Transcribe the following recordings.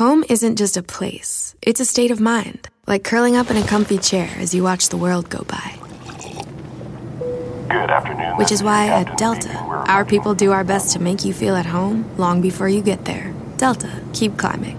Home isn't just a place, it's a state of mind, like curling up in a comfy chair as you watch the world go by. Good afternoon. Which is why at Delta, our people do our best to make you feel at home long before you get there. Delta, keep climbing.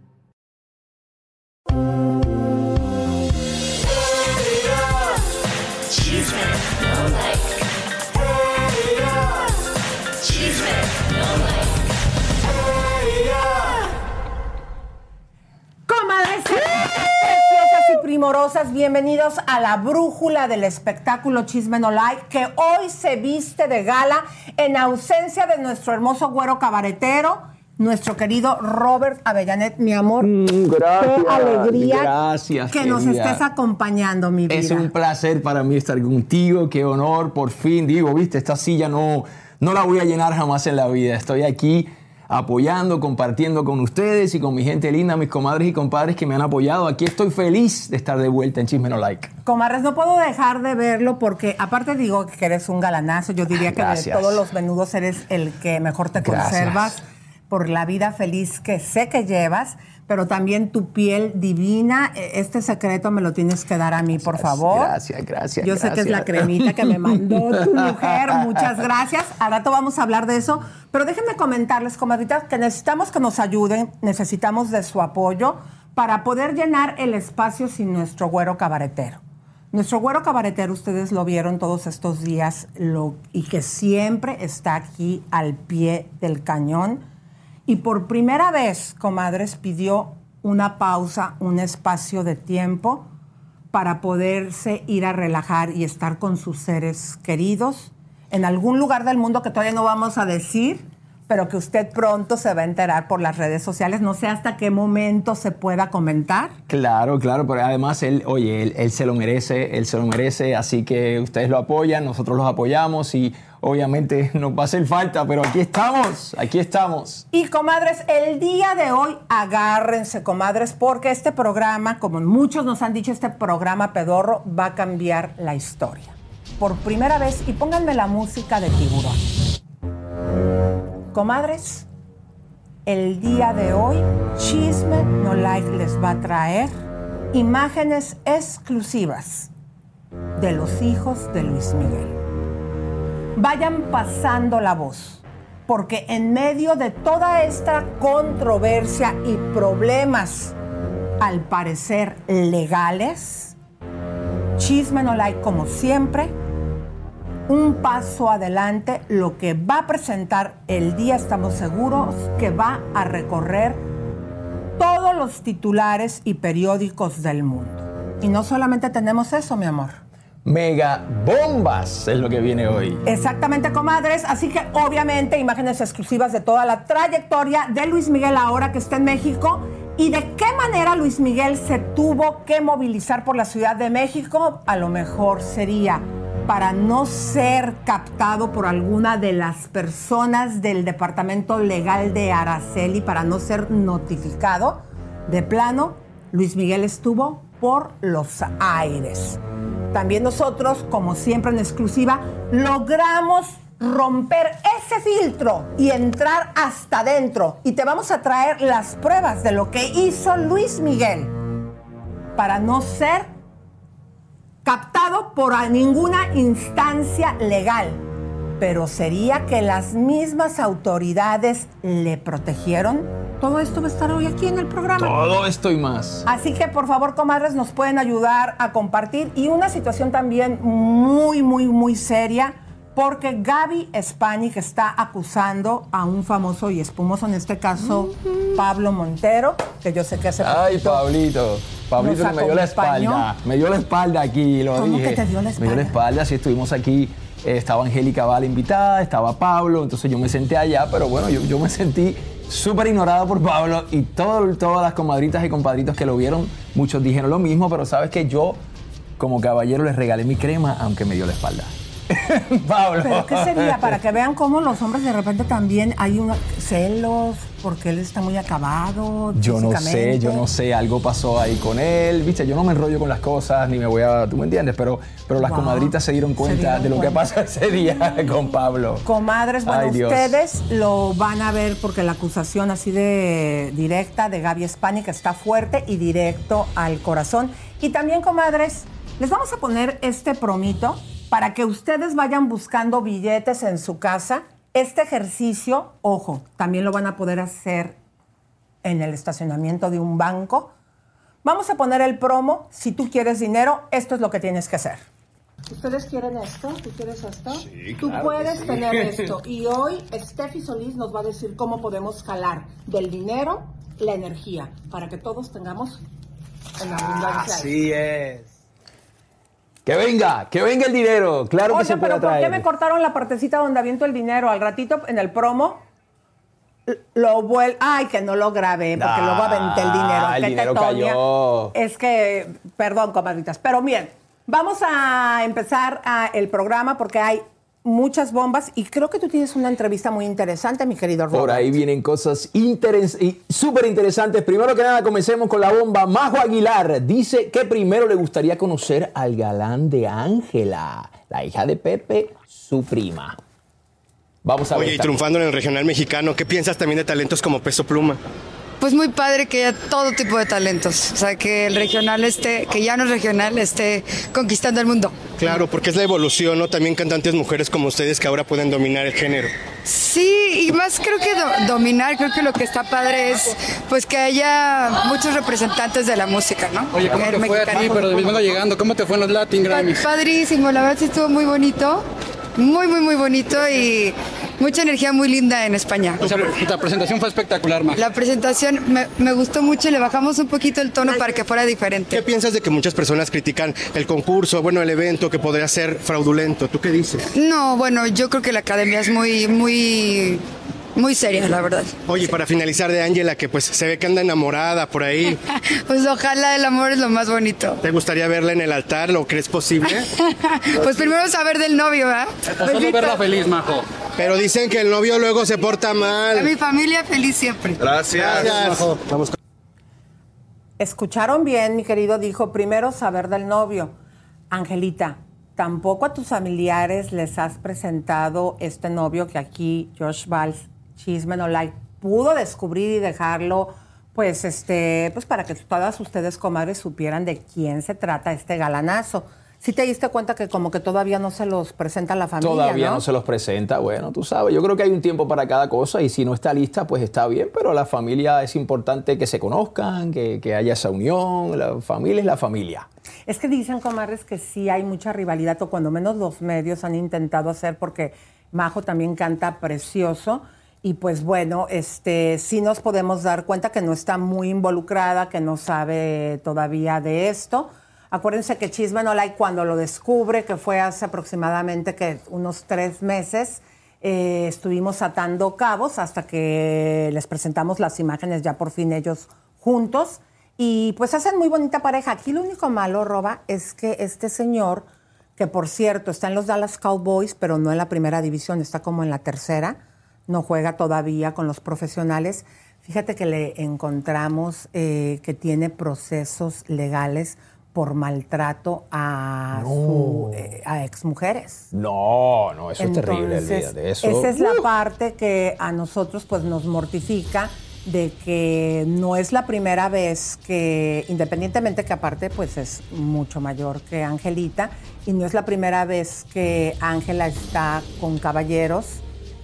Bienvenidos a la brújula del espectáculo Chisme No Like, que hoy se viste de gala en ausencia de nuestro hermoso güero cabaretero, nuestro querido Robert Avellanet, mi amor. gracias, Qué alegría gracias, que nos querida. estés acompañando, mi vida. Es un placer para mí estar contigo, qué honor, por fin, digo, viste, esta silla no, no la voy a llenar jamás en la vida. Estoy aquí apoyando, compartiendo con ustedes y con mi gente linda, mis comadres y compadres que me han apoyado. Aquí estoy feliz de estar de vuelta en Chisme No Like. Comadres, no puedo dejar de verlo porque aparte digo que eres un galanazo. Yo diría que de todos los menudos eres el que mejor te Gracias. conservas por la vida feliz que sé que llevas, pero también tu piel divina. Eh, Este secreto me lo tienes que dar a mí, por favor. Gracias, gracias. Yo sé que es la cremita que me mandó tu mujer. Muchas gracias. Al rato vamos a hablar de eso. Pero déjenme comentarles, comadritas, que necesitamos que nos ayuden, necesitamos de su apoyo para poder llenar el espacio sin nuestro güero cabaretero. Nuestro güero cabaretero, ustedes lo vieron todos estos días lo- y que siempre está aquí al pie del cañón. Y por primera vez, comadres, pidió una pausa, un espacio de tiempo para poderse ir a relajar y estar con sus seres queridos en algún lugar del mundo que todavía no vamos a decir, pero que usted pronto se va a enterar por las redes sociales. No sé hasta qué momento se pueda comentar. Claro, claro, pero además él, oye, él, él se lo merece, él se lo merece, así que ustedes lo apoyan, nosotros los apoyamos y obviamente nos va a hacer falta, pero aquí estamos, aquí estamos. Y comadres, el día de hoy, agárrense, comadres, porque este programa, como muchos nos han dicho, este programa pedorro va a cambiar la historia. Por primera vez, y pónganme la música de tiburón. Comadres, el día de hoy, Chisme No Like les va a traer imágenes exclusivas de los hijos de Luis Miguel vayan pasando la voz, porque en medio de toda esta controversia y problemas, al parecer legales, Chisme No Like, como siempre, un paso adelante, lo que va a presentar el día, estamos seguros, que va a recorrer todos los titulares y periódicos del mundo. Y no solamente tenemos eso, mi amor. Mega bombas es lo que viene hoy. Exactamente, comadres. Así que obviamente imágenes exclusivas de toda la trayectoria de Luis Miguel ahora que está en México y de qué manera Luis Miguel se tuvo que movilizar por la Ciudad de México. A lo mejor sería para no ser captado por alguna de las personas del Departamento Legal de Araceli, para no ser notificado. De plano, Luis Miguel estuvo por los aires. También nosotros, como siempre en exclusiva, logramos romper ese filtro y entrar hasta adentro. Y te vamos a traer las pruebas de lo que hizo Luis Miguel para no ser captado por ninguna instancia legal. Pero sería que las mismas autoridades le protegieron. Todo esto va a estar hoy aquí en el programa. Todo esto y más. Así que por favor, comadres, nos pueden ayudar a compartir. Y una situación también muy, muy, muy seria, porque Gaby España, que está acusando a un famoso y espumoso, en este caso Pablo Montero, que yo sé que hace Ay, Pablito. Pablito nos me dio la espalda. Me dio la espalda aquí, lo ¿Cómo dije. que te dio la Me dio la espalda? espalda, sí, estuvimos aquí. eh, estaba Angélica Vala invitada, estaba Pablo, entonces yo me senté allá, pero bueno, yo, yo me sentí súper ignorado por Pablo y todo- todas las comadritas y compadritos que lo vieron, muchos dijeron lo mismo, pero sabes que yo, como caballero, les regalé mi crema, aunque me dio la espalda. Pablo. ¿Pero qué sería? Para que vean cómo los hombres de repente también hay unos celos, porque él está muy acabado. Yo no sé, yo no sé, algo pasó ahí con él, viste, yo no me enrollo con las cosas, ni me voy a, tú me entiendes, pero, pero las Wow. comadritas se dieron Se cuenta dieron de lo que cuenta. pasó ese día con Pablo. Comadres, bueno, Ay, ustedes lo van a ver porque la acusación así de directa de Gaby que está fuerte y directo al corazón. Y también, comadres, les vamos a poner este promito para que ustedes vayan buscando billetes en su casa. Este ejercicio, ojo, también lo van a poder hacer en el estacionamiento de un banco. Vamos a poner el promo. Si tú quieres dinero, esto es lo que tienes que hacer. ¿Ustedes quieren esto? ¿Tú quieres esto? Sí, Tú puedes tener esto. Y hoy Steffi Solís nos va a decir cómo podemos jalar del dinero la energía para que todos tengamos en abundancia. Así es. Que venga, que venga el dinero, claro que Oye, se puede pero ¿por qué me cortaron la partecita donde aviento el dinero? Al ratito en el promo lo vuel... Ay, que no lo grabé porque Ah, luego aventé el dinero. el dinero cayó. Es que, perdón, comadritas. Pero bien, vamos a empezar a el programa porque hay muchas bombas y creo que tú tienes una entrevista muy interesante, mi querido Robert. Por ahí vienen cosas interes- y súper interesantes. Primero que nada, comencemos con la bomba. Majo Aguilar dice que primero le gustaría conocer al galán de Ángela, la hija de Pepe, su prima. Vamos a ver. Oye, y triunfando en el regional mexicano, ¿qué piensas también de talentos como Peso Pluma? Pues muy padre que haya todo tipo de talentos, o sea, que el regional esté, que ya no es regional, esté conquistando el mundo. Claro, porque es la evolución, ¿no? También cantantes mujeres como ustedes que ahora pueden dominar el género. Sí, y más creo que do- dominar, creo que lo que está padre es pues que haya muchos representantes de la música, ¿no? Oye, ¿cómo El te fue a ti? Pero vengo llegando, ¿cómo te fue en los Latin Pa- Grammys? Padrísimo, la verdad sí estuvo muy bonito, muy, muy, muy bonito y mucha energía muy linda en España. O sea, la presentación fue espectacular, Majo. La presentación me, me gustó mucho y le bajamos un poquito el tono para que fuera ¿Qué diferente. piensas de que muchas personas critican el concurso, bueno, el evento, que podría ser fraudulento? ¿Tú qué dices? No, bueno, yo creo que la academia es muy, muy, muy seria, la verdad. Oye, para finalizar de Ángela, que pues se ve que anda enamorada por ahí, Pues ojalá el amor es lo más bonito. ¿te gustaría verla en el altar? ¿Lo crees posible? Pues primero saber del novio, ¿verdad? O solo verla feliz, Majo. Pero dicen que el novio luego se porta A mal. mi familia feliz siempre. Gracias. Vamos con- Escucharon bien, mi querido, dijo primero saber del novio. Angelita, tampoco a tus familiares les has presentado este novio que aquí Josh Valls, Chisme No Like, pudo descubrir y dejarlo, pues, este, pues para que todas ustedes, comadres, supieran de quién se trata este galanazo. Si te diste cuenta que como que todavía no se los presenta la familia, Todavía ¿no? no se los presenta. Bueno, tú sabes, yo creo que hay un tiempo para cada cosa y si no está lista, pues está bien, pero la familia es importante que se conozcan, que, que haya esa unión. La familia es la familia. Es que dicen, comadres, que sí hay mucha rivalidad, o cuando menos los medios han intentado hacer, porque Majo también canta precioso. Y pues bueno, este, sí nos podemos dar cuenta que no está muy involucrada, que no sabe todavía de esto. Acuérdense que Chisme No Like cuando lo descubre, que fue hace aproximadamente que unos tres meses, eh, estuvimos atando cabos hasta que les presentamos las imágenes ya por fin ellos juntos. Y pues hacen muy bonita pareja. Aquí lo único malo, Roba, es que este señor, que por cierto está en los Dallas Cowboys, pero no en la primera división, está como en la tercera, no juega todavía con los profesionales. Fíjate que le encontramos eh, que tiene procesos legales por maltrato a, su, eh, a exmujeres. No, no, eso es terrible, Entonces, olvídate. Eso, Esa es la ¡uh! parte que a nosotros pues nos mortifica de que no es la primera vez que, independientemente que aparte pues es mucho mayor que Angelita, y no es la primera vez que Ángela está con caballeros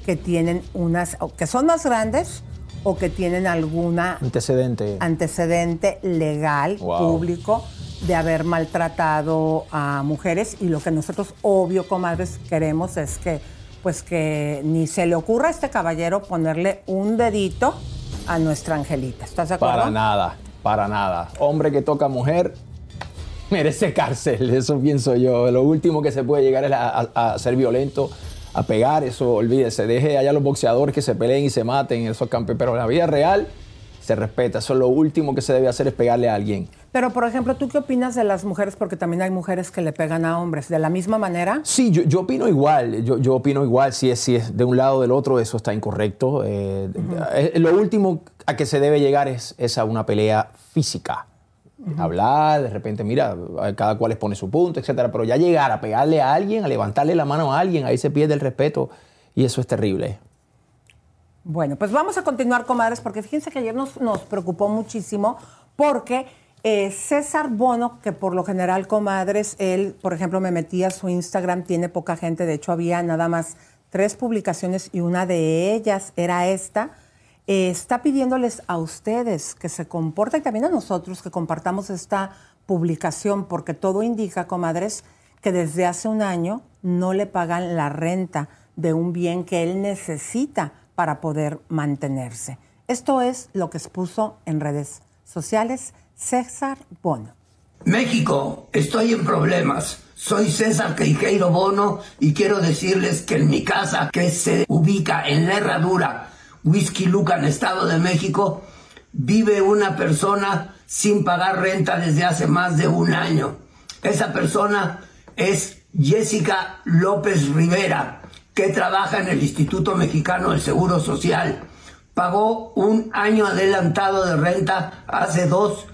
que tienen unas, o que son más grandes o que tienen alguna Antecedente. antecedente legal, Wow. público, de haber maltratado a mujeres. Y lo que nosotros, obvio, comadres, queremos es que, pues que ni se le ocurra a este caballero ponerle un dedito a nuestra Angelita. ¿Estás de acuerdo? Para nada, para nada. Hombre que toca mujer merece cárcel, eso pienso yo. Lo último que se puede llegar es a, a- a ser violento a pegar, eso olvídese, deje allá los boxeadores que se peleen y se maten en esos campeones, pero en la vida real se respeta, eso es lo último que se debe hacer es pegarle a alguien. Pero, por ejemplo, ¿tú qué opinas de las mujeres? Porque también hay mujeres que le pegan a hombres. ¿De la misma manera? Sí, yo, yo opino igual. Yo, yo, opino igual. Si es, si es de un lado o del otro, eso está incorrecto. Eh, eh, lo último a que se debe llegar es, es a una pelea física. Hablar, de repente, mira, cada cual expone su punto, etcétera. Pero ya llegar a pegarle a alguien, a levantarle la mano a alguien, ahí se pierde el respeto y eso es terrible. Bueno, pues vamos a continuar, comadres, porque fíjense que ayer nos, nos preocupó muchísimo porque eh, César Bono, que por lo general, comadres, él, por ejemplo, me metía su Instagram, tiene poca gente, de hecho había nada más tres publicaciones y una de ellas era esta, está pidiéndoles a ustedes que se comporten, también a nosotros que compartamos esta publicación, porque todo indica, comadres, que desde hace un año no le pagan la renta de un bien que él necesita para poder mantenerse. Esto es lo que expuso en redes sociales César Bono. México, estoy en problemas. Soy César Queijeiro Bono y quiero decirles que en mi casa, que se ubica en la herradura Whisky Luca, en Estado de México, vive una persona sin pagar renta desde hace más de un año. Esa persona es Jessica López Rivera, que trabaja en el Instituto Mexicano del Seguro Social. Pagó un año adelantado de renta hace dos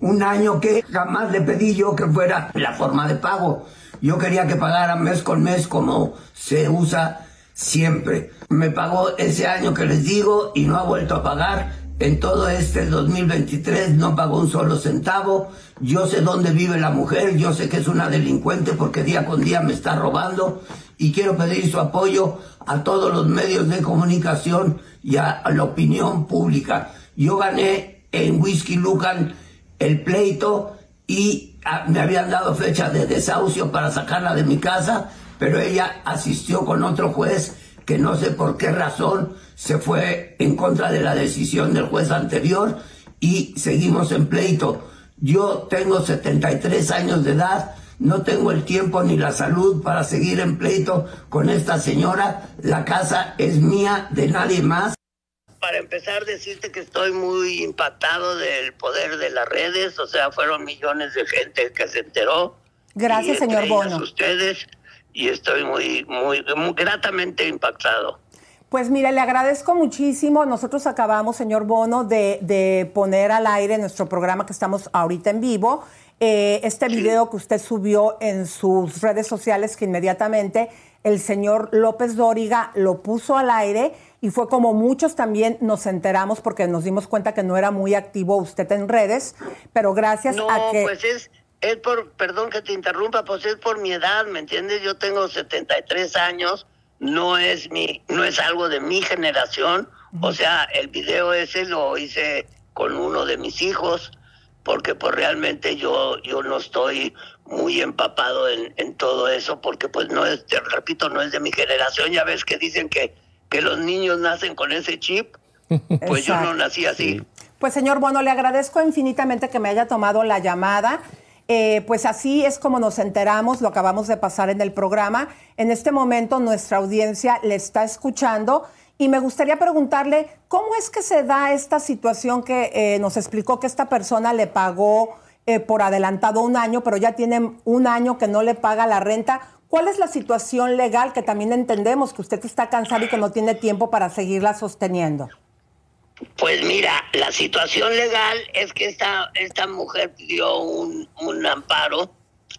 un año que jamás le pedí yo que fuera la forma de pago. Yo quería que pagara mes con mes como se usa siempre. Me pagó ese año que les digo y no ha vuelto a pagar. En todo este 2023 no pagó un solo centavo. Yo sé dónde vive la mujer, yo sé que es una delincuente porque día con día me está robando y quiero pedir su apoyo a todos los medios de comunicación y a, la opinión pública. Yo gané en Whisky Lucan el pleito y ah, me habían dado fecha de desahucio para sacarla de mi casa, pero ella asistió con otro juez que no sé por qué razón se fue en contra de la decisión del juez anterior y seguimos en pleito. Yo tengo 73 años de edad, no tengo el tiempo ni la salud para seguir en pleito con esta señora. La casa es mía, de nadie más para empezar, decirte que estoy muy impactado del poder de las redes, o sea, fueron millones de gente que se enteró. Gracias, señor Bono. ustedes, y estoy muy, muy, muy gratamente impactado. Pues mire, le agradezco muchísimo. Nosotros acabamos, señor Bono, de, de poner al aire nuestro programa que estamos ahorita en vivo. Eh, este video que usted subió en sus redes sociales, que inmediatamente el señor López Dóriga lo puso al aire y fue como muchos también nos enteramos porque nos dimos cuenta que no era muy activo usted en redes, pero gracias a que... pues es, es por, perdón que te interrumpa, pues es por mi edad, ¿me entiendes? Yo tengo 73 años, no es, mi, no es algo de mi generación, o sea, el video ese lo hice con uno de mis hijos, porque pues realmente yo, yo no estoy muy empapado en, en todo eso, porque pues no es, te repito, no es de mi generación, ya ves que dicen que que los niños nacen con ese chip. Pues yo no nací así. Pues señor, bueno, le agradezco infinitamente que me haya tomado la llamada. Eh, pues así es como nos enteramos, lo acabamos de pasar en el programa. En este momento nuestra audiencia le está escuchando y me gustaría preguntarle cómo es que se da esta situación que eh, nos explicó que esta persona le pagó eh, por adelantado un año, pero ya tiene un año que no le paga la renta. ¿Cuál es la situación legal que también entendemos que usted está cansado y que no tiene tiempo para seguirla sosteniendo? Pues mira, la situación legal es que esta, esta mujer pidió un, amparo.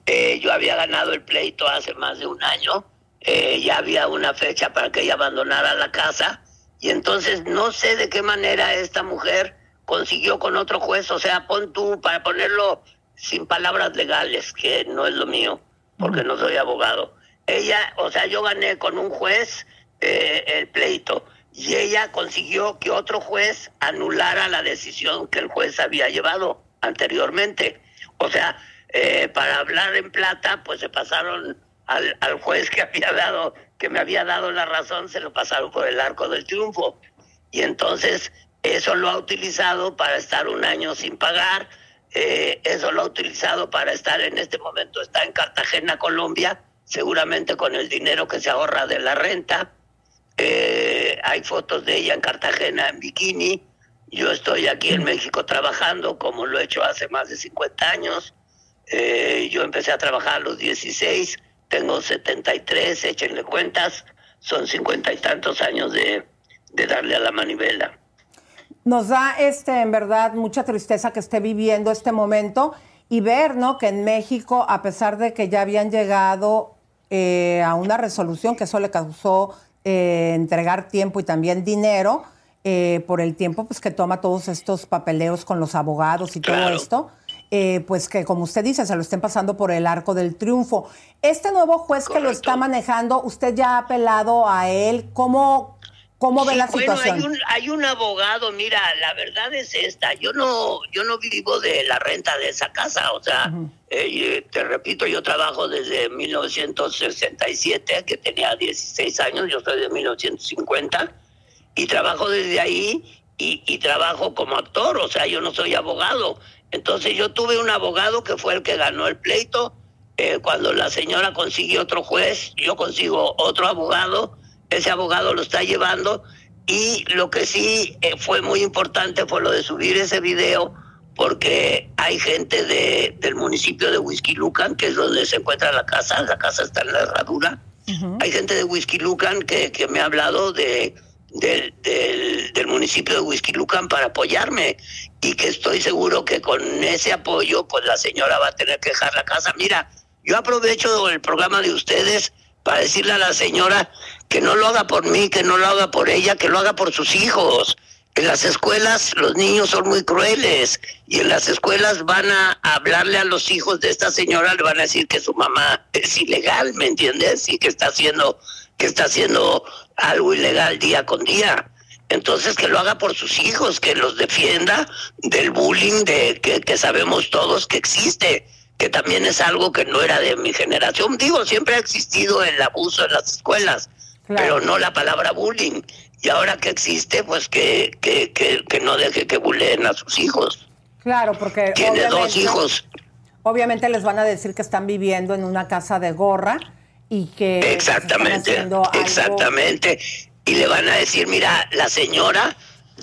Eh, yo había ganado el pleito hace más de un año. Eh, ya había una fecha para que ella abandonara la casa. Y entonces no sé de qué manera esta mujer consiguió con otro juez. O sea, pon tú, para ponerlo sin palabras legales, que no es lo mío porque no soy abogado. Ella, o sea, yo gané con un juez eh, el pleito y ella consiguió que otro juez anulara la decisión que el juez había llevado anteriormente. O sea, eh, para hablar en plata, pues se pasaron al, al, juez que había dado, que me había dado la razón, se lo pasaron por el arco del triunfo. Y entonces eso lo ha utilizado para estar un año sin pagar, eh, eso lo ha utilizado para estar en este momento, está en Cartagena, Colombia, seguramente con el dinero que se ahorra de la renta. Eh, hay fotos de ella en Cartagena en bikini. Yo estoy aquí en México trabajando como lo he hecho hace más de 50 años. Eh, yo empecé a trabajar a los 16, tengo 73, échenle cuentas, son cincuenta y tantos años de, de darle a la manivela. Nos da este, en verdad, mucha tristeza que esté viviendo este momento y ver, ¿no? Que en México, a pesar de que ya habían llegado eh, a una resolución que eso le causó eh, entregar tiempo y también dinero eh, por el tiempo, pues que toma todos estos papeleos con los abogados y todo esto. pues que como usted dice, se lo estén pasando por el arco del triunfo. Este nuevo juez que lo está manejando, usted ya ha apelado a él. ¿Cómo, ¿Cómo ve la situación? Bueno, hay un, hay un abogado, mira, la verdad es esta, yo no, yo no vivo de la renta de esa casa, o sea, eh, te repito, yo trabajo desde 1967, que tenía 16 años, yo soy de 1950, y trabajo desde ahí y, y trabajo como actor, o sea, yo no soy abogado. Entonces yo tuve un abogado que fue el que ganó el pleito, eh, cuando la señora consiguió otro juez, yo consigo otro abogado, ese abogado lo está llevando y lo que sí eh, fue muy importante fue lo de subir ese video porque hay gente de, del municipio de Whisky Lucan, que es donde se encuentra la casa, la casa está en la herradura. Hay gente de Whisky Lucan que, que me ha hablado de, del, del, municipio de Whisky Lucan para apoyarme y que estoy seguro que con ese apoyo pues la señora va a tener que dejar la casa. Mira, yo aprovecho el programa de ustedes para decirle a la señora que no lo haga por mí, que no lo haga por ella, que lo haga por sus hijos. En las escuelas los niños son muy crueles y en las escuelas van a hablarle a los hijos de esta señora, le van a decir que su mamá es ilegal, ¿me entiendes? Y que está haciendo que está haciendo algo ilegal día con día. Entonces que lo haga por sus hijos, que los defienda del bullying de que, que sabemos todos que existe que también es algo que no era de mi generación. Digo, siempre ha existido el abuso en las escuelas, pero no la palabra bullying. Y ahora que existe, pues que, que, que, no deje que bulleen a sus hijos. Claro, porque... Tiene dos hijos. Obviamente les van a decir que están viviendo en una casa de gorra y que... Exactamente, exactamente. Y le van a decir, mira, la señora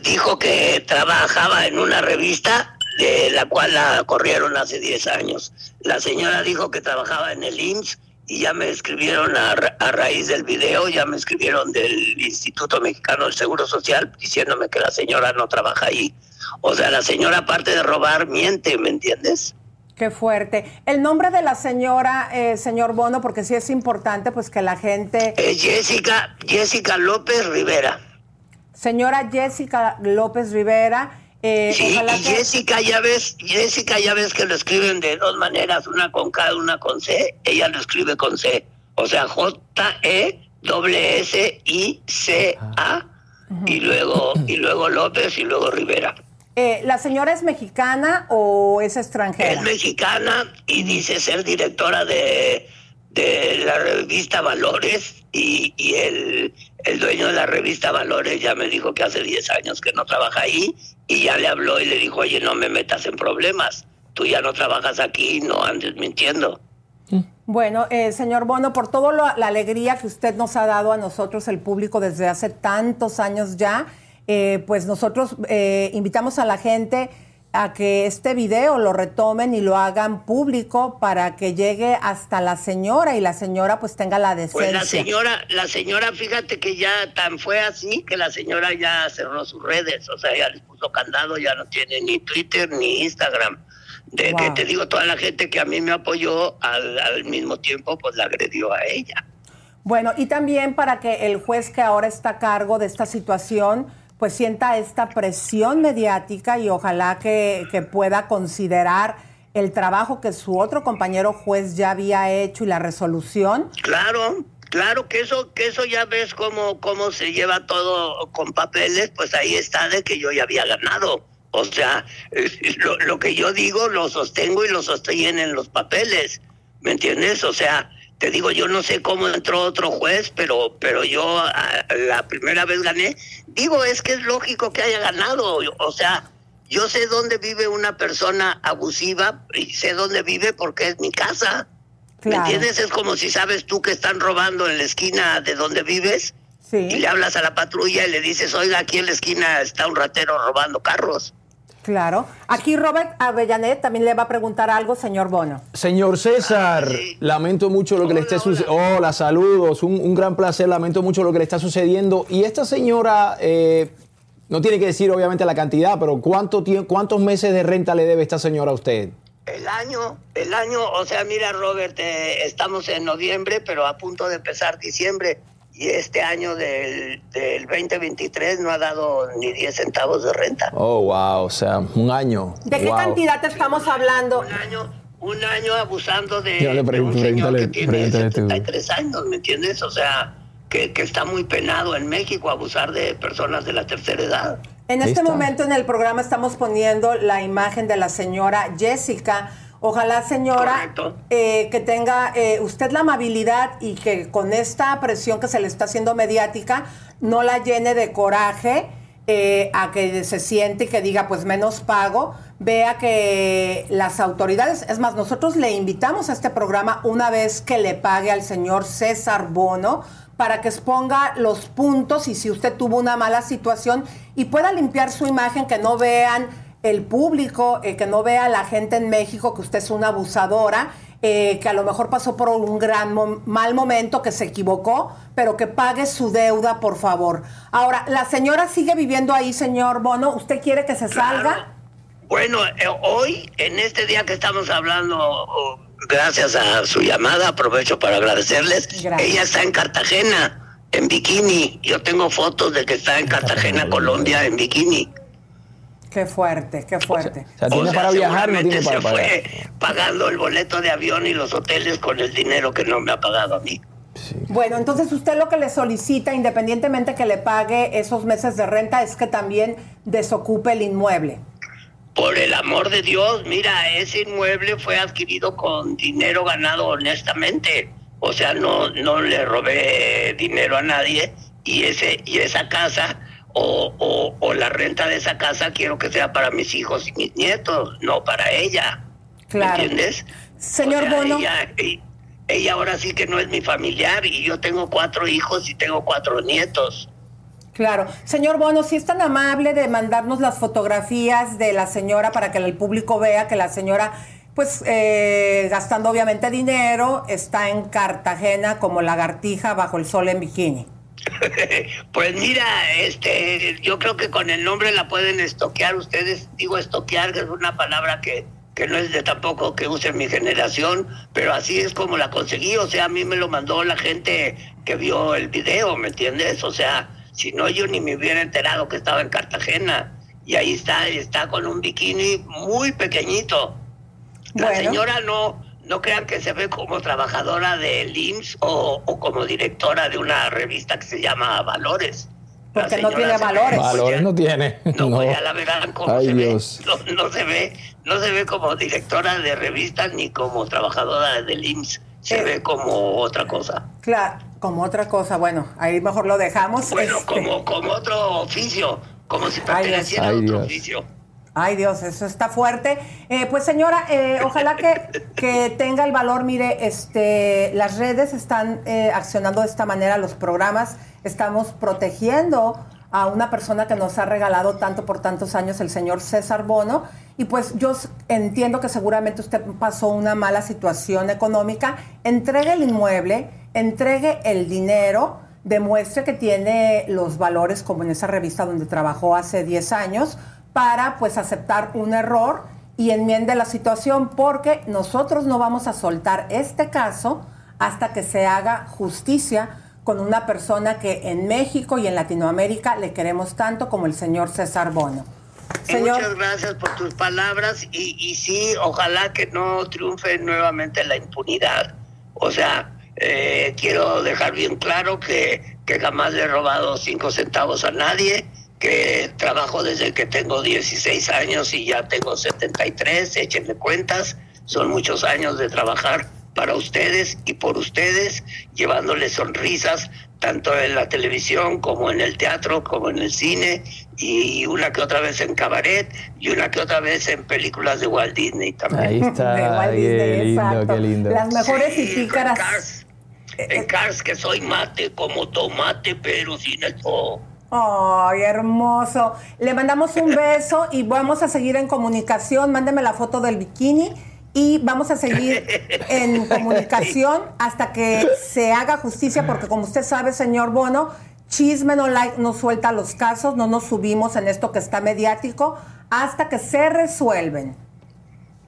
dijo que trabajaba en una revista de la cual la corrieron hace 10 años. La señora dijo que trabajaba en el IMSS y ya me escribieron a, raíz del video, ya me escribieron del Instituto Mexicano del Seguro Social diciéndome que la señora no trabaja ahí. O sea, la señora aparte de robar, miente, ¿me entiendes? Qué fuerte. El nombre de la señora, eh, señor Bono, porque sí es importante, pues que la gente... Jessica, Jessica López Rivera. Señora Jessica López Rivera. Eh, sí, y Jessica ya ves, Jessica ya ves que lo escriben de dos maneras, una con K, una con C, ella lo escribe con C, o sea, J E W S I C A y luego y luego López y luego Rivera. Eh, ¿La señora es mexicana o es extranjera? Es mexicana y dice ser directora de, de la revista Valores y, y el, el dueño de la revista Valores ya me dijo que hace 10 años que no trabaja ahí y ya le habló y le dijo, oye, no me metas en problemas, tú ya no trabajas aquí, no andes mintiendo. Bueno, eh, señor Bono, por toda la alegría que usted nos ha dado a nosotros, el público, desde hace tantos años ya, eh, pues nosotros eh, invitamos a la gente a que este video lo retomen y lo hagan público para que llegue hasta la señora y la señora pues tenga la decencia. Pues la señora, la señora, fíjate que ya tan fue así que la señora ya cerró sus redes, o sea, ya les puso candado, ya no tiene ni Twitter ni Instagram. De que te digo, toda la gente que a mí me apoyó al, al mismo tiempo pues la agredió a ella. Bueno, y también para que el juez que ahora está a cargo de esta situación pues sienta esta presión mediática y ojalá que, pueda considerar el trabajo que su otro compañero juez ya había hecho y la resolución. Claro, claro que eso, que eso ya ves cómo, cómo se lleva todo con papeles, pues ahí está de que yo ya había ganado. O sea, lo, lo que yo digo lo sostengo y lo sostienen en los papeles. ¿Me entiendes? O sea, te digo, yo no sé cómo entró otro juez, pero, pero yo la primera vez gané. Digo, es que es lógico que haya ganado. O sea, yo sé dónde vive una persona abusiva y sé dónde vive porque es mi casa. ¿Me entiendes? Es como si sabes tú que están robando en la esquina de donde vives Sí. y le hablas a la patrulla y le dices, oiga, aquí en la esquina está un ratero robando carros. Claro. Aquí Robert Avellanet también le va a preguntar algo, señor Bono. Señor César, Ah, sí. lamento mucho lo que le esté sucediendo. hola. Hola, saludos, un, un gran placer, lamento mucho lo que le está sucediendo. Y esta señora, eh, no tiene que decir obviamente la cantidad, pero ¿cuánto ¿cuántos meses de renta le debe esta señora a usted? El año, el año, o sea, mira Robert, eh, estamos en noviembre, pero a punto de empezar diciembre. Y este año del, del 2023 no ha dado ni 10 centavos de renta. Oh, wow, o sea, un año. ¿De qué Wow. cantidad estamos hablando? Un año, un año abusando de, Ya le de pregunto, un señor que tiene pregúntale tú. 73 años, ¿me entiendes? O sea, que, que está muy penado en México abusar de personas de la tercera edad. En Ahí este está. momento en el programa estamos poniendo la imagen de la señora Jessica. Ojalá, señora, eh, que tenga eh, usted la amabilidad y que con esta presión que se le está haciendo mediática no la llene de coraje eh, a que se siente y que diga, pues menos pago. Vea que las autoridades, es más, nosotros le invitamos a este programa una vez que le pague al señor César Bono para que exponga los puntos y si usted tuvo una mala situación y pueda limpiar su imagen, que no vean el público, eh, que no vea la gente en México que usted es una abusadora, eh, que a lo mejor pasó por un gran mo- mal momento, que se equivocó, pero que pague su deuda, por favor. Ahora, la señora sigue viviendo ahí, señor Bono. ¿Usted quiere que se salga? Bueno, eh, hoy, en este día que estamos hablando, oh, gracias a su llamada, aprovecho para agradecerles. Gracias. Ella está en Cartagena, en bikini. Yo tengo fotos de que está en Cartagena, Colombia, en bikini. Qué fuerte, qué fuerte. O sea, tiene O sea, para viajar, no tiene seguramente para se pagar. fue pagando el boleto de avión y los hoteles con el dinero que no me ha pagado a mí. Bueno, entonces usted lo que le solicita, independientemente que le pague esos meses de renta, es que también desocupe el inmueble. Por el amor de Dios, mira, ese inmueble fue adquirido con dinero ganado honestamente. O sea, no, no le robé dinero a nadie y ese y esa casa o, o, o la renta de esa casa quiero que sea para mis hijos y mis nietos, no para ella. Claro. ¿Me entiendes? Señor O sea, Bono. Ella, ella ahora sí que no es mi familiar y yo tengo cuatro hijos y tengo cuatro nietos. Claro. Señor Bono, si es tan amable de mandarnos las fotografías de la señora para que el público vea que la señora, pues, eh, gastando obviamente dinero, está en Cartagena como lagartija bajo el sol en bikini. Pues mira, este, yo creo que con el nombre la pueden estoquear ustedes. Digo estoquear, que es una palabra que, que no es de tampoco que use mi generación, pero así es como la conseguí. O sea, a mí me lo mandó la gente que vio el video, ¿me entiendes? O sea, si no yo ni me hubiera enterado que estaba en Cartagena. Y ahí está, está con un bikini muy pequeñito. La Bueno. señora no, no crean que se ve como trabajadora del IMSS o, o como directora de una revista que se llama Valores. Porque no tiene valores. Valores ya- no tiene. No, No. pues ya la verán cómo Ay, se Dios. ve. No, no se ve. No se ve como directora de revistas ni como trabajadora del IMSS. Se Eh. ve como otra cosa. Claro, como otra cosa. Bueno, ahí mejor lo dejamos. Bueno, Este, como, como otro oficio. Como si Ay, perteneciera a otro Dios. oficio. Ay Dios, eso está fuerte. Eh, pues señora, eh, ojalá que, que tenga el valor. Mire, este, las redes están eh, accionando de esta manera, los programas. Estamos protegiendo a una persona que nos ha regalado tanto por tantos años, el señor César Bono. Y pues yo entiendo que seguramente usted pasó una mala situación económica. Entregue el inmueble, entregue el dinero, demuestre que tiene los valores como en esa revista donde trabajó hace 10 años para pues aceptar un error y enmiende la situación porque nosotros no vamos a soltar este caso hasta que se haga justicia con una persona que en México y en Latinoamérica le queremos tanto como el señor César Bono. Muchas gracias por tus palabras y, y sí, ojalá que no triunfe nuevamente la impunidad. O sea, eh, quiero dejar bien claro que, que jamás le he robado cinco centavos a nadie, que trabajo desde que tengo 16 años y ya tengo 73, échenle cuentas, son muchos años de trabajar para ustedes y por ustedes, llevándoles sonrisas tanto en la televisión como en el teatro, como en el cine, y una que otra vez en cabaret, y una que otra vez en películas de Walt Disney también. Ahí está, De Walt qué Disney, lindo, exacto. qué lindo. Las mejores y Sí, pícaras. En Cars, en Cars que soy mate como tomate, pero sin el o. Ay, hermoso. Le mandamos un beso y vamos a seguir en comunicación. Mándeme la foto del bikini y vamos a seguir en comunicación hasta que se haga justicia, porque como usted sabe, señor Bono, Chisme no like no suelta los casos, no nos subimos en esto que está mediático hasta que se resuelven.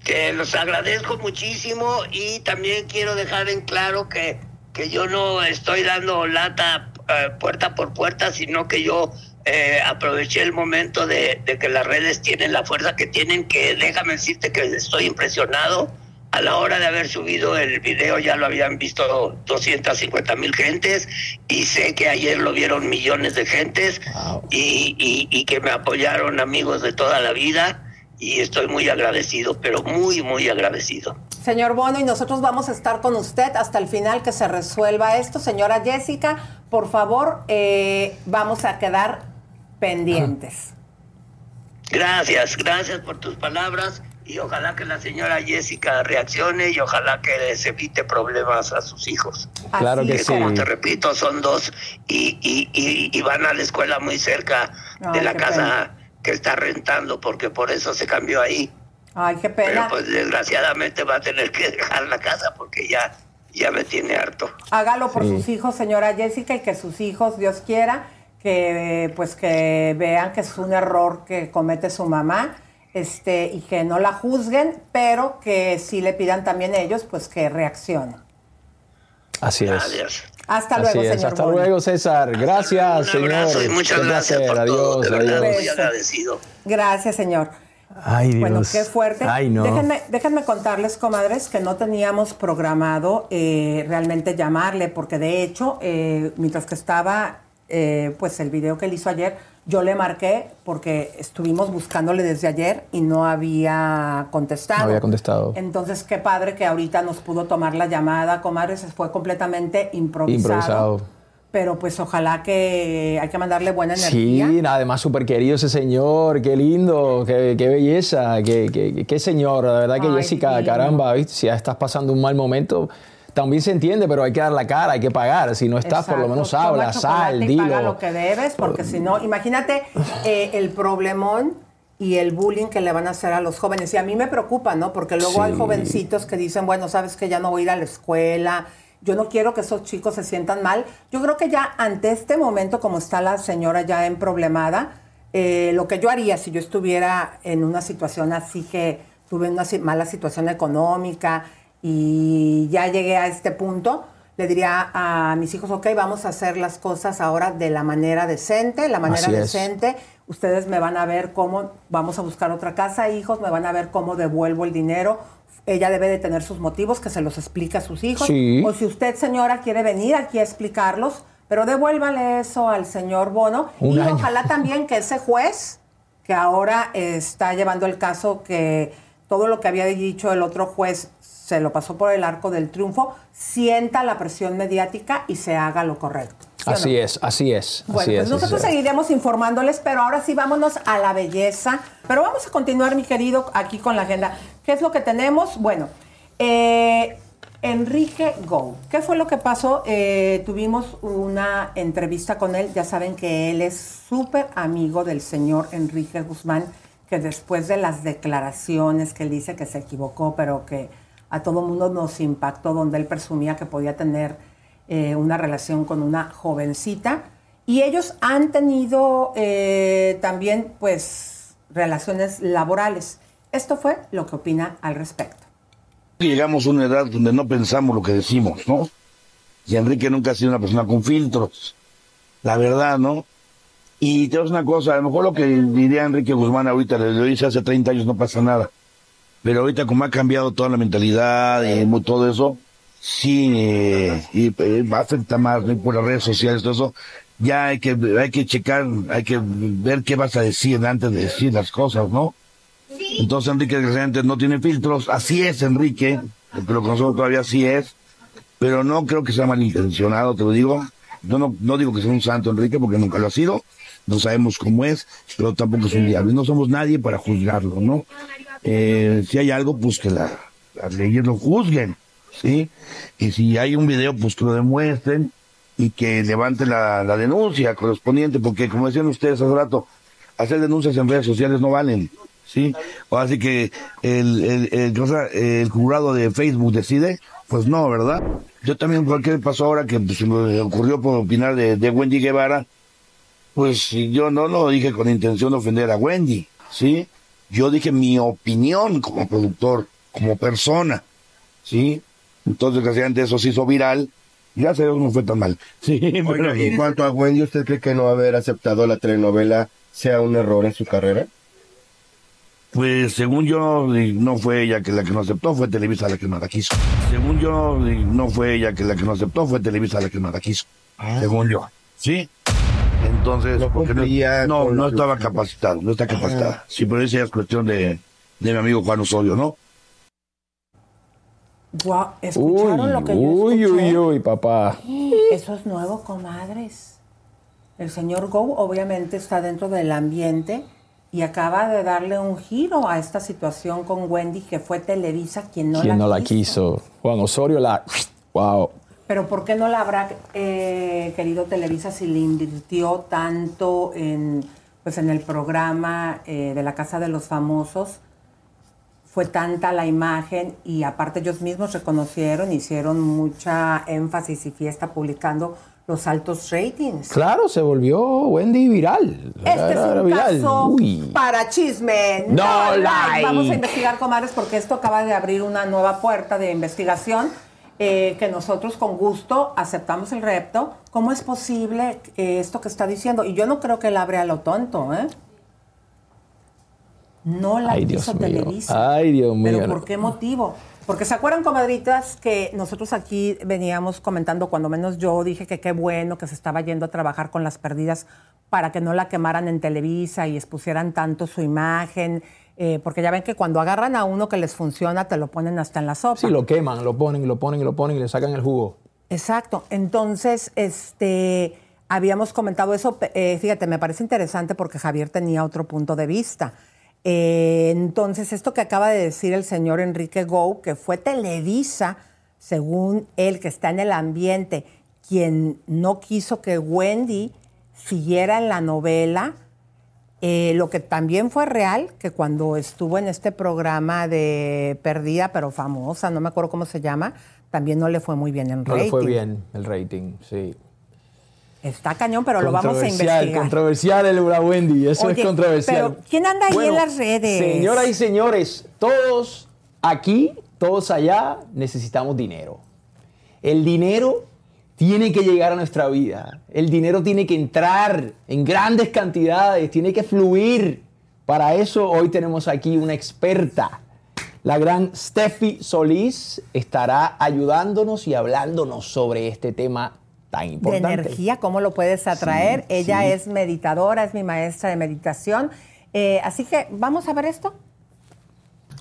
Que los agradezco muchísimo y también quiero dejar en claro que, que yo no estoy dando lata eh, puerta por puerta, sino que yo eh, aproveché el momento de, de que las redes tienen la fuerza que tienen, que déjame decirte que estoy impresionado. A la hora de haber subido el video ya lo habían visto 250 mil gentes y sé que ayer lo vieron millones de gentes Wow. y, y- y que me apoyaron amigos de toda la vida y estoy muy agradecido, pero muy, muy agradecido. Señor Bono, y nosotros vamos a estar con usted hasta el final que se resuelva esto. Señora Jessica, por favor, eh, vamos a quedar pendientes. Gracias, gracias por tus palabras y ojalá que la señora Jessica reaccione y ojalá que les evite problemas a sus hijos. Claro que Que sí. como te repito, son dos y, y, y, y van a la escuela muy cerca de la casa pena. Que está rentando porque por eso se cambió ahí. Ay, qué Pero pena. pues desgraciadamente va a tener que dejar la casa porque ya, ya me tiene harto. Hágalo por Sí. sus hijos, señora Jessica, y que sus hijos, Dios quiera, que pues que vean que es un error que comete su mamá, este, y que no la juzguen, pero que sí le pidan también ellos, pues que reaccionen. Así es. Gracias. Hasta Así luego, es. señor. Hasta Bono. luego, César. Gracias, Un señor. abrazo y muchas Qué gracias por todo. Adiós, De verdad, adiós. muy Beso. agradecido. Gracias, señor. Ay, Dios. Bueno, qué fuerte. Ay, no. Déjenme, déjenme contarles, comadres, que no teníamos programado eh, realmente llamarle, porque de hecho, eh, mientras que estaba eh, pues el video que él hizo ayer, yo le marqué porque estuvimos buscándole desde ayer y no había contestado. No había contestado. Entonces, qué padre que ahorita nos pudo tomar la llamada, comadres, fue completamente improvisado. Improvisado. Pero pues ojalá que hay que mandarle buena energía. Sí, además súper querido ese señor, qué lindo, qué, qué belleza, qué, qué- qué señor, la verdad que Ay, Jessica, caramba, ¿viste? si ya estás pasando un mal momento, también se entiende, pero hay que dar la cara, hay que pagar, si no estás, por lo menos habla, sal, dilo. paga lo que debes, porque si no, imagínate eh, el problemón y el bullying que le van a hacer a los jóvenes. Y a mí me preocupa, ¿no? Porque luego hay jovencitos que dicen, bueno, sabes que ya no voy a ir a la escuela. Yo no quiero que esos chicos se sientan mal. Yo creo que ya ante este momento, como está la señora ya en problemada, eh, lo que yo haría si yo estuviera en una situación así que tuve una mala situación económica y ya llegué a este punto, le diría a mis hijos, ok, vamos a hacer las cosas ahora de la manera decente, la manera Así es. decente. Ustedes me van a ver cómo vamos a buscar otra casa, hijos, me van a ver cómo devuelvo el dinero. Ella debe de tener sus motivos, que se los explique a sus hijos. Sí. O si usted, señora, quiere venir aquí a explicarlos, pero devuélvale eso al señor Bono. Un y año. ojalá también que ese juez, que ahora está llevando el caso, que todo lo que había dicho el otro juez se lo pasó por el arco del triunfo, sienta la presión mediática y se haga lo correcto. ¿sí o no? Así es, así es. Bueno, así pues es, nosotros es. seguiremos informándoles, pero ahora sí vámonos a la belleza. Pero vamos a continuar, mi querido, aquí con la agenda. ¿Qué es lo que tenemos? Bueno, eh, Enrique Go. ¿Qué fue lo que pasó? Eh, tuvimos una entrevista con él. Ya saben que él es súper amigo del señor Enrique Guzmán, que después de las declaraciones que él dice que se equivocó, pero que a todo mundo nos impactó, donde él presumía que podía tener eh, una relación con una jovencita. Y ellos han tenido eh, también, pues, relaciones laborales. Esto fue lo que opina al respecto. Llegamos a una edad donde no pensamos lo que decimos, ¿no? Y Enrique nunca ha sido una persona con filtros, la verdad, ¿no? Y te digo una cosa, a lo mejor lo que diría Enrique Guzmán ahorita, lo hice hace 30 años, no pasa nada. Pero ahorita como ha cambiado toda la mentalidad y todo eso, sí, eh, y eh, va a afectar más por las redes sociales, todo eso. Ya hay que, hay que checar, hay que ver qué vas a decir antes de decir las cosas, ¿no? Entonces Enrique realmente no tiene filtros, así es Enrique, Pero con nosotros todavía sí es, pero no creo que sea malintencionado, te lo digo. Yo no, no digo que sea un santo Enrique porque nunca lo ha sido, no sabemos cómo es, pero tampoco es un diablo. No somos nadie para juzgarlo, ¿no? Eh, si hay algo, pues que la, las leyes lo juzguen, ¿sí? Y si hay un video, pues que lo demuestren y que levanten la, la denuncia correspondiente, porque como decían ustedes hace rato, hacer denuncias en redes sociales no valen, ¿sí? O así que el, el, el, el jurado de Facebook decide, pues no, ¿verdad? Yo también, ¿qué pasó ahora que pues, se me ocurrió por opinar de Wendy Guevara? Pues yo no lo dije con intención de ofender a Wendy, ¿sí? Yo dije mi opinión como productor, como persona, ¿sí? Entonces, desgraciadamente, eso se hizo viral. Ya sé, no fue tan mal. Sí, Oiga, pero- en cuanto a Wendy, ¿usted cree que no haber aceptado la telenovela sea un error en su carrera? Pues según yo, no fue ella que la que no aceptó, fue Televisa la que no la quiso. Según yo, no fue ella que la que no aceptó, fue Televisa la que no la quiso. Según yo. ¿Sí? Entonces, No porque no, no, no estaba capacitado, no está capacitada. Sí, pero esa ya es cuestión de, de mi amigo Juan Osorio, ¿no? Guau, ¿Escucharon Uy, lo que yo uy, escuché? uy, uy, papá. Eso es nuevo, comadres. El señor Go obviamente está dentro del ambiente y acaba de darle un giro a esta situación con Wendy, que fue Televisa quien no, ¿Quién la, no la quiso. quiso? Juan Osorio la... Wow. Pero ¿por qué no la habrá eh, querido Televisa si le invirtió tanto en, pues, en el programa eh, de la Casa de los Famosos? Fue tanta la imagen y aparte ellos mismos reconocieron, hicieron mucha énfasis y fiesta publicando los altos ratings. Claro, se volvió Wendy viral. Este Era- es un viral. caso Uy. para chisme. No like. Vamos a investigar, comadres, porque esto acaba de abrir una nueva puerta de investigación eh, que nosotros con gusto aceptamos el reto. ¿Cómo es posible eh, esto que está diciendo? Y yo no creo que él abre a lo tonto, ¿eh? No la Ay, quiso. Televisa. Ay, Dios mío. ¿Pero por qué motivo? Porque se acuerdan, comadritas, que nosotros aquí veníamos comentando, cuando menos yo dije que qué bueno que se estaba yendo a trabajar con las perdidas para que no la quemaran en Televisa y expusieran tanto su imagen, eh, porque ya ven que cuando agarran a uno que les funciona, te lo ponen hasta en la sopa. Sí, lo queman, lo ponen, lo ponen, lo ponen y le sacan el jugo. Exacto. Entonces, este, habíamos comentado eso. eh, fíjate, me parece interesante porque Javier tenía otro punto de vista. Eh, entonces, esto que acaba de decir el señor Enrique Gou, que fue Televisa, según él, que está en el ambiente, quien no quiso que Wendy siguiera en la novela, eh, lo que también fue real, que cuando estuvo en este programa de Perdida pero famosa, no me acuerdo cómo se llama, también no le fue muy bien en No rating. le fue bien el rating, sí. Está cañón, pero lo vamos a investigar. Controversial el la Wendy, eso Oye, es controversial. pero ¿quién anda ahí en las redes? Señoras y señores, todos aquí, todos allá, necesitamos dinero. El dinero tiene que llegar a nuestra vida. El dinero tiene que entrar en grandes cantidades, tiene que fluir. Para eso hoy tenemos aquí una experta. La gran Steffi Solís estará ayudándonos y hablándonos sobre este tema tan de importante. energía, cómo lo puedes atraer. Sí, Ella sí. es meditadora, es mi maestra de meditación. Eh, así que vamos a ver esto.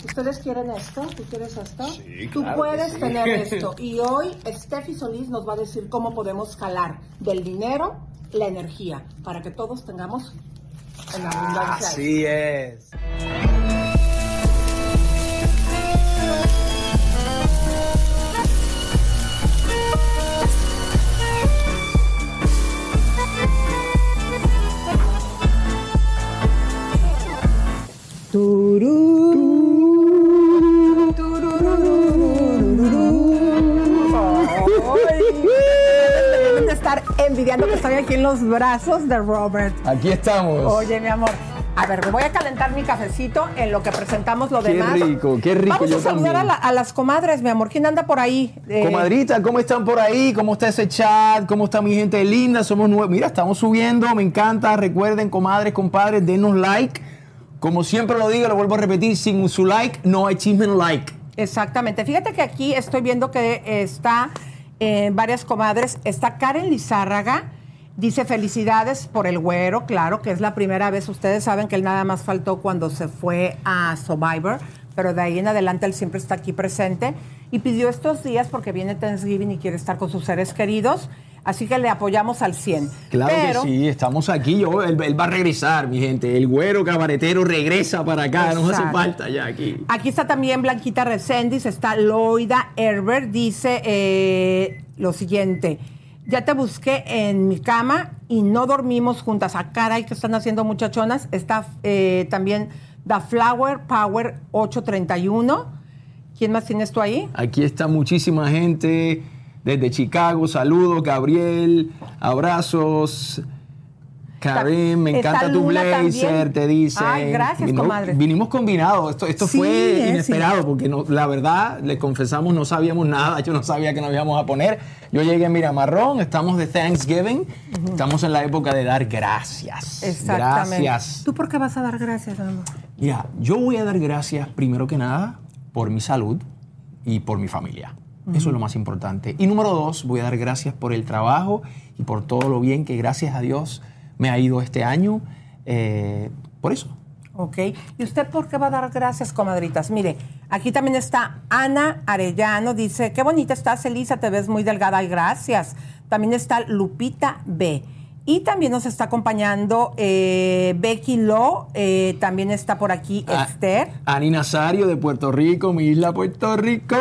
¿Ustedes quieren esto? ¿Tú quieres esto? Sí, Tú puedes tener esto. Y hoy Steffi Solís nos va a decir cómo podemos jalar del dinero la energía para que todos tengamos en abundancia. Así es. Deben envidiando que estoy aquí en los brazos de Robert. Aquí estamos. Oye, mi amor. A ver, me voy a calentar mi cafecito en lo que presentamos lo Qué demás. rico, qué rico, Vamos yo a saludar a, también. la- a las comadres, mi amor. ¿Quién anda por ahí? Eh, Comadrita, ¿cómo están por ahí? ¿Cómo está ese chat? ¿Cómo está mi gente linda? Somos nuevos. Mira, estamos subiendo, me encanta. Recuerden, comadres, compadres, denos like. Como siempre lo digo, lo vuelvo a repetir, sin su like no hay chisme no like. Exactamente. Fíjate que aquí estoy viendo que está eh, varias comadres. Está Karen Lizárraga. Dice felicidades por el güero, claro, que es la primera vez. Ustedes saben que él nada más faltó cuando se fue a Survivor pero de ahí en adelante él siempre está aquí presente y pidió estos días porque viene Thanksgiving y quiere estar con sus seres queridos. Así que le apoyamos al 100. Claro Pero- que sí, estamos aquí. Yo, él, él va a regresar, mi gente. El güero cabaretero regresa para acá. Nos hace Exacto. falta ya aquí. Aquí está también Blanquita Reséndiz, está Loida Herbert, dice eh, lo siguiente. Ya te busqué en mi cama y no dormimos juntas. A caray, que están haciendo muchachonas. Está eh, también The Flower Power 831. ¿Quién más tienes tú ahí? Aquí está muchísima gente desde Chicago. Saludos, Gabriel. Abrazos. Karen, me encanta tu blazer, también. te dice. Ay, gracias, comadre. Vinimos combinados. Esto, esto Sí, fue eh, inesperado sí. porque no- la verdad, le confesamos, no sabíamos nada. Yo no sabía que nos íbamos a poner. Yo llegué, mira, marrón. Estamos de Thanksgiving. Estamos en la época de dar gracias. Exactamente. Gracias. ¿Tú por qué vas a dar gracias, amor? Mira, yo voy a dar gracias primero que nada por mi salud y por mi familia. Eso es lo más importante. Y número dos, voy a dar gracias por el trabajo y por todo lo bien que gracias a Dios me ha ido este año. Eh, por eso. Ok. ¿Y usted por qué va a dar gracias, comadritas? Mire, aquí también está Ana Arellano, dice, qué bonita estás, Elisa, te ves muy delgada y gracias. También está Lupita B. Y también nos está acompañando eh, Becky Lo, eh, también está por aquí Ah. Esther. Ani Nazario de Puerto Rico, mi isla Puerto Rico.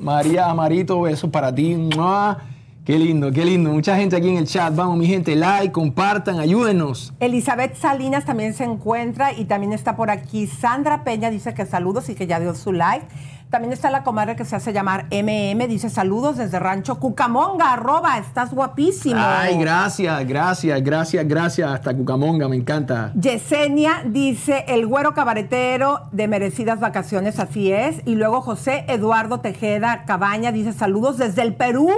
María Amarito, besos para ti. ¡Mua! Qué lindo, qué lindo. Mucha gente aquí en el chat. Vamos, mi gente, like, compartan, ayúdenos. Elizabeth Salinas también se encuentra y también está por aquí Sandra Peña, dice que saludos y que ya dio su like. También está la comadre que se hace llamar MM, dice saludos desde Rancho Cucamonga, arroba, estás guapísimo. Ay, gracias, gracias, gracias, gracias. Hasta Cucamonga, me encanta. Yesenia dice el güero cabaretero de merecidas vacaciones, así es. Y luego José Eduardo Tejeda Cabaña dice saludos desde el Perú.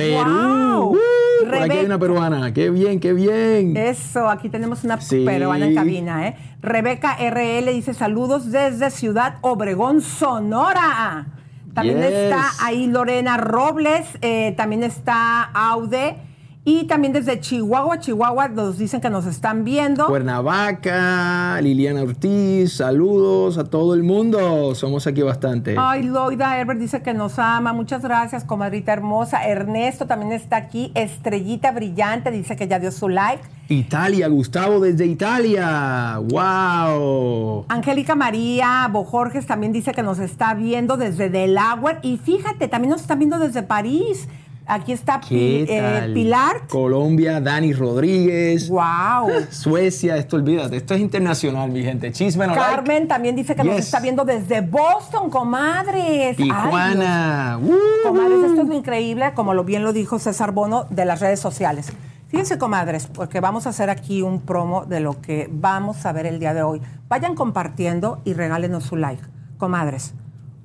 Perú. ¡Guau! Uh, por aquí hay una peruana. Qué bien, qué bien. Eso, aquí tenemos una Sí. peruana en cabina, ¿eh? Rebeca RL dice saludos desde Ciudad Obregón, Sonora. También Yes. está ahí Lorena Robles, eh, también está Aude. Y también desde Chihuahua, Chihuahua, nos dicen que nos están viendo. Cuernavaca, Liliana Ortiz, saludos a todo el mundo. Somos aquí bastante. Ay, Loida Herbert dice que nos ama. Muchas gracias, comadrita hermosa. Ernesto también está aquí. Estrellita Brillante dice que ya dio su like. Italia, Gustavo desde Italia. ¡Wow! Angélica María Bojorges también dice que nos está viendo desde Delaware. Y fíjate, también nos están viendo desde París. Aquí está ¿Qué Pi- eh? Pilar. Colombia, Dani Rodríguez. ¡Wow! Suecia, esto olvídate, esto es internacional, mi gente. Chisme no like. Carmen también dice que nos Yes. está viendo desde Boston, comadres. Tijuana. ¡Uh! Comadres, esto es increíble, como lo bien lo dijo César Bono, de las redes sociales. Fíjense, comadres, porque vamos a hacer aquí un promo de lo que vamos a ver el día de hoy. Vayan compartiendo y regálenos su like. Comadres,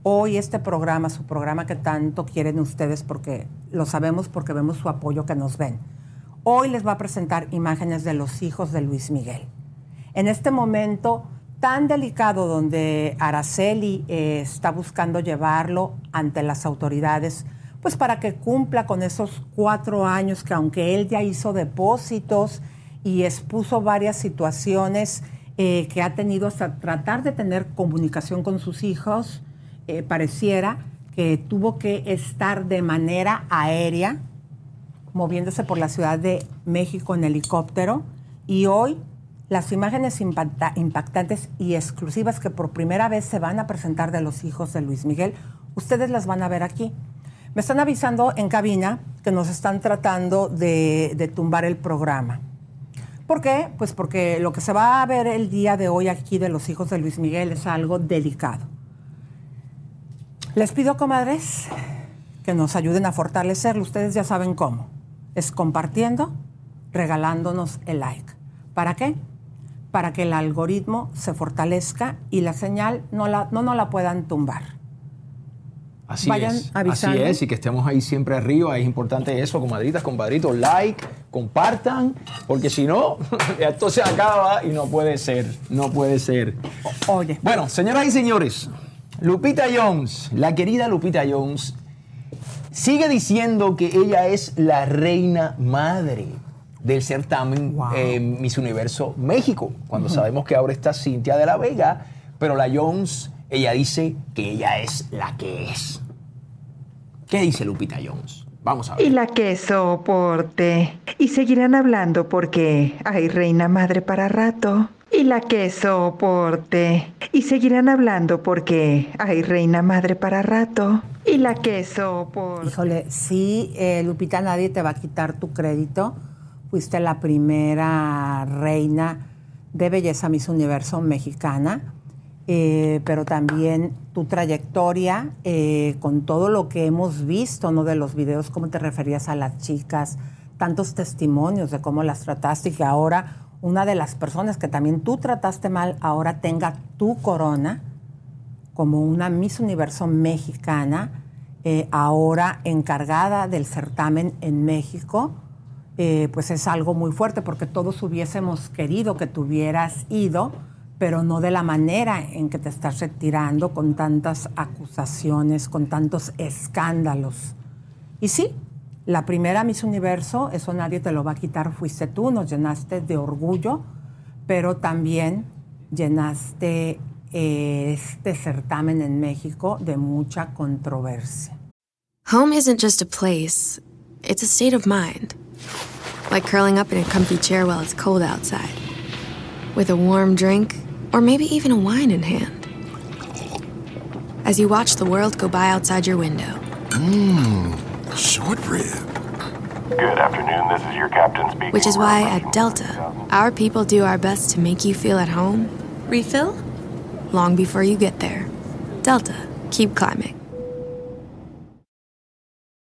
hoy este programa, su programa que tanto quieren ustedes, porque lo sabemos porque vemos su apoyo que nos ven. Hoy les va a presentar imágenes de los hijos de Luis Miguel. En este momento tan delicado donde Araceli eh, está buscando llevarlo ante las autoridades, pues para que cumpla con esos cuatro años que aunque él ya hizo depósitos y expuso varias situaciones eh, que ha tenido hasta tratar de tener comunicación con sus hijos, eh, pareciera que tuvo que estar de manera aérea moviéndose por la Ciudad de México en helicóptero y hoy las imágenes impacta- impactantes y exclusivas que por primera vez se van a presentar de los hijos de Luis Miguel, ustedes las van a ver aquí. Me están avisando en cabina que nos están tratando de, de tumbar el programa. ¿Por qué? Pues porque lo que se va a ver el día de hoy aquí de los hijos de Luis Miguel es algo delicado. Les pido, comadres, que nos ayuden a fortalecerlo. Ustedes ya saben cómo. Es compartiendo, regalándonos el like. ¿Para qué? Para que el algoritmo se fortalezca y la señal no la, no nos la puedan tumbar. Así Vayan es. avisando. Así es, y que estemos ahí siempre arriba. Es importante eso, comadritas, compadritos. Like, compartan, porque si no, esto se acaba y no puede ser. No puede ser. Oye, Bueno, señoras y señores, Lupita Jones, la querida Lupita Jones, sigue diciendo que ella es la reina madre del certamen Wow. eh, Miss Universo México, cuando sabemos que ahora está Cintia de la Vega, pero la Jones ella dice que ella es la que es. ¿Qué dice Lupita Jones? Vamos a ver. Y la que soporte. Y seguirán hablando porque hay reina madre para rato. Y la que soporte. Y seguirán hablando porque hay reina madre para rato. Y la que soporte. Híjole, sí, eh, Lupita, nadie te va a quitar tu crédito. Fuiste la primera reina de belleza Miss Universo mexicana. Eh, pero también tu trayectoria eh, con todo lo que hemos visto, ¿no? De los videos, cómo te referías a las chicas, tantos testimonios de cómo las trataste y que ahora una de las personas que también tú trataste mal ahora tenga tu corona como una Miss Universo mexicana, eh, ahora encargada del certamen en México, pues es algo muy fuerte porque todos hubiésemos querido que tuvieras ido pero no de la manera en que te estás retirando con tantas acusaciones, con tantos escándalos. Y sí, la primera Miss Universo, eso nadie te lo va a quitar, fuiste tú, nos llenaste de orgullo, pero también llenaste eh, este certamen en México de mucha controversia. Home isn't just a place, it's a state of mind. Like curling up in a comfy chair while it's cold outside. With a warm drink or maybe even a wine in hand. As you watch the world go by outside your window. Mmm, short rib. Good afternoon, this is your captain speaking. Which is why at Delta, our people do our best to make you feel at home. Refill? Long before you get there. Delta, keep climbing.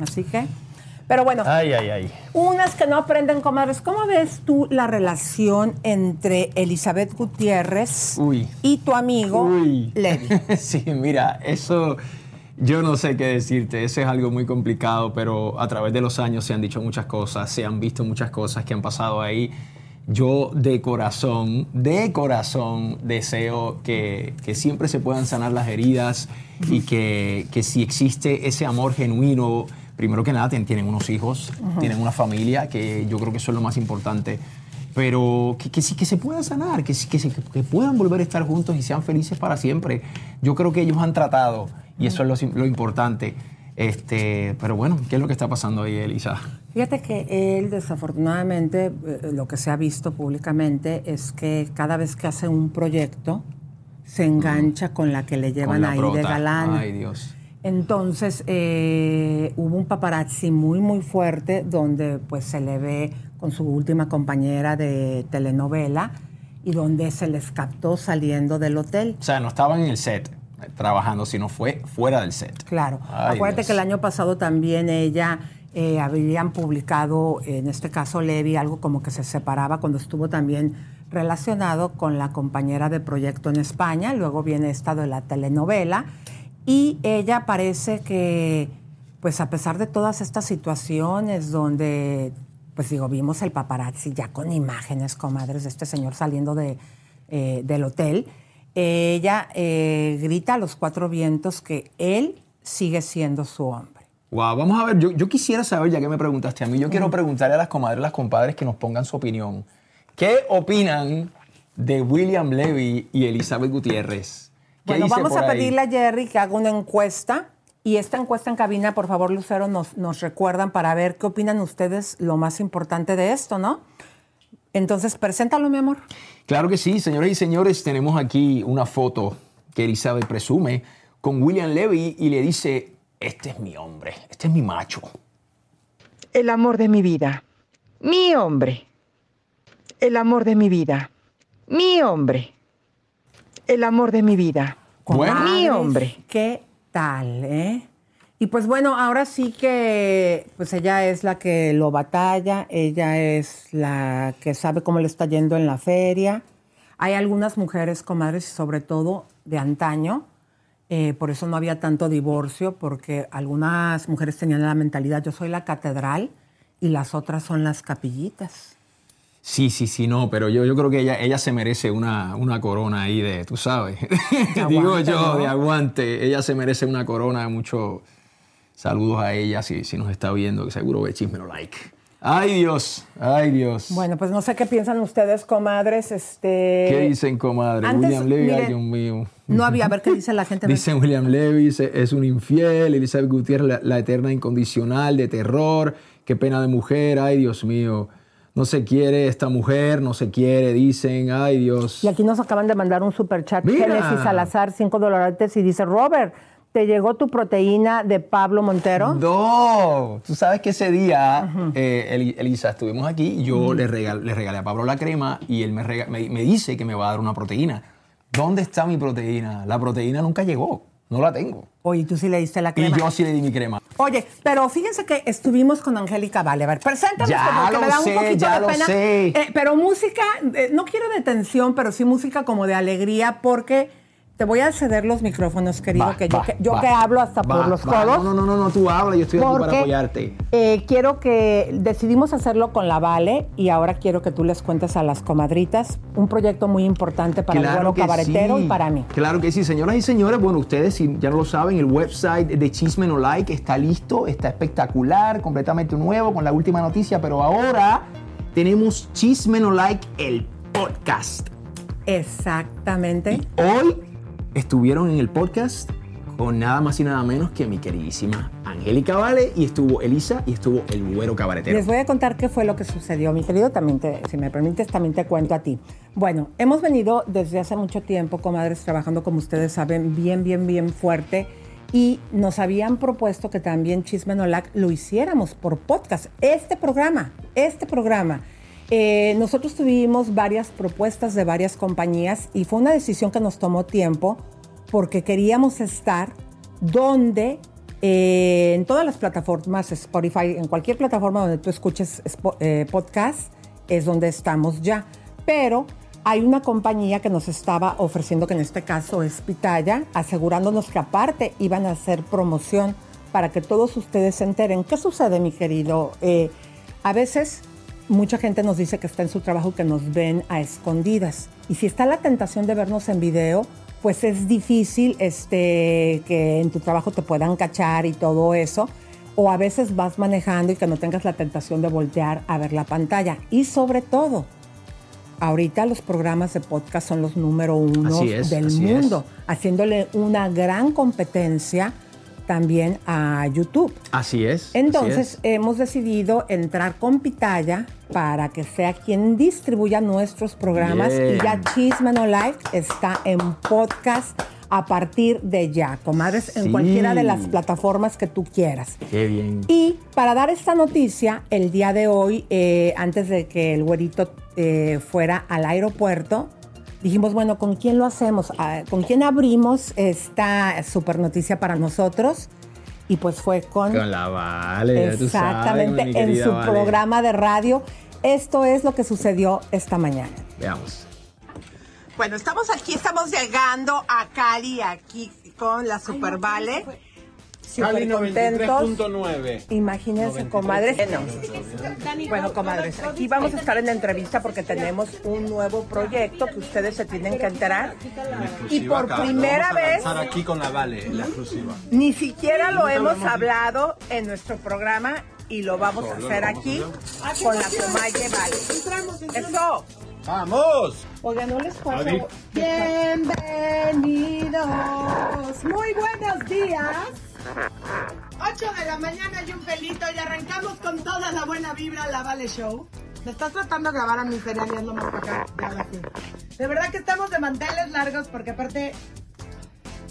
Así que, pero bueno, Ay, ay, ay. unas que no aprenden, comadres. ¿Cómo ves tú la relación entre Elizabeth Gutiérrez Uy. y tu amigo Uy. Levi? sí, mira, eso yo no sé qué decirte, eso es algo muy complicado, pero a través de los años se han dicho muchas cosas, se han visto muchas cosas que han pasado ahí. Yo de corazón, de corazón deseo que, que siempre se puedan sanar las heridas y que, que si existe ese amor genuino, primero que nada tien- tienen unos hijos, tienen una familia, que yo creo que eso es lo más importante pero que, que sí que se puedan sanar, que, que, que puedan volver a estar juntos y sean felices para siempre. Yo creo que ellos han tratado y eso es lo, lo importante. Este, pero bueno, ¿qué es lo que está pasando ahí, Elisa? Fíjate que él, desafortunadamente, eh, lo que se ha visto públicamente es que cada vez que hace un proyecto, se engancha con la que le llevan ahí de galán. Ay, Dios. Entonces eh, hubo un paparazzi muy muy fuerte donde pues se le ve con su última compañera de telenovela y donde se les captó saliendo del hotel. O sea, no estaban en el set eh, trabajando, sino fue fuera del set. Claro. Ay, Acuérdate Dios. que el año pasado también ella eh, habían publicado, en este caso Levi, algo como que se separaba cuando estuvo también relacionado con la compañera de proyecto en España. Luego viene esta de la telenovela. Y ella parece que, pues a pesar de todas estas situaciones donde, pues digo, vimos el paparazzi ya con imágenes, comadres, de este señor saliendo de, eh, del hotel, ella eh, grita a los cuatro vientos que él sigue siendo su hombre. Wow, vamos a ver, yo, yo quisiera saber, ya que me preguntaste a mí, yo quiero preguntarle a las comadres, a las compadres que nos pongan su opinión. ¿Qué opinan de William Levy y Elizabeth Gutiérrez? ¿Qué Bueno, vamos a ahí? pedirle a Jerry que haga una encuesta. Y esta encuesta en cabina, por favor, Lucero, nos, nos recuerdan para ver qué opinan ustedes lo más importante de esto, ¿no? Entonces, preséntalo, mi amor. Claro que sí, señoras y señores, tenemos aquí una foto que Elizabeth presume con William Levy y le dice, este es mi hombre, este es mi macho. El amor de mi vida. Mi hombre. El amor de mi vida. Mi hombre. El amor de mi vida. Bueno. Mi hombre. ¿Qué tal, eh? Y pues bueno, ahora sí que pues ella es la que lo batalla, ella es la que sabe cómo le está yendo en la feria. Hay algunas mujeres, comadres, y sobre todo de antaño, eh, por eso no había tanto divorcio, porque algunas mujeres tenían la mentalidad, yo soy la catedral y las otras son las capillitas. Sí, sí, sí, no, pero yo, yo creo que ella, ella se merece una, una corona ahí de, tú sabes, digo aguante, yo, ¿no? de aguante. Ella se merece una corona, muchos saludos a ella si, si nos está viendo, que seguro ve chisme no like. Ay Dios, ay Dios. Bueno, pues no sé qué piensan ustedes, comadres. Este, ¿Qué dicen, comadre? antes, William Levy, ay Dios mío. No había, a ver qué dice la gente. Dicen William Levy es un infiel, Elizabeth Gutiérrez la, la eterna incondicional de terror, qué pena de mujer, ay Dios mío. No se quiere esta mujer, no se quiere, dicen, ay Dios. Y aquí nos acaban de mandar un superchat. Mira. Génesis Salazar, 5 dólares, y dice, Robert, ¿te llegó tu proteína de Pablo Montero? No, tú sabes que ese día, eh, Eli- Elisa, estuvimos aquí y yo le, regal- le regalé a Pablo la crema y él me, rega- me, me dice que me va a dar una proteína. ¿Dónde está mi proteína? La proteína nunca llegó, no la tengo. Oye, tú sí le diste la Y crema. yo sí le di mi crema. Oye, pero fíjense que estuvimos con Angélica Vale. A ver, preséntanos Ya porque lo me da un sé, poquito ya de lo pena. sé. Eh, pero música, eh, no quiero de tensión, pero sí música como de alegría, porque te voy a ceder los micrófonos, querido, Va, que yo, va, que, yo va. que hablo hasta por los codos. No, no, no, no, tú habla, yo estoy aquí para apoyarte. eh, quiero que decidimos hacerlo con la Vale y ahora quiero que tú les cuentes a las comadritas un proyecto muy importante para el que cabaretero sí. y para mí. Claro que sí, señoras y señores. Bueno, ustedes si ya no lo saben, el website de Chisme No Like está listo, está espectacular, completamente nuevo con la última noticia, pero ahora tenemos Chisme No Like, el podcast. Exactamente. Hoy estuvieron en el podcast con nada más y nada menos que mi queridísima Angélica Vale y estuvo Elisa y estuvo el güero cabaretero. Les voy a contar qué fue lo que sucedió, mi querido. También, te- si me permites, también te cuento a ti. Bueno, hemos venido desde hace mucho tiempo, comadres, trabajando, como ustedes saben, bien, bien, bien fuerte. Y nos habían propuesto que también Chisme No Lac lo hiciéramos por podcast. Este programa, este programa. Eh, nosotros tuvimos varias propuestas de varias compañías y fue una decisión que nos tomó tiempo porque queríamos estar donde eh, en todas las plataformas, Spotify, en cualquier plataforma donde tú escuches eh, podcast, es donde estamos ya. Pero hay una compañía que nos estaba ofreciendo, que en este caso es Pitaya, asegurándonos que aparte iban a hacer promoción para que todos ustedes se enteren. ¿Qué sucede, mi querido? Eh, a veces mucha gente nos dice que está en su trabajo que nos ven a escondidas. Y si está la tentación de vernos en video, pues es difícil este, que en tu trabajo te puedan cachar y todo eso. O a veces vas manejando y que no tengas la tentación de voltear a ver la pantalla. Y sobre todo, ahorita los programas de podcast son los número uno es, del así mundo, haciéndole una gran competencia también a YouTube. Así es. así Entonces es. hemos decidido entrar con Pitaya para que sea quien distribuya nuestros programas Bien. y ya Chisme No Life está en podcast a partir de ya, comadres, en cualquiera de las plataformas que tú quieras. Qué bien. Y para dar esta noticia, el día de hoy, eh, antes de que el güerito eh, fuera al aeropuerto, dijimos, bueno, ¿con quién lo hacemos? Ah, ¿Con quién abrimos esta super noticia para nosotros? Y pues fue con... Con la Vale, ya tú sabes, Exactamente, en su Vale. programa de radio. Esto es lo que sucedió esta mañana. Veamos. Bueno, estamos aquí, estamos llegando a Cali, aquí con la Super Vale. Súper contentos. 93.9. Imagínense, comadres. Bueno, comadres, aquí vamos a estar en la entrevista porque tenemos un nuevo proyecto que ustedes se tienen que enterar. Y por Acá, primera vamos a vez, aquí con la Vale, la exclusiva. ni siquiera lo hemos hablado en nuestro programa y lo vamos a hacer vamos aquí hacer. con la Comalle Vale. ¡Eso! ¡Vamos! Oigan, ¿no les pasa? Bienvenidos. Muy buenos días. 8 de la mañana y un pelito y arrancamos con toda la buena vibra la Vale Show. Me estás tratando de grabar a mi cereal y ando más para acá. Ya, sí. De verdad que estamos de manteles largos porque aparte,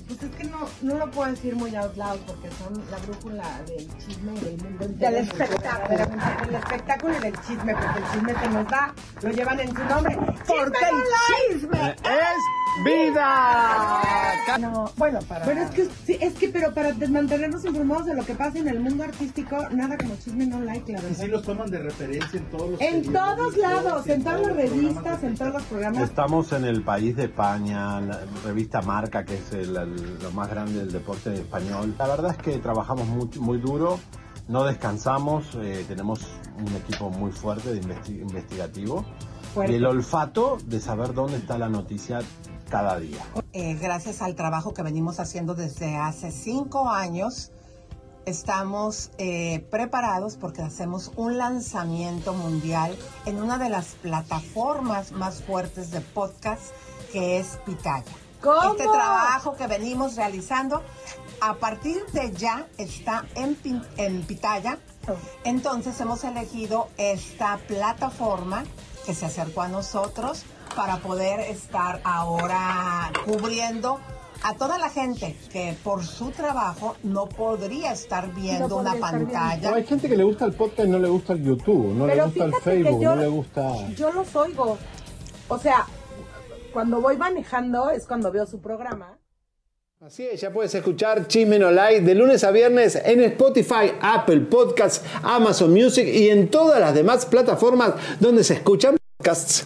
pues es que no, no lo puedo decir muy out loud porque son la brújula del chisme y del mundo entero. Del espectáculo. Del espectáculo y del chisme, porque el chisme se nos da, lo llevan en su nombre. Porque ¡Chisme el chisme es ¡Vida! No, bueno, para. Pero es que, sí, es que, pero para mantenernos informados de lo que pasa en el mundo artístico, nada como chisme no like, la Y verdad. sí los toman de referencia en todos los En todos lados, en todas las revistas, en todos los programas. Estamos en el país de España, la revista Marca, que es el- el- lo más grande del deporte español. La verdad es que trabajamos muy, muy duro, no descansamos, eh, tenemos un equipo muy fuerte de investi- investigativo Fuerte. y el olfato de saber dónde está la noticia cada día. Eh, gracias al trabajo que venimos haciendo desde hace cinco años, estamos eh, preparados porque hacemos un lanzamiento mundial en una de las plataformas más fuertes de podcast que es Pitaya. ¿Cómo? Este trabajo que venimos realizando a partir de ya está en, en Pitaya. Entonces hemos elegido esta plataforma que se acercó a nosotros para poder estar ahora cubriendo a toda la gente que por su trabajo no podría estar viendo una podría estar pantalla. viendo. No, hay gente que le gusta el podcast y no le gusta el YouTube, no le gusta el Facebook, yo- no le gusta... Yo los oigo. O sea, cuando voy manejando es cuando veo su programa. Así es, ya puedes escuchar Chisme No Like de lunes a viernes en Spotify, Apple Podcasts, Amazon Music y en todas las demás plataformas donde se escuchan podcasts.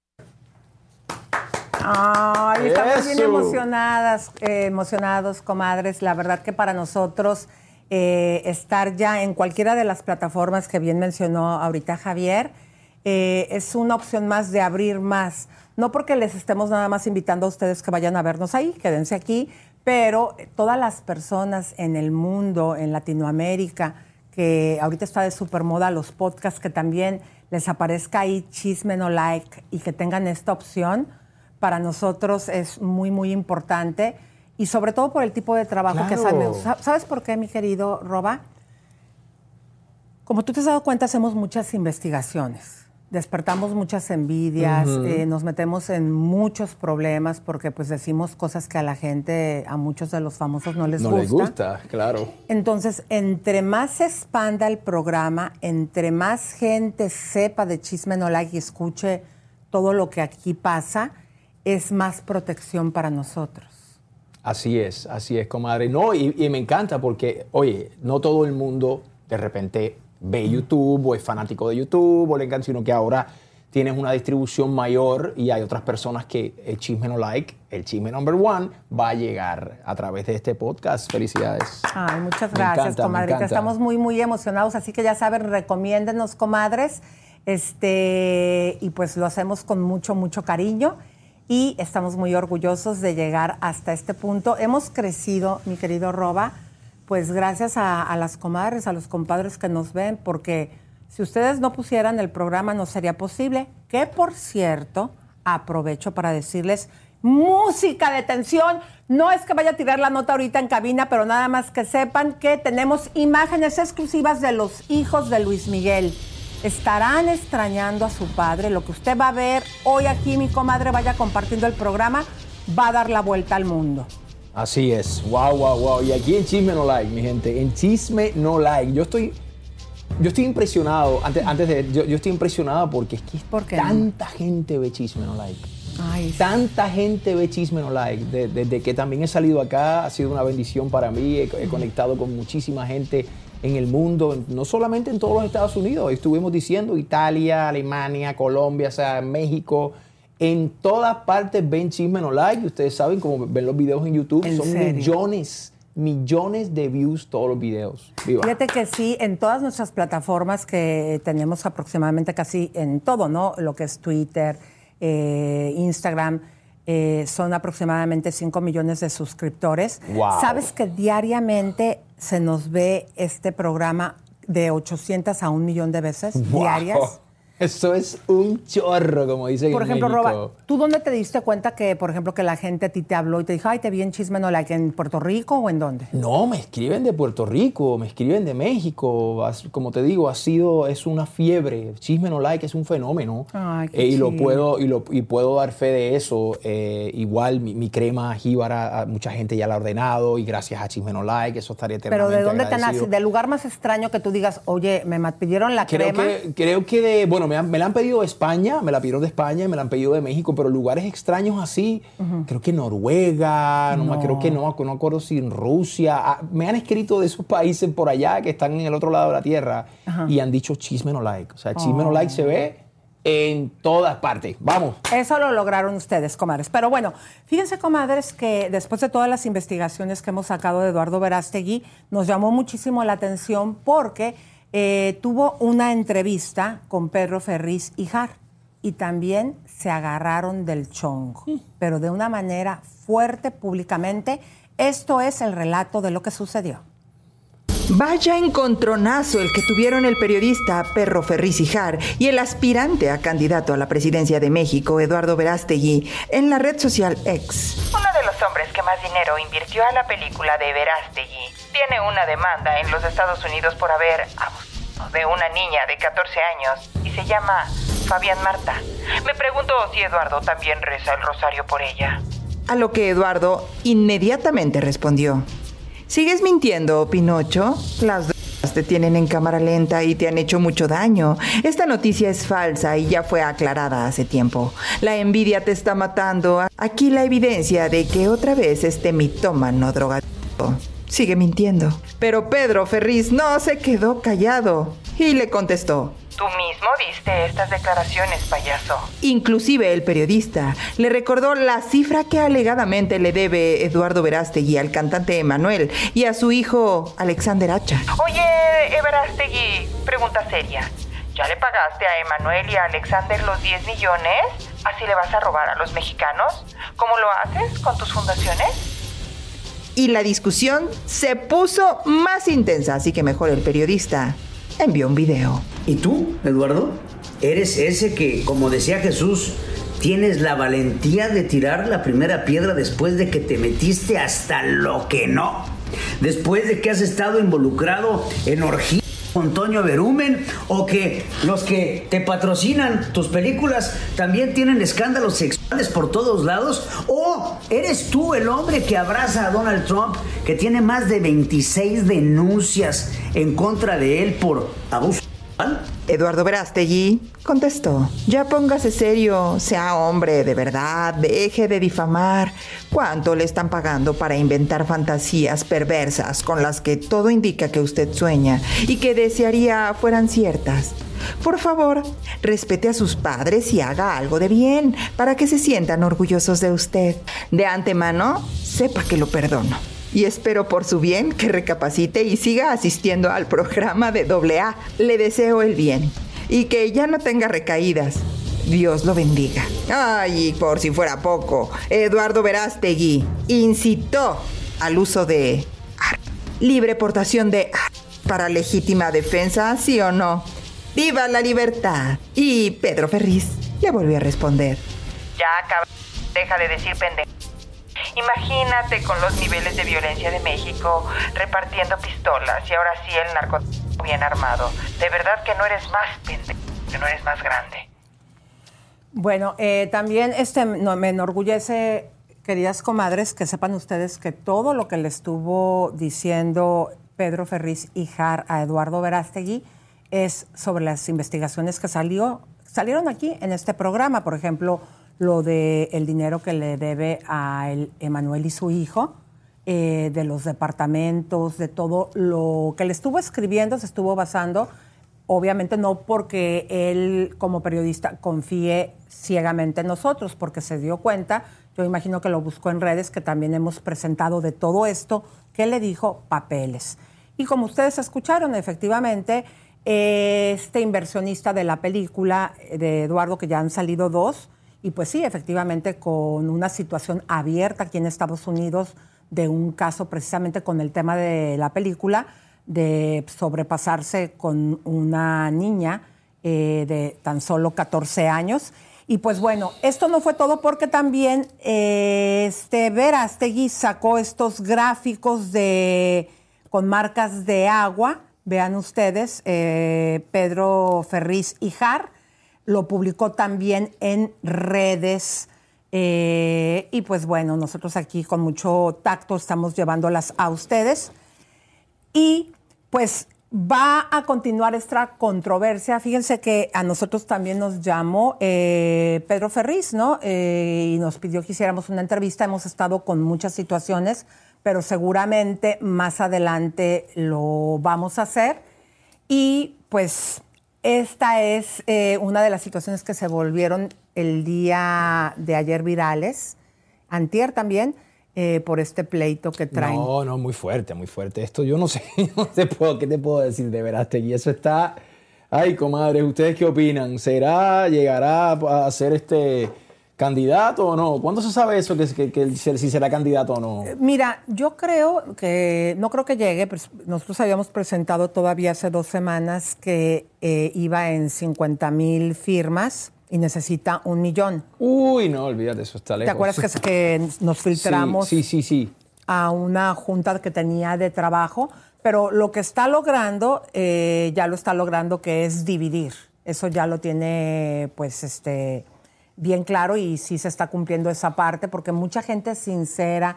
Ay, estamos bien emocionadas, eh, emocionados, comadres. La verdad que para nosotros eh, estar ya en cualquiera de las plataformas que bien mencionó ahorita Javier eh, es una opción más de abrir más. No porque les estemos nada más invitando a ustedes que vayan a vernos ahí, quédense aquí, pero todas las personas en el mundo, en Latinoamérica, que ahorita está de supermoda los podcasts, que también les aparezca ahí chisme no like y que tengan esta opción, para nosotros es muy, muy importante y sobre todo por el tipo de trabajo que hacemos. Sa- ¿Sabes por qué, mi querido Roba? Como tú te has dado cuenta, hacemos muchas investigaciones. Despertamos muchas envidias, eh, nos metemos en muchos problemas porque pues decimos cosas que a la gente, a muchos de los famosos no les no gusta. les gusta, claro. Entonces, entre más se expanda el programa, entre más gente sepa de Chisme No Like y escuche todo lo que aquí pasa, es más protección para nosotros. Así es, así es, comadre. No, y, y me encanta porque, oye, no todo el mundo de repente ve YouTube o es fanático de YouTube o le encanta, sino que ahora tienes una distribución mayor y hay otras personas que el chisme no like, el chisme number one, va a llegar a través de este podcast. Felicidades. Ay, muchas gracias, comadrita. Estamos muy, muy emocionados, así que ya saben, recomiéndenos, comadres. Este, y pues lo hacemos con mucho, mucho cariño. Y estamos muy orgullosos de llegar hasta este punto. Hemos crecido, mi querido Roba, pues gracias a, las comadres, a los compadres que nos ven, porque si ustedes no pusieran el programa no sería posible. Que por cierto, aprovecho para decirles música de tensión. No es que vaya a tirar la nota ahorita en cabina, pero nada más que sepan que tenemos imágenes exclusivas de los hijos de Luis Miguel. Estarán extrañando a su padre. Lo que usted va a ver hoy aquí, mi comadre, vaya compartiendo el programa, va a dar la vuelta al mundo. Así es, wow, wow, wow. Y aquí en Chisme No Like, mi gente, en Chisme No Like, yo estoy, yo estoy impresionado, antes, antes de, yo, yo estoy impresionado porque es que tanta gente ve Chisme No Like. Ay, Tanta gente ve Chisme No Like. De- Desde que también he salido acá, ha sido una bendición para mí. He, he conectado con muchísima gente en el mundo, no solamente en todos los Estados Unidos. Estuvimos diciendo Italia, Alemania, Colombia, o sea, México. En todas partes ven Chisme No Like. Ustedes saben, como ven los videos en YouTube, ¿En son serio? millones, millones de views todos los videos. Viva. Fíjate que sí, en todas nuestras plataformas que tenemos aproximadamente casi en todo, ¿no? Lo que es Twitter, eh, Instagram, eh, son aproximadamente 5 millones de suscriptores. Wow. ¿Sabes que diariamente se nos ve este programa de 800 a un millón de veces Wow. diarias? Eso es un chorro, como dicen Por ejemplo. Roba, ¿tú dónde te diste cuenta que, por ejemplo, que la gente a ti te habló y te dijo, ay, te vi en Chisme No Like, ¿en Puerto Rico o en dónde? No, me escriben de Puerto Rico, me escriben de México. Como te digo, ha sido, es una fiebre. Chisme no like es un fenómeno. Ay, qué Eh, y lo puedo y, lo, y puedo dar fe de eso. Eh, igual mi, mi crema jíbara, a mucha gente ya la ha ordenado y gracias a Chisme no like, eso estaría Pero eternamente ¿de dónde te nace? ¿Del lugar más extraño que tú digas, oye, me pidieron la Creo crema? que, creo que de, bueno, me, han- me la han pedido de España, me la pidieron de España y me la han pedido de México, pero lugares extraños así, creo que Noruega, no. No. creo que no, no acuerdo si en Rusia, Ah, me han escrito de esos países por allá que están en el otro lado de la tierra y han dicho chisme no like, o sea, chisme no Oh. like se ve en todas partes, vamos. Eso lo lograron ustedes, comadres. Pero bueno, fíjense, comadres, que después de todas las investigaciones que hemos sacado de Eduardo Verástegui, nos llamó muchísimo la atención porque eh, tuvo una entrevista con Pedro Ferriz y Jar y también se agarraron del chongo, pero de una manera fuerte públicamente. Esto es el relato de lo que sucedió. Vaya encontronazo el que tuvieron el periodista Perro Ferriz Hijar y el aspirante a candidato a la presidencia de México, Eduardo Verástegui, en la red social X. Uno de los hombres que más dinero invirtió a la película de Verástegui tiene una demanda en los Estados Unidos por haber abusado de una niña de 14 años y se llama Fabián Marta. Me pregunto si Eduardo también reza el rosario por ella. A lo que Eduardo inmediatamente respondió. ¿Sigues mintiendo, Pinocho? Las drogas te tienen en cámara lenta y te han hecho mucho daño. Esta noticia es falsa y ya fue aclarada hace tiempo. La envidia te está matando. Aquí la evidencia de que otra vez este mitómano drogadicto sigue mintiendo. Pero Pedro Ferriz no se quedó callado y le contestó. Tú mismo diste estas declaraciones, payaso. Inclusive el periodista le recordó la cifra que alegadamente le debe Eduardo Verástegui al cantante Emanuel y a su hijo Alexander Hacha. Oye, Verástegui, pregunta seria. ¿Ya le pagaste a Emanuel y a Alexander los 10 millones? ¿Así le vas a robar a los mexicanos? ¿Cómo lo haces con tus fundaciones? Y la discusión se puso más intensa, así que mejor el periodista envió un video. ¿Y tú, Eduardo? Eres ese que, como decía Jesús, tienes la valentía de tirar la primera piedra después de que te metiste hasta lo que no. Después de que has estado involucrado en orgías con Toño Berumen o que los que te patrocinan tus películas también tienen escándalos sexuales por todos lados o eres tú el hombre que abraza a Donald Trump que tiene más de 26 denuncias en contra de él por abuso sexual? Eduardo Verástegui contestó, ya póngase serio, sea hombre de verdad, deje de difamar. ¿Cuánto le están pagando para inventar fantasías perversas con las que todo indica que usted sueña y que desearía fueran ciertas? Por favor, respete a sus padres y haga algo de bien para que se sientan orgullosos de usted. De antemano, sepa que lo perdono. Y espero por su bien que recapacite y siga asistiendo al programa de AA. Le deseo el bien y que ya no tenga recaídas. Dios lo bendiga. Ay, y por si fuera poco, Eduardo Verástegui incitó al uso de ar- libre portación de ar- para legítima defensa, ¿sí o no? ¡Viva la libertad! Y Pedro Ferriz le volvió a responder. Ya acaba. Deja de decir pendejo. Imagínate con los niveles de violencia de México repartiendo pistolas y ahora sí el narcotráfico bien armado. De verdad que no eres más pendejo, que no eres más grande. Bueno, eh, también este, no, me enorgullece, queridas comadres, que sepan ustedes que todo lo que le estuvo diciendo Pedro Ferriz y Jar a Eduardo Verástegui es sobre las investigaciones que salió, salieron aquí en este programa. Por ejemplo, lo de el dinero que le debe a el Emanuel y su hijo, eh, de los departamentos, de todo lo que le estuvo escribiendo, se estuvo basando obviamente no porque él como periodista confíe ciegamente en nosotros, porque se dio cuenta, yo imagino que lo buscó en redes, que también hemos presentado de todo esto, que le dijo papeles. Y como ustedes escucharon, efectivamente, este inversionista de la película eh, de Eduardo, que ya han salido dos, y pues sí, efectivamente, con una situación abierta aquí en Estados Unidos de un caso precisamente con el tema de la película, de sobrepasarse con una niña eh, de tan solo 14 años. Y pues bueno, esto no fue todo porque también eh, este Verástegui sacó estos gráficos de, con marcas de agua. Vean ustedes, eh, Pedro Ferriz Jar lo publicó también en redes. eh, y pues bueno, nosotros aquí con mucho tacto estamos llevándolas a ustedes. Y pues va a continuar esta controversia. Fíjense que a nosotros también nos llamó eh, Pedro Ferriz, ¿no? Eh, y nos pidió que hiciéramos una entrevista. Hemos estado con muchas situaciones, pero seguramente más adelante lo vamos a hacer. Y pues esta es eh, una de las situaciones que se volvieron el día de ayer virales, antier también, eh, por este pleito que traen. No, no, muy fuerte, muy fuerte. Esto yo no sé, no te puedo, ¿qué te puedo decir de Verástegui? Eso está... Ay, comadres, ¿ustedes qué opinan? ¿Será, llegará a ser este candidato o no? ¿Cuándo se sabe eso, que, que- que si será candidato o no? Mira, yo creo que, no creo que llegue, pero nosotros habíamos presentado todavía hace dos semanas que eh, iba en 50 mil firmas y necesita un millón. Uy, no, olvídate, eso está lejos. ¿Te acuerdas que, que nos filtramos Sí, sí, sí. sí. a una junta que tenía de trabajo? Pero lo que está logrando, eh, ya lo está logrando, que es dividir. Eso ya lo tiene, pues, este, bien claro y sí se está cumpliendo esa parte, porque mucha gente sincera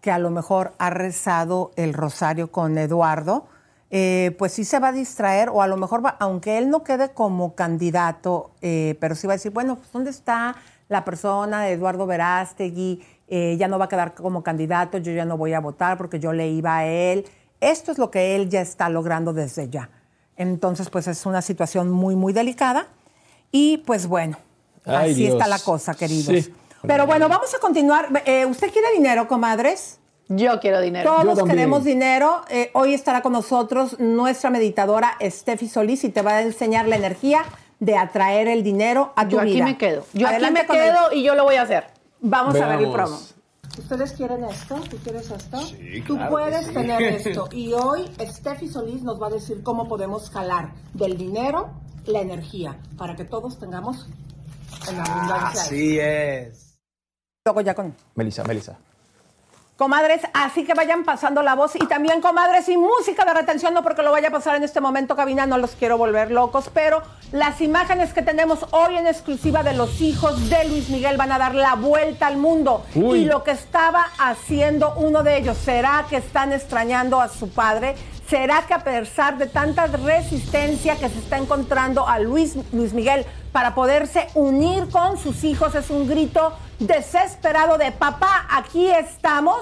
que a lo mejor ha rezado el rosario con Eduardo, eh, pues sí se va a distraer o a lo mejor, va, aunque él no quede como candidato, eh, pero sí va a decir, bueno, pues ¿dónde está la persona de Eduardo Verástegui? Eh, ya no va a quedar como candidato, yo ya no voy a votar porque yo le iba a él. Esto es lo que él ya está logrando desde ya. Entonces, pues es una situación muy, muy delicada. Y pues bueno, Ay, así Dios. está la cosa, queridos. Sí. Pero bueno, vamos a continuar. Eh, ¿Usted quiere dinero, comadres? Yo quiero dinero. Todos queremos dinero. Eh, hoy estará con nosotros nuestra meditadora Steffi Solís y te va a enseñar la energía de atraer el dinero a tu Yo aquí vida. me quedo. Yo Adelante aquí me el- quedo y yo lo voy a hacer. Vamos a ver el promo. ¿Ustedes quieren esto? ¿Tú quieres esto? Tú claro puedes sí. tener esto. Y hoy Steffi Solís nos va a decir cómo podemos jalar del dinero la energía para que todos tengamos en abundancia. Así es. Luego ya con... Melissa, Melissa. Comadres, así que vayan pasando la voz y también comadres y música de retención, no porque lo vaya a pasar en este momento, cabina, no los quiero volver locos, pero las imágenes que tenemos hoy en exclusiva de los hijos de Luis Miguel van a dar la vuelta al mundo. Uy. Y lo que estaba haciendo uno de ellos, ¿será que están extrañando a su padre? ¿Será que a pesar de tanta resistencia que se está encontrando a Luis, Luis Miguel para poderse unir con sus hijos, es un grito desesperado de papá, aquí estamos?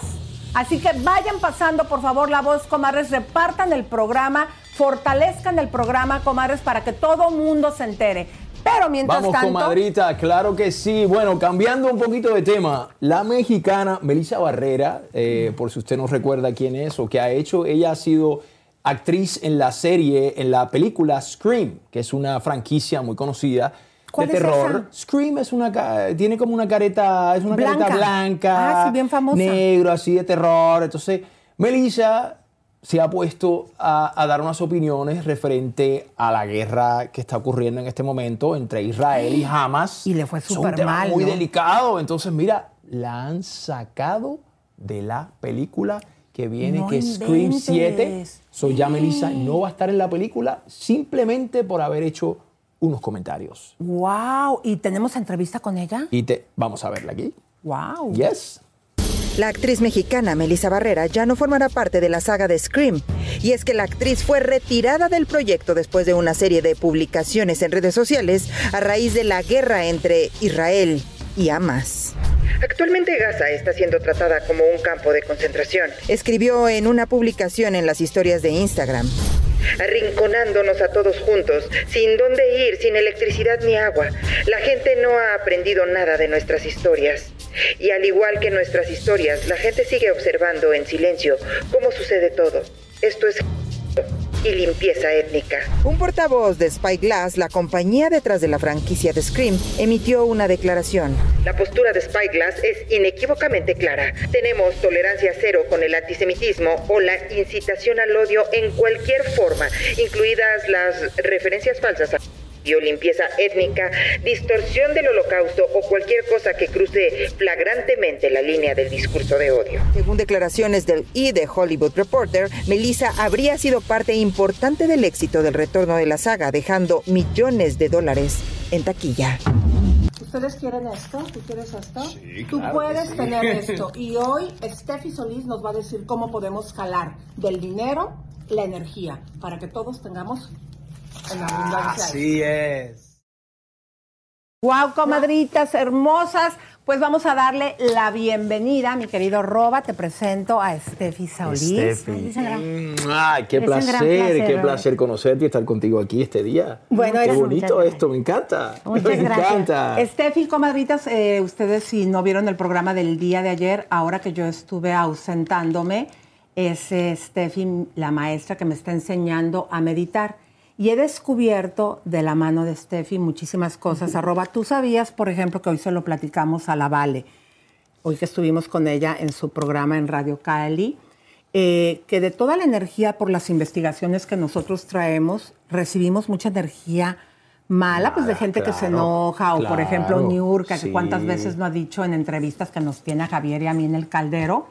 Así que vayan pasando, por favor, la voz, comadres, repartan el programa, fortalezcan el programa, comadres, para que todo mundo se entere. Pero mientras Vamos, tanto... comadrita, claro que sí. Bueno, cambiando un poquito de tema, la mexicana Melissa Barrera, eh, por si usted no recuerda quién es o qué ha hecho, ella ha sido actriz en la serie, en la película Scream, que es una franquicia muy conocida de ¿Cuál es terror. Scream es una tiene como una careta, es una Blanca. careta blanca, Ah, sí, bien famosa. negro, así de terror. Entonces, Melissa se ha puesto a, a dar unas opiniones referente a la guerra que está ocurriendo en este momento entre Israel y Hamas. Y le fue súper mal, muy ¿no? delicado. Entonces, mira, la han sacado de la película que viene, No que es Scream inventes. 7. So ya Melissa no va a estar en la película simplemente por haber hecho unos comentarios. ¡Wow! ¿Y tenemos entrevista con ella? Y te vamos a verla aquí. ¡Wow! Yes. La actriz mexicana Melissa Barrera ya no formará parte de la saga de Scream. Y es que la actriz fue retirada del proyecto después de una serie de publicaciones en redes sociales a raíz de la guerra entre Israel y Hamas. Actualmente Gaza está siendo tratada como un campo de concentración, escribió en una publicación en las historias de Instagram. Arrinconándonos a todos juntos, sin dónde ir, sin electricidad ni agua. La gente no ha aprendido nada de nuestras historias. Y al igual que nuestras historias, la gente sigue observando en silencio cómo sucede todo. Esto es y limpieza étnica. Un portavoz de Spyglass, la compañía detrás de la franquicia de Scream, emitió una declaración. La postura de Spyglass es inequívocamente clara. Tenemos tolerancia cero con el antisemitismo o la incitación al odio en cualquier forma, incluidas las referencias falsas a biolimpieza étnica, distorsión del holocausto o cualquier cosa que cruce flagrantemente la línea del discurso de odio. Según declaraciones del E de Hollywood Reporter, Melissa habría sido parte importante del éxito del retorno de la saga, dejando millones de dólares en taquilla. ¿Ustedes quieren esto? ¿Tú quieres esto? Sí, Tú claro puedes sí. tener esto. Y hoy Steffi Solís nos va a decir cómo podemos jalar del dinero la energía para que todos tengamos en abundancia. Así es. Wow, comadritas hermosas. Pues vamos a darle la bienvenida, mi querido Roba. Te presento a Steffi Solís. Steffi. Mm, Ay, qué placer, placer, qué placer conocerte y estar contigo aquí este día. Bueno, qué eres- bonito esto, me encanta. Muchas me gracias. encanta. Steffi, comadritas, eh, ustedes si no vieron el programa del día de ayer, ahora que yo estuve ausentándome, es eh, Steffi la maestra que me está enseñando a meditar. Y he descubierto de la mano de Steffi muchísimas cosas. Arroba, tú sabías, por ejemplo, que hoy se lo platicamos a la Vale, hoy que estuvimos con ella en su programa en Radio Cali, eh, que de toda la energía por las investigaciones que nosotros traemos, recibimos mucha energía mala, pues de gente que se enoja, o por ejemplo Niurka, que cuántas veces no ha dicho en entrevistas que nos tiene a Javier y a mí en el caldero.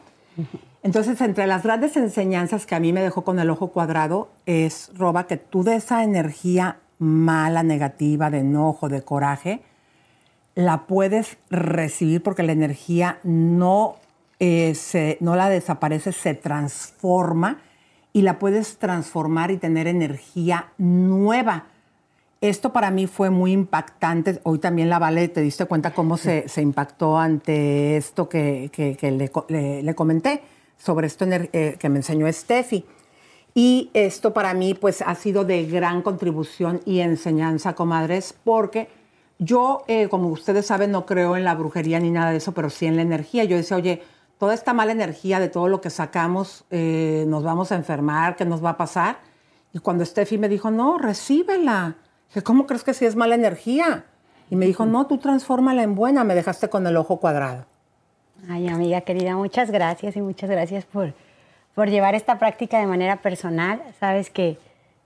Entonces, entre las grandes enseñanzas que a mí me dejó con el ojo cuadrado es, Roba, que tú de esa energía mala, negativa, de enojo, de coraje, la puedes recibir porque la energía no, eh, se- no la desaparece, se transforma y la puedes transformar y tener energía nueva. Esto para mí fue muy impactante. Hoy también la Vale, te diste cuenta cómo se, se impactó ante esto que, que- le- le comenté sobre esto eh, que me enseñó Steffi. Y esto para mí pues ha sido de gran contribución y enseñanza, comadres, porque yo, eh, como ustedes saben, no creo en la brujería ni nada de eso, pero sí en la energía. Yo decía, oye, toda esta mala energía de todo lo que sacamos, eh, nos vamos a enfermar, ¿qué nos va a pasar? Y cuando Steffi me dijo, no, recíbela. Dije, ¿cómo crees que sí es mala energía? Y me dijo, no, tú transfórmala en buena. Me dejaste con el ojo cuadrado. Ay, amiga querida, muchas gracias y muchas gracias por, por llevar esta práctica de manera personal. Sabes que,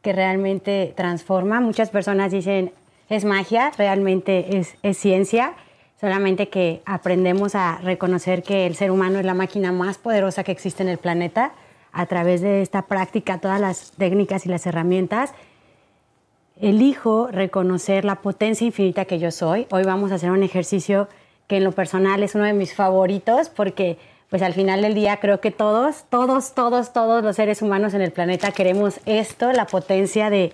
que realmente transforma. Muchas personas dicen, es magia, realmente es, es ciencia, solamente que aprendemos a reconocer que el ser humano es la máquina más poderosa que existe en el planeta. A través de esta práctica, todas las técnicas y las herramientas, elijo reconocer la potencia infinita que yo soy. Hoy vamos a hacer un ejercicio que en lo personal es uno de mis favoritos porque pues al final del día creo que todos, todos, todos, todos los seres humanos en el planeta queremos esto, la potencia de,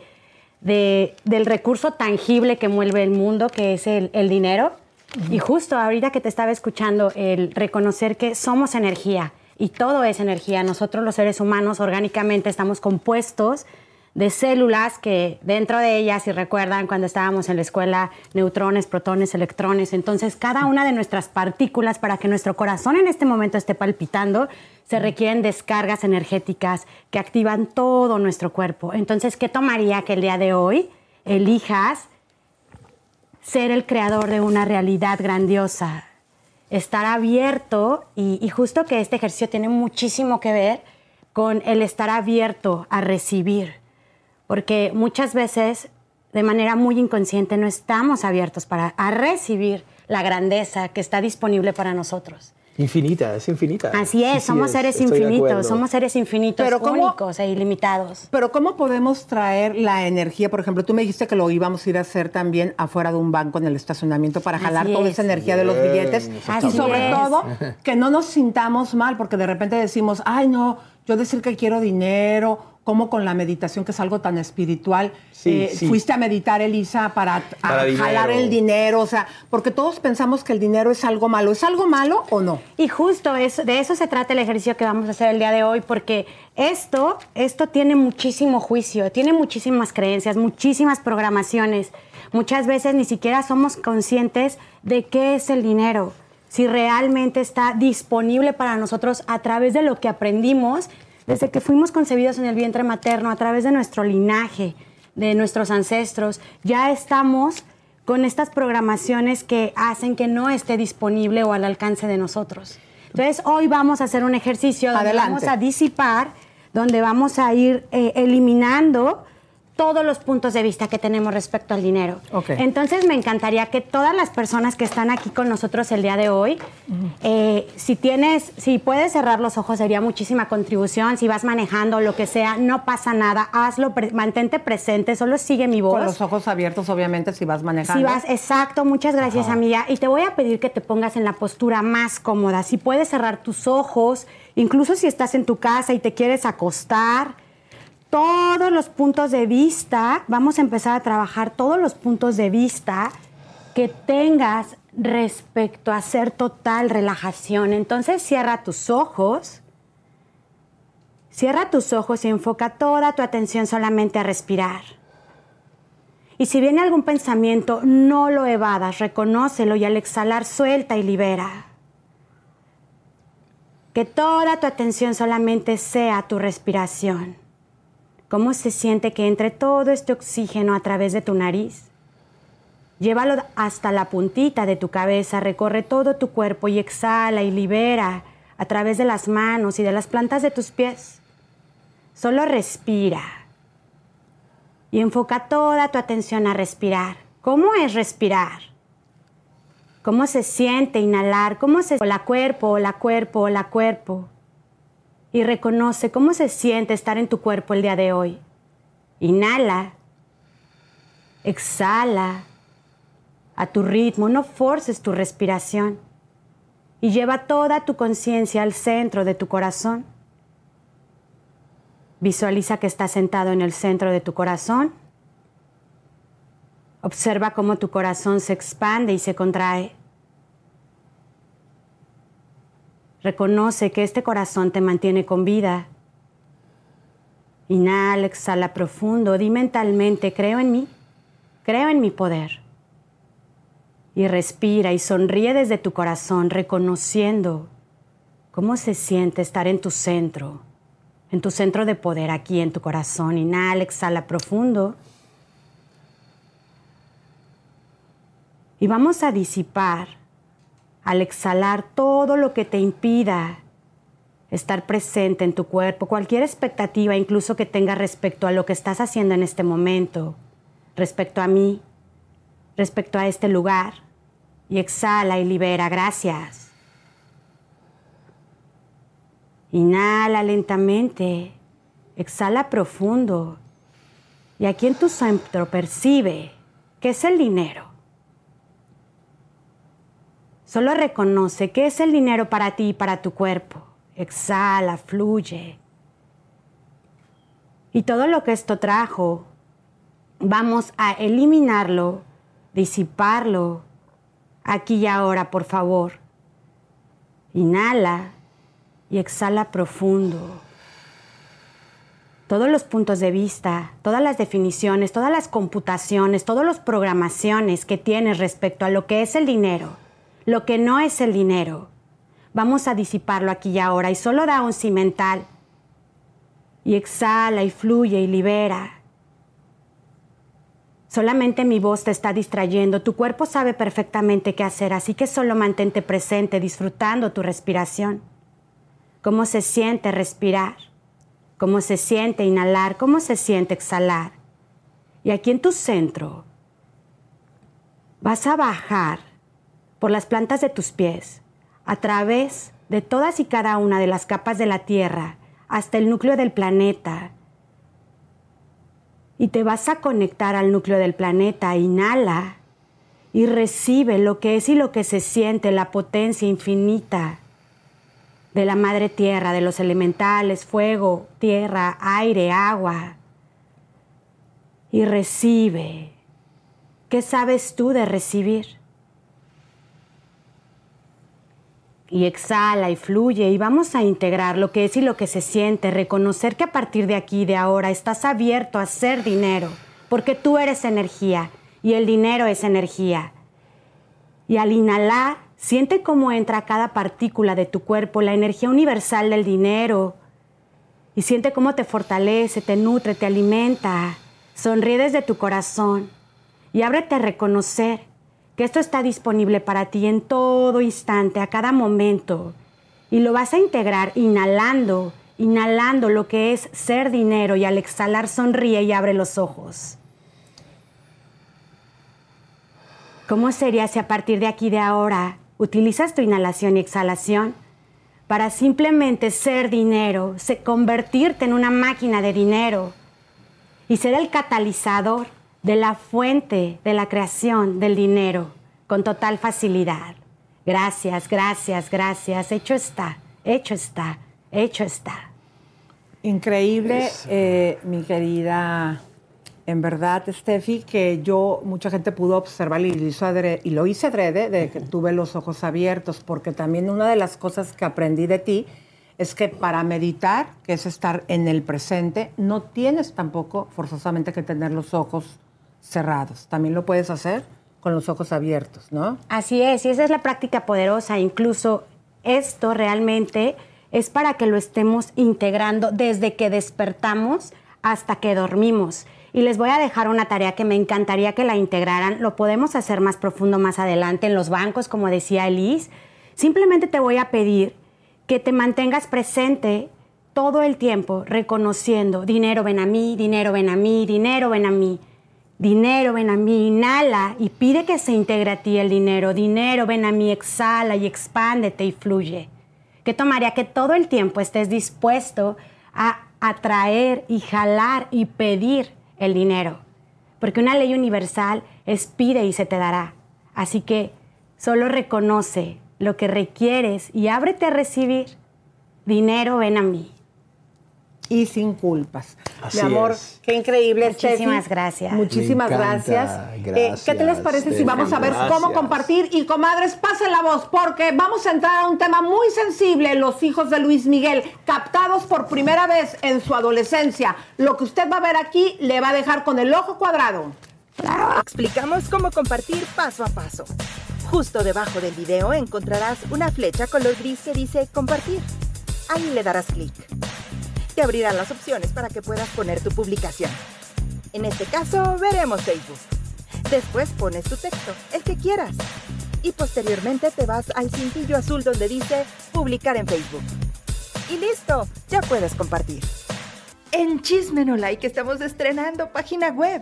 de- del recurso tangible que mueve el mundo, que es el, el dinero. Y justo ahorita que te estaba escuchando, el reconocer que somos energía y todo es energía. Nosotros los seres humanos orgánicamente estamos compuestos de células que dentro de ellas, si recuerdan cuando estábamos en la escuela, neutrones, protones, electrones, entonces cada una de nuestras partículas para que nuestro corazón en este momento esté palpitando, se requieren descargas energéticas que activan todo nuestro cuerpo. Entonces, ¿qué tomaría que el día de hoy elijas ser el creador de una realidad grandiosa? Estar abierto y, y justo que este ejercicio tiene muchísimo que ver con el estar abierto a recibir porque muchas veces de manera muy inconsciente no estamos abiertos para a recibir la grandeza que está disponible para nosotros. Infinita, es infinita. Así es, Sí, somos es, seres infinitos, somos seres infinitos, Pero ¿cómo- únicos e ilimitados. Pero ¿cómo podemos traer la energía? Por ejemplo, tú me dijiste que lo íbamos a ir a hacer también afuera de un banco en el estacionamiento para Así jalar toda es. esa energía de los billetes. Y sobre todo, que no nos sintamos mal, porque de repente decimos, ay, no, yo decir que quiero dinero, como con la meditación, que es algo tan espiritual. Sí, eh, sí. Fuiste a meditar, Elisa, para, jalar dinero. el dinero. O sea, porque todos pensamos que el dinero es algo malo. ¿Es algo malo o no? Y justo eso, de eso se trata el ejercicio que vamos a hacer el día de hoy, porque esto, esto tiene muchísimo juicio, tiene muchísimas creencias, muchísimas programaciones. Muchas veces ni siquiera somos conscientes de qué es el dinero, si realmente está disponible para nosotros a través de lo que aprendimos desde que fuimos concebidos en el vientre materno, a través de nuestro linaje, de nuestros ancestros. Ya estamos con estas programaciones que hacen que no esté disponible o al alcance de nosotros. Entonces, hoy vamos a hacer un ejercicio donde Adelante. vamos a disipar, donde vamos a ir eh, eliminando todos los puntos de vista que tenemos respecto al dinero. Ok. Entonces me encantaría que todas las personas que están aquí con nosotros el día de hoy, eh, si tienes, si puedes cerrar los ojos sería muchísima contribución. Si vas manejando lo que sea, no pasa nada. Hazlo, pre- mantente presente, solo sigue mi voz. Con los ojos abiertos, obviamente, si vas manejando. Si vas, exacto, muchas gracias Ajá. amiga. Y te voy a pedir que te pongas en la postura más cómoda. Si puedes cerrar tus ojos, incluso si estás en tu casa y te quieres acostar, todos los puntos de vista, vamos a empezar a trabajar todos los puntos de vista que tengas respecto a hacer total relajación. Entonces cierra tus ojos. Cierra tus ojos y enfoca toda tu atención solamente a respirar. Y si viene algún pensamiento, no lo evadas, reconócelo y al exhalar suelta y libera. Que toda tu atención solamente sea tu respiración. ¿Cómo se siente que entre todo este oxígeno a través de tu nariz? Llévalo hasta la puntita de tu cabeza, recorre todo tu cuerpo y exhala y libera a través de las manos y de las plantas de tus pies. Solo respira y enfoca toda tu atención a respirar. ¿Cómo es respirar? ¿Cómo se siente inhalar? ¿Cómo se la cuerpo, la cuerpo, la cuerpo? Y reconoce cómo se siente estar en tu cuerpo el día de hoy. Inhala. Exhala. A tu ritmo, no forces tu respiración. Y lleva toda tu conciencia al centro de tu corazón. Visualiza que estás sentado en el centro de tu corazón. Observa cómo tu corazón se expande y se contrae. Reconoce que este corazón te mantiene con vida. Inhala, exhala profundo. Di mentalmente, creo en mí, creo en mi poder. Y respira y sonríe desde tu corazón, reconociendo cómo se siente estar en tu centro, en tu centro de poder aquí en tu corazón. Inhala, exhala profundo. Y vamos a disipar al exhalar todo lo que te impida estar presente en tu cuerpo, cualquier expectativa incluso que tengas respecto a lo que estás haciendo en este momento, respecto a mí, respecto a este lugar. Y exhala y libera. Gracias. Inhala lentamente. Exhala profundo. Y aquí en tu centro percibe que es el dinero. Solo reconoce qué es el dinero para ti y para tu cuerpo. Exhala, fluye. Y todo lo que esto trajo, vamos a eliminarlo, disiparlo, aquí y ahora, por favor. Inhala y exhala profundo. Todos los puntos de vista, todas las definiciones, todas las computaciones, todas las programaciones que tienes respecto a lo que es el dinero, lo que no es el dinero, vamos a disiparlo aquí y ahora y solo da un cimental. Y exhala y fluye y libera. Solamente mi voz te está distrayendo, tu cuerpo sabe perfectamente qué hacer, así que solo mantente presente, disfrutando tu respiración. ¿Cómo se siente respirar? ¿Cómo se siente inhalar? ¿Cómo se siente exhalar? Y aquí en tu centro vas a bajar por las plantas de tus pies, a través de todas y cada una de las capas de la Tierra, hasta el núcleo del planeta, y te vas a conectar al núcleo del planeta. Inhala y recibe lo que es y lo que se siente, la potencia infinita de la madre tierra, de los elementales, fuego, tierra, aire, agua. Y recibe. ¿Qué sabes tú de recibir? Y exhala y fluye y vamos a integrar lo que es y lo que se siente, reconocer que a partir de aquí, de ahora, estás abierto a hacer dinero, porque tú eres energía y el dinero es energía. Y al inhalar, siente cómo entra cada partícula de tu cuerpo la energía universal del dinero y siente cómo te fortalece, te nutre, te alimenta. Sonríe desde tu corazón y ábrete a reconocer que esto está disponible para ti en todo instante, a cada momento. Y lo vas a integrar inhalando inhalando lo que es ser dinero y al exhalar sonríe y abre los ojos. ¿Cómo sería si a partir de aquí de ahora utilizas tu inhalación y exhalación para simplemente ser dinero, convertirte en una máquina de dinero y ser el catalizador de la fuente de la creación del dinero con total facilidad? Gracias, gracias, gracias. Hecho está, hecho está, hecho está. Increíble, eh, mi querida, en verdad, Steffi, que yo, mucha gente pudo observar y lo, hizo y lo hice adrede, de que tuve los ojos abiertos, porque también una de las cosas que aprendí de ti es que para meditar, que es estar en el presente, no tienes tampoco forzosamente que tener los ojos cerrados. También lo puedes hacer con los ojos abiertos, ¿no? Así es, y esa es la práctica poderosa. Incluso esto realmente es para que lo estemos integrando desde que despertamos hasta que dormimos. Y les voy a dejar una tarea que me encantaría que la integraran. Lo podemos hacer más profundo más adelante en los bancos, como decía Elise. Simplemente te voy a pedir que te mantengas presente todo el tiempo reconociendo dinero ven a mí, dinero ven a mí, dinero ven a mí. Dinero, ven a mí, inhala y pide que se integre a ti el dinero. Dinero, ven a mí, exhala y expándete y fluye. ¿Qué tomaría que todo el tiempo estés dispuesto a atraer y jalar y pedir el dinero? Porque una ley universal es pide y se te dará. Así que solo reconoce lo que requieres y ábrete a recibir. Dinero, ven a mí. Y sin culpas. Así Mi amor, es. qué increíble. Muchísimas Steffi. gracias. Muchísimas gracias. Eh, ¿Qué te les parece si vamos a ver cómo compartir? Y comadres, pasen la voz, porque vamos a entrar a un tema muy sensible, los hijos de Luis Miguel, captados por primera vez en su adolescencia. Lo que usted va a ver aquí le va a dejar con el ojo cuadrado. Explicamos cómo compartir paso a paso. Justo debajo del video encontrarás una flecha color gris que dice compartir. Ahí le darás clic. Te abrirán las opciones para que puedas poner tu publicación. En este caso, veremos Facebook. Después pones tu texto, el que quieras. Y posteriormente te vas al cintillo azul donde dice publicar en Facebook. Y listo, ya puedes compartir. En Chisme No Like estamos estrenando página web.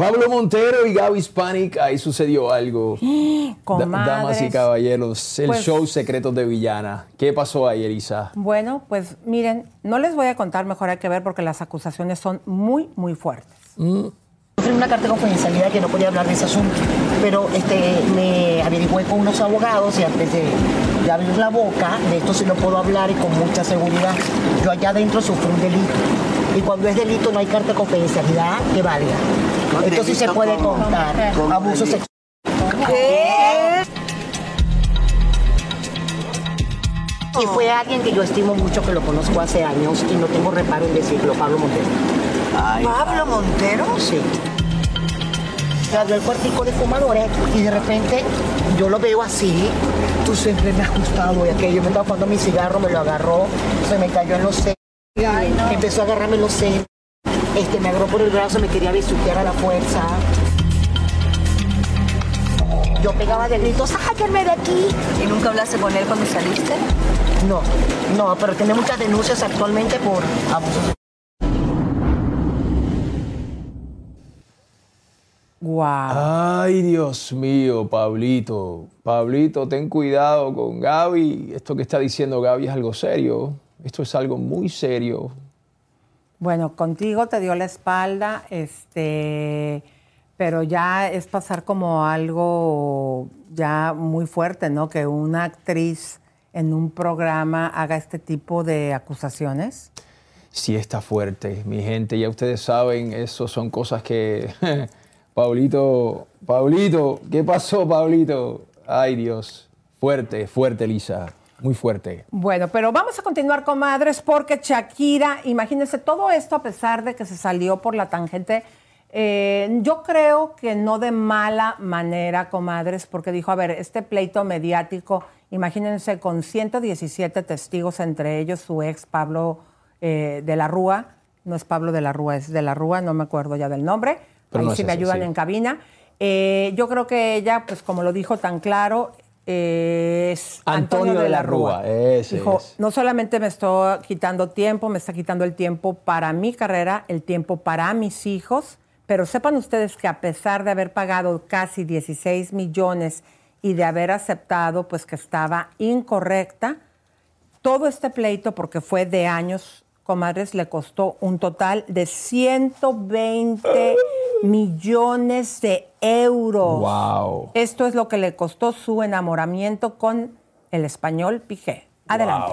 Pablo Montero y Gaby Spanik, ahí sucedió algo. Damas y caballeros, el Pues- show Secretos de Villana. ¿Qué pasó ahí, Elisa? Bueno, pues miren, no les voy a contar, mejor hay que ver porque las acusaciones son muy, muy fuertes. Firmé una carta de confidencialidad que no podía hablar de ese asunto, pero este, me averigüé con unos abogados y antes de, de abrir la boca, de esto sí lo puedo hablar y con mucha seguridad. Yo allá adentro sufrí un delito y cuando es delito no hay carta de confidencialidad que valga. Esto sí se puede contar, como abuso sexual. Y fue alguien que yo estimo mucho, que lo conozco hace años y no tengo reparo en decirlo, Pablo Montero. ¿Pablo Montero? Sí. Se abrió el cuartico de fumadores y de repente yo lo veo así. Tú siempre me has gustado y aquello. Me estaba jugando mi cigarro, me lo agarró, se me cayó en los senos. Empezó a agarrarme los senos. Este, me agarró por el brazo, me quería bisutear a la fuerza. Yo pegaba de gritos, ¡sáquenme de aquí! ¿Y nunca hablaste con él cuando saliste? No, no, pero tiene muchas denuncias actualmente por abuso Wow. Ay, Dios mío, Pablito. Pablito, ten cuidado con Gaby. Esto que está diciendo Gaby es algo serio. Esto es algo muy serio. Bueno, contigo te dio la espalda, este, pero ya es pasar como algo ya muy fuerte, ¿no? Que una actriz en un programa haga este tipo de acusaciones. Sí está fuerte, mi gente. Ya ustedes saben, eso son cosas que... Pablito, Pablito, ¿qué pasó, Pablito? Ay, Dios. Fuerte, fuerte, Lisa. Muy fuerte. Bueno, pero vamos a continuar, comadres, porque Shakira, imagínense todo esto a pesar de que se salió por la tangente Eh, yo creo que no de mala manera, comadres, porque dijo, a ver, este pleito mediático, imagínense, con 117 testigos, entre ellos su ex Pablo eh, de la Rúa, no es Pablo de la Rúa, es de la Rúa, no me acuerdo ya del nombre, Pero ahí no es sí me ayudan sí. en cabina. Eh, yo creo que ella, pues como lo dijo tan claro, es Antonio de la Rúa, ese Dijo, no solamente me estoy quitando tiempo, me está quitando el tiempo para mi carrera, el tiempo para mis hijos, pero sepan ustedes que a pesar de haber pagado casi 16 millones y de haber aceptado pues que estaba incorrecta, todo este pleito, porque fue de años, comadres, le costó un total de 120 millones de euros. Wow. Esto es lo que le costó su enamoramiento con el español Piqué. Adelante.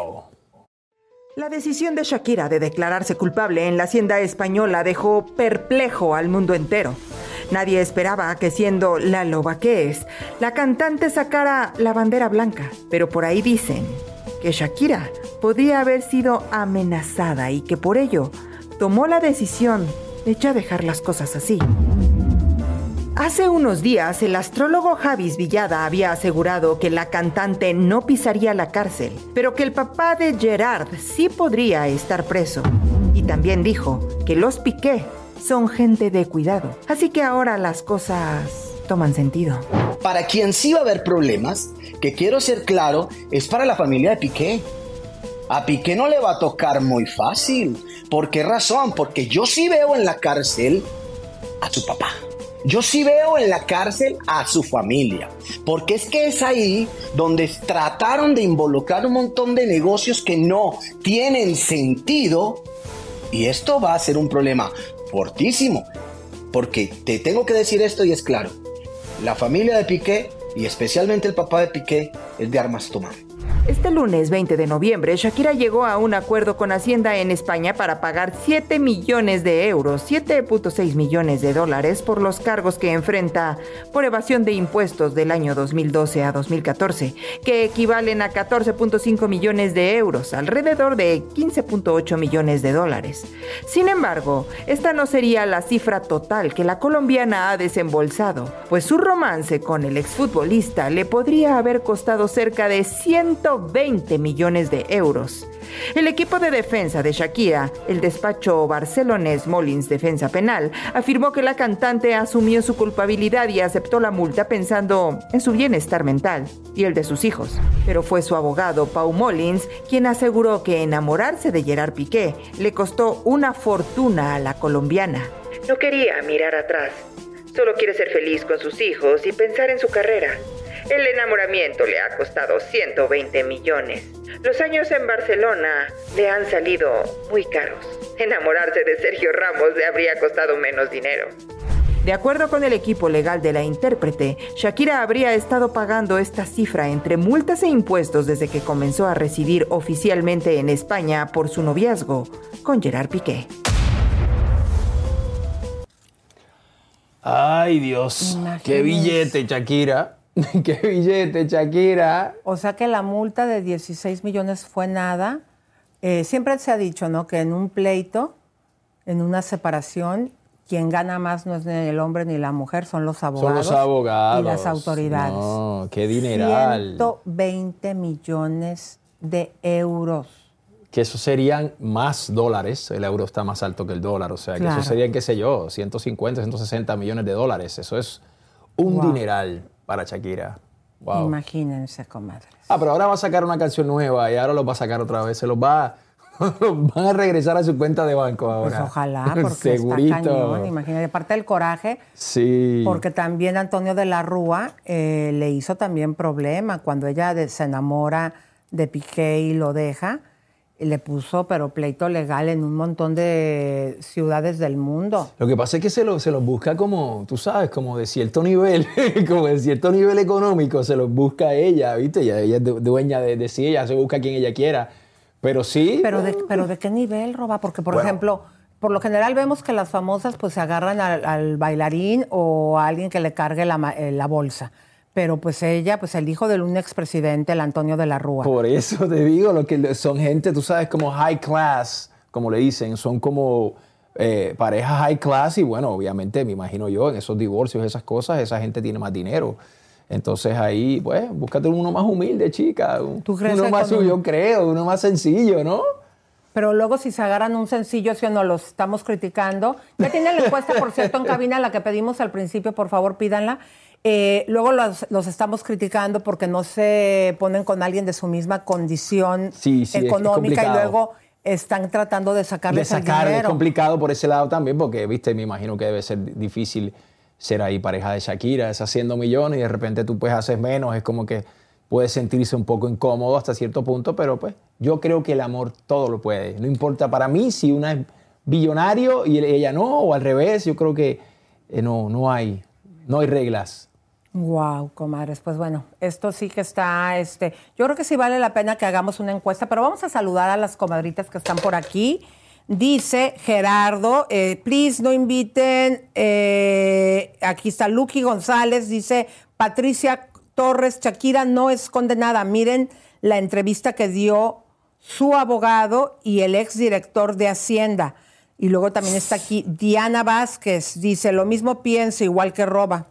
La decisión de Shakira de declararse culpable en la hacienda española dejó perplejo al mundo entero. Nadie esperaba que siendo la loba que es, la cantante sacara la bandera blanca, pero por ahí dicen que Shakira podría haber sido amenazada y que por ello tomó la decisión de ya dejar las cosas así. Hace unos días, el astrólogo Javis Villada había asegurado que la cantante no pisaría la cárcel, pero que el papá de Gerard sí podría estar preso. Y también dijo que los Piqué son gente de cuidado. Así que ahora las cosas toman sentido. Para quien sí va a haber problemas, que quiero ser claro, es para la familia de Piqué. A Piqué no le va a tocar muy fácil. ¿Por qué razón? Porque yo sí veo en la cárcel a su papá. Yo sí veo en la cárcel a su familia, porque es que es ahí donde trataron de involucrar un montón de negocios que no tienen sentido y esto va a ser un problema fortísimo, porque te tengo que decir esto y es claro, la familia de Piqué y especialmente el papá de Piqué es de armas tomar. Este lunes 20 de noviembre, Shakira llegó a un acuerdo con Hacienda en España para pagar 7 millones de euros, 7.6 millones de dólares por los cargos que enfrenta por evasión de impuestos del año 2012 a 2014, que equivalen a 14.5 millones de euros, alrededor de 15.8 millones de dólares. Sin embargo, esta no sería la cifra total que la colombiana ha desembolsado, pues su romance con el exfutbolista le podría haber costado cerca de 120 millones de euros. El equipo de defensa de Shakira, el despacho barcelonés Molins Defensa Penal, afirmó que la cantante asumió su culpabilidad y aceptó la multa pensando en su bienestar mental y el de sus hijos. Pero fue su abogado, Pau Molins, quien aseguró que enamorarse de Gerard Piqué le costó una fortuna a la colombiana. No quería mirar atrás. Solo quiere ser feliz con sus hijos y pensar en su carrera. El enamoramiento le ha costado 120 millones. Los años en Barcelona le han salido muy caros. Enamorarse de Sergio Ramos le habría costado menos dinero. De acuerdo con el equipo legal de la intérprete, Shakira habría estado pagando esta cifra entre multas e impuestos desde que comenzó a residir oficialmente en España por su noviazgo con Gerard Piqué. Ay, Dios. Qué Imagínense. billete, Shakira. Qué billete, Shakira. O sea que la multa de 16 millones fue nada. Eh, siempre se ha dicho, ¿no? Que en un pleito, en una separación, quien gana más no es ni el hombre ni la mujer, son los abogados. Son los abogados. Y las autoridades. No, qué dineral. 120 millones de euros. Que eso serían más dólares. El euro está más alto que el dólar. O sea, que Claro. eso serían, qué sé yo, 150, 160 millones de dólares. Eso es un Wow. dineral para Shakira. Wow. Imagínense, comadre. Ah, pero ahora va a sacar una canción nueva y ahora los va a sacar otra vez. Se los va, los van a regresar a su cuenta de banco ahora. Pues ojalá, porque Segurito. está cañón. Imagínate, aparte del coraje, Sí. Porque también Antonio de la Rúa eh, le hizo también problema cuando ella de- se enamora de Piqué y lo deja. Le puso, pero pleito legal en un montón de ciudades del mundo. Lo que pasa es que se los se los busca como, tú sabes, como de cierto nivel, como de cierto nivel económico, se los busca ella, ¿viste? Ella, ella es du- dueña de, de sí, ella se busca a quien ella quiera. Pero sí. Pero de, pero de qué nivel, Roba? Porque, por Bueno. ejemplo, por lo general vemos que las famosas pues se agarran al, al bailarín o a alguien que le cargue la, eh, la bolsa. Pero pues ella, pues el hijo del un expresidente, el Antonio de la Rúa. Por eso te digo, lo que son gente, tú sabes, como high class, como le dicen, son como eh, parejas high class y bueno, obviamente me imagino yo, en esos divorcios, esas cosas, esa gente tiene más dinero. Entonces ahí, pues, búscate uno más humilde, chica. crees uno más, yo creo, uno más sencillo, ¿no? Pero luego si se agarran un sencillo, si no los estamos criticando. Ya tiene la encuesta, por cierto, en cabina, la que pedimos al principio, por favor pídanla. Eh, luego los, los estamos criticando porque no se ponen con alguien de su misma condición Sí, sí, económica y luego están tratando de de sacarles el sacar es dinero. complicado por ese lado también, porque, viste, me imagino que debe ser difícil ser ahí pareja de Shakira, es haciendo millones y de repente tú pues haces menos, es como que puede sentirse un poco incómodo hasta cierto punto, pero pues yo creo que el amor todo lo puede. No importa para mí si una es billonario y ella no, o al revés, yo creo que eh, no, no hay, no hay reglas. Wow, comadres. Pues bueno, esto sí que está, este, yo creo que sí vale la pena que hagamos una encuesta, pero vamos a saludar a las comadritas que están por aquí. Dice Gerardo, eh, please no inviten, eh, aquí está Lucky González, dice Patricia Torres, Shakira no es condenada. Miren la entrevista que dio su abogado y el exdirector de Hacienda. Y luego también está aquí Diana Vázquez, dice, lo mismo pienso, igual que roba.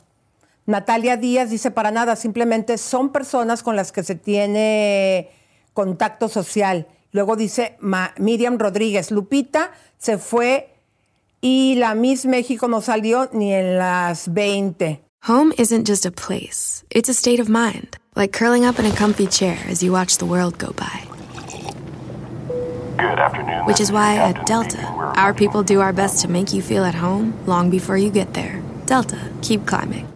Natalia Díaz dice, para nada, simplemente son personas con las que se tiene contacto social. Luego dice Ma- Miriam Rodríguez, Lupita se fue y la Miss México no salió ni en las 20. Home isn't just a place, it's a state of mind, like curling up in a comfy chair as you watch the world go by. Good afternoon. Which is why at Delta, our people do our best to make you feel at home long before you get there. Delta, keep climbing.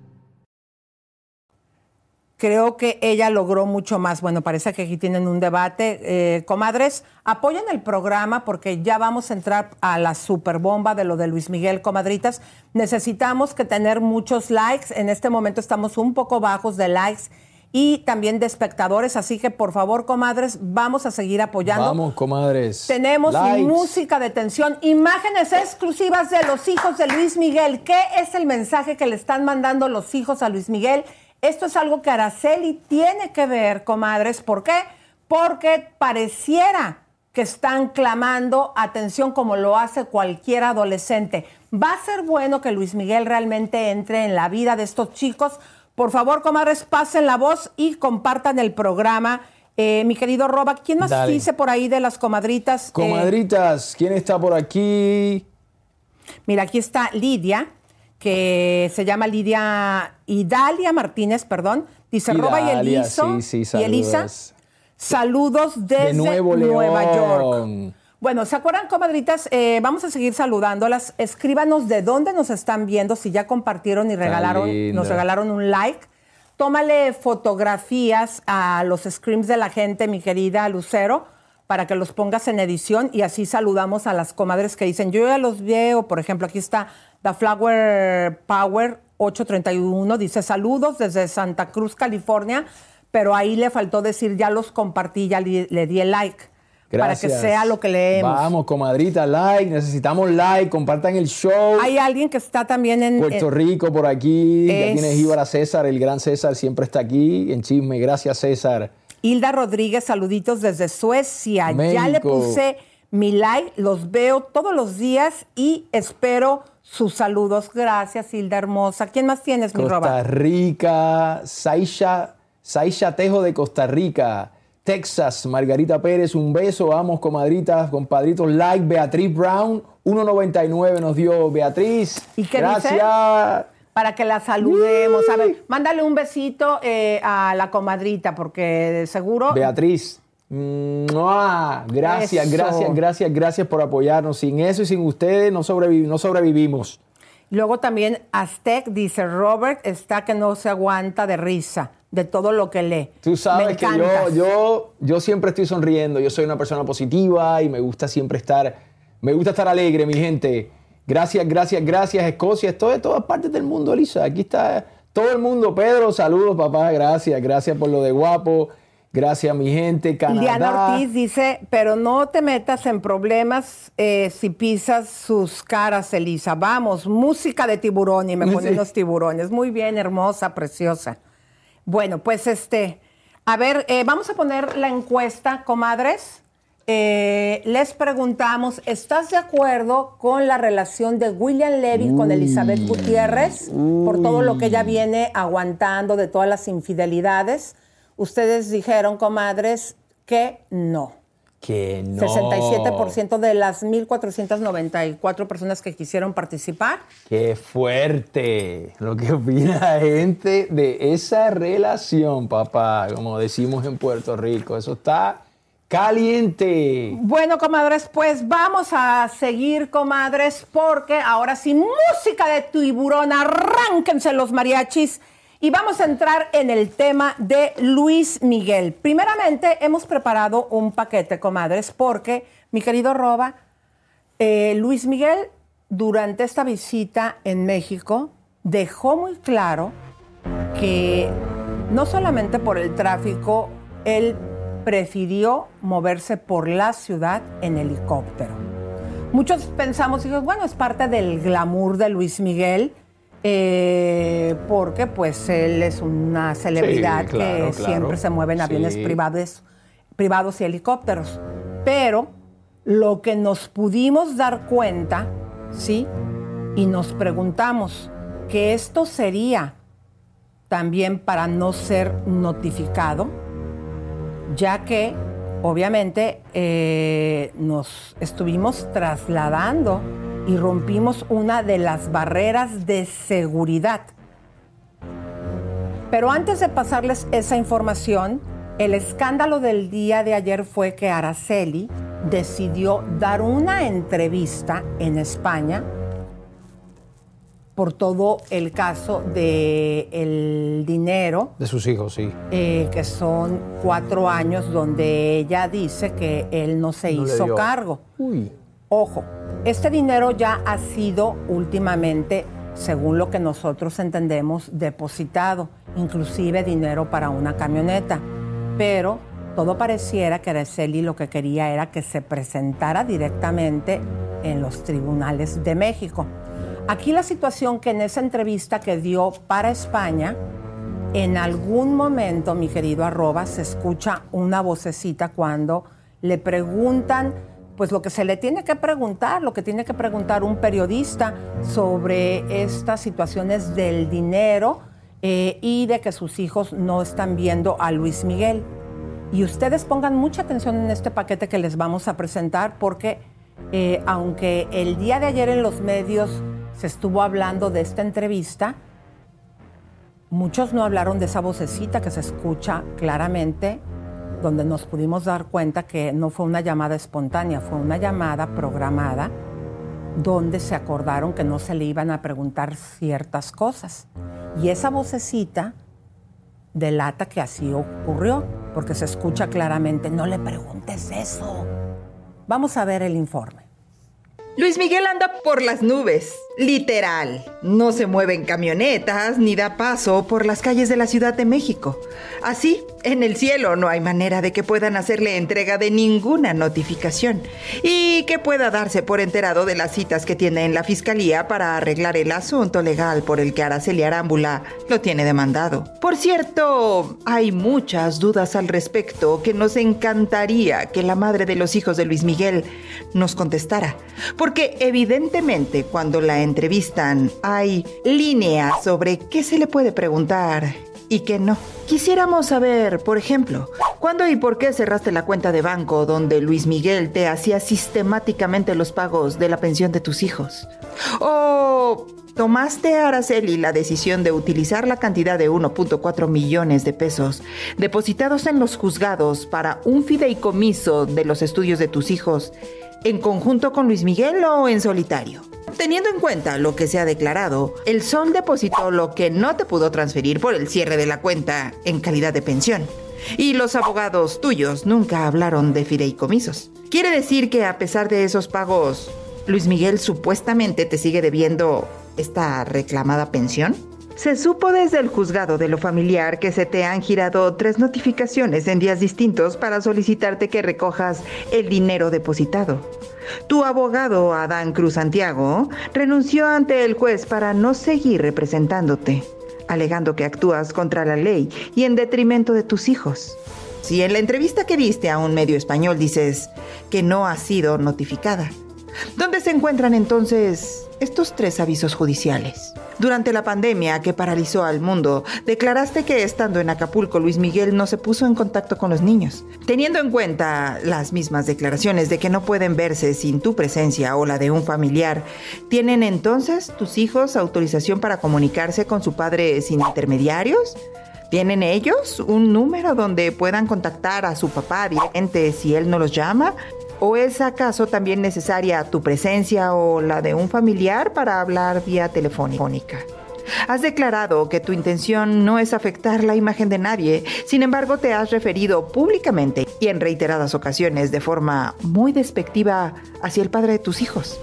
Creo que ella logró mucho más. Bueno, parece que aquí tienen un debate. Eh, comadres, apoyen el programa porque ya vamos a entrar a la super bomba de lo de Luis Miguel, comadritas. Necesitamos que tener muchos likes. En este momento estamos un poco bajos de likes y también de espectadores. Así que, por favor, comadres, vamos a seguir apoyando. Vamos, comadres. Tenemos Likes. música de tensión, imágenes exclusivas de los hijos de Luis Miguel. ¿Qué es el mensaje que le están mandando los hijos a Luis Miguel? Esto es algo que Araceli tiene que ver, comadres. ¿Por qué? Porque pareciera que están clamando atención como lo hace cualquier adolescente. Va a ser bueno que Luis Miguel realmente entre en la vida de estos chicos. Por favor, comadres, pasen la voz y compartan el programa. Eh, mi querido Roba, ¿quién más Dale. dice por ahí de las comadritas? Eh, Comadritas, ¿quién está por aquí? mira, aquí está Lidia, que se llama Lidia Idalia Martínez, perdón. Dice Roba y sí, sí, y Elisa. saludos. Desde de Nuevo Nueva York. Bueno, ¿se acuerdan, comadritas? Eh, vamos a seguir saludándolas. Escríbanos de dónde nos están viendo, si ya compartieron y regalaron, nos regalaron un like. Tómale fotografías a los screams de la gente, mi querida Lucero, para que los pongas en edición y así saludamos a las comadres que dicen, yo ya los veo, por ejemplo, aquí está The Flower Power 831, dice saludos desde Santa Cruz, California, pero ahí le faltó decir, ya los compartí, ya le, le di el like, para que Gracias. sea lo que leemos. Vamos, comadrita, like, necesitamos like, compartan el show. Hay alguien que está también en... Puerto en- Rico por aquí, ya Es- tienes Jíbara César, el gran César siempre está aquí en chisme. Gracias, César. Hilda Rodríguez, saluditos desde Suecia. Ya le puse mi like, los veo todos los días y espero sus saludos. Gracias, Hilda hermosa. ¿Quién más tienes, mi Costa roba? Rica, Saisha, Saisha Tejo de Costa Rica. Texas, Margarita Pérez, un beso, vamos, comadritas, compadritos, like, Beatriz Brown, 1.99 nos dio Beatriz. ¿Y qué Gracias. dice? Para que la saludemos. A ver, mándale un besito eh, a la comadrita, porque de seguro. Beatriz. ¡Mua! Gracias, Eso. gracias, gracias, gracias por apoyarnos. Sin eso y sin ustedes no, no sobrevivimos. Luego también Aztec dice: Robert está que no se aguanta de risa, de todo lo que lee. Tú sabes que yo, yo, yo siempre estoy sonriendo, yo soy una persona positiva y me gusta siempre estar Me gusta estar alegre, mi gente. Gracias, gracias, gracias, Escocia. Estoy de todas partes del mundo, Elisa. Aquí está todo el mundo. Pedro, saludos, papá. Gracias, gracias por lo de guapo. Gracias, mi gente. Canadá. Diana Ortiz dice, pero no te metas en problemas eh, si pisas sus caras, Elisa. Vamos, música de tiburón y me Sí. ponen los tiburones. Muy bien, hermosa, preciosa. Bueno, pues este, a ver, eh, vamos a poner la encuesta, comadres. Eh, les preguntamos, ¿estás de acuerdo con la relación de William Levy con Elizabeth Gutiérrez por todo lo que ella viene aguantando de todas las infidelidades? Ustedes dijeron, comadres, que no. Que no. 67% de las 1.494 personas que quisieron participar. Qué fuerte lo que opina la gente de esa relación, papá, como decimos en Puerto Rico. Eso está caliente. Bueno, comadres, pues vamos a seguir, comadres, porque ahora sí, música de tiburón, arránquense los mariachis. Y vamos a entrar en el tema de Luis Miguel. Primeramente, hemos preparado un paquete, comadres, porque, mi querido Roba, eh, Luis Miguel, durante esta visita en México, dejó muy claro que no solamente por el tráfico, él prefirió moverse por la ciudad en helicóptero. Muchos pensamos, bueno, es parte del glamour de Luis Miguel, eh, porque pues él es una celebridad Sí, claro, que claro. siempre se mueve en aviones Sí. privados, privados y helicópteros. Pero lo que nos pudimos dar cuenta, ¿sí? Y nos preguntamos que esto sería también para no ser notificado, ya que obviamente eh, nos estuvimos trasladando y rompimos una de las barreras de seguridad. Pero antes de pasarles esa información, el escándalo del día de ayer fue que Araceli decidió dar una entrevista en España por todo el caso del el dinero De sus hijos, sí. eh, que son cuatro años donde ella dice que él no se No hizo cargo. Uy. Ojo, este dinero ya ha sido últimamente, según lo que nosotros entendemos, depositado, inclusive dinero para una camioneta. Pero todo pareciera que Araceli lo que quería era que se presentara directamente en los tribunales de México. Aquí la situación que en esa entrevista que dio para España, en algún momento, mi querido arroba, se escucha una vocecita cuando le preguntan, pues lo que se le tiene que preguntar, lo que tiene que preguntar un periodista sobre estas situaciones del dinero eh, y de que sus hijos no están viendo a Luis Miguel. Y ustedes pongan mucha atención en este paquete que les vamos a presentar porque eh, aunque el día de ayer en los medios se estuvo hablando de esta entrevista, muchos no hablaron de esa vocecita que se escucha claramente, donde nos pudimos dar cuenta que no fue una llamada espontánea, fue una llamada programada, donde se acordaron que no se le iban a preguntar ciertas cosas. Y esa vocecita delata que así ocurrió, porque se escucha claramente, no le preguntes eso. Vamos a ver el informe. Luis Miguel anda por las nubes, literal. No se mueve en camionetas ni da paso por las calles de la Ciudad de México. Así, en el cielo no hay manera de que puedan hacerle entrega de ninguna notificación y que pueda darse por enterado de las citas que tiene en la fiscalía para arreglar el asunto legal por el que Araceli Arámbula lo tiene demandado. Por cierto, hay muchas dudas al respecto que nos encantaría que la madre de los hijos de Luis Miguel nos contestara. Porque evidentemente cuando la entrevistan hay líneas sobre qué se le puede preguntar y qué no. Quisiéramos saber, por ejemplo, ¿cuándo y por qué cerraste la cuenta de banco donde Luis Miguel te hacía sistemáticamente los pagos de la pensión de tus hijos? ¿O tomaste, Araceli, la decisión de utilizar la cantidad de 1.4 millones de pesos depositados en los juzgados para un fideicomiso de los estudios de tus hijos en conjunto con Luis Miguel o en solitario? Teniendo en cuenta lo que se ha declarado, el Sol depositó lo que no te pudo transferir por el cierre de la cuenta en calidad de pensión. Y los abogados tuyos nunca hablaron de fideicomisos. Quiere decir que a pesar de esos pagos, Luis Miguel supuestamente te sigue debiendo esta reclamada pensión. Se supo desde el juzgado de lo familiar que se te han girado tres notificaciones en días distintos para solicitarte que recojas el dinero depositado. Tu abogado, Adán Cruz Santiago, renunció ante el juez para no seguir representándote, alegando que actúas contra la ley y en detrimento de tus hijos. Si en la entrevista que diste a un medio español dices que no has sido notificada, ¿dónde se encuentran entonces estos tres avisos judiciales? Durante la pandemia que paralizó al mundo, declaraste que estando en Acapulco Luis Miguel no se puso en contacto con los niños. Teniendo en cuenta las mismas declaraciones de que no pueden verse sin tu presencia o la de un familiar, ¿tienen entonces tus hijos autorización para comunicarse con su padre sin intermediarios? ¿Tienen ellos un número donde puedan contactar a su papá directamente si él no los llama? ¿O es acaso también necesaria tu presencia o la de un familiar para hablar vía telefónica? Has declarado que tu intención no es afectar la imagen de nadie, sin embargo te has referido públicamente y en reiteradas ocasiones de forma muy despectiva hacia el padre de tus hijos.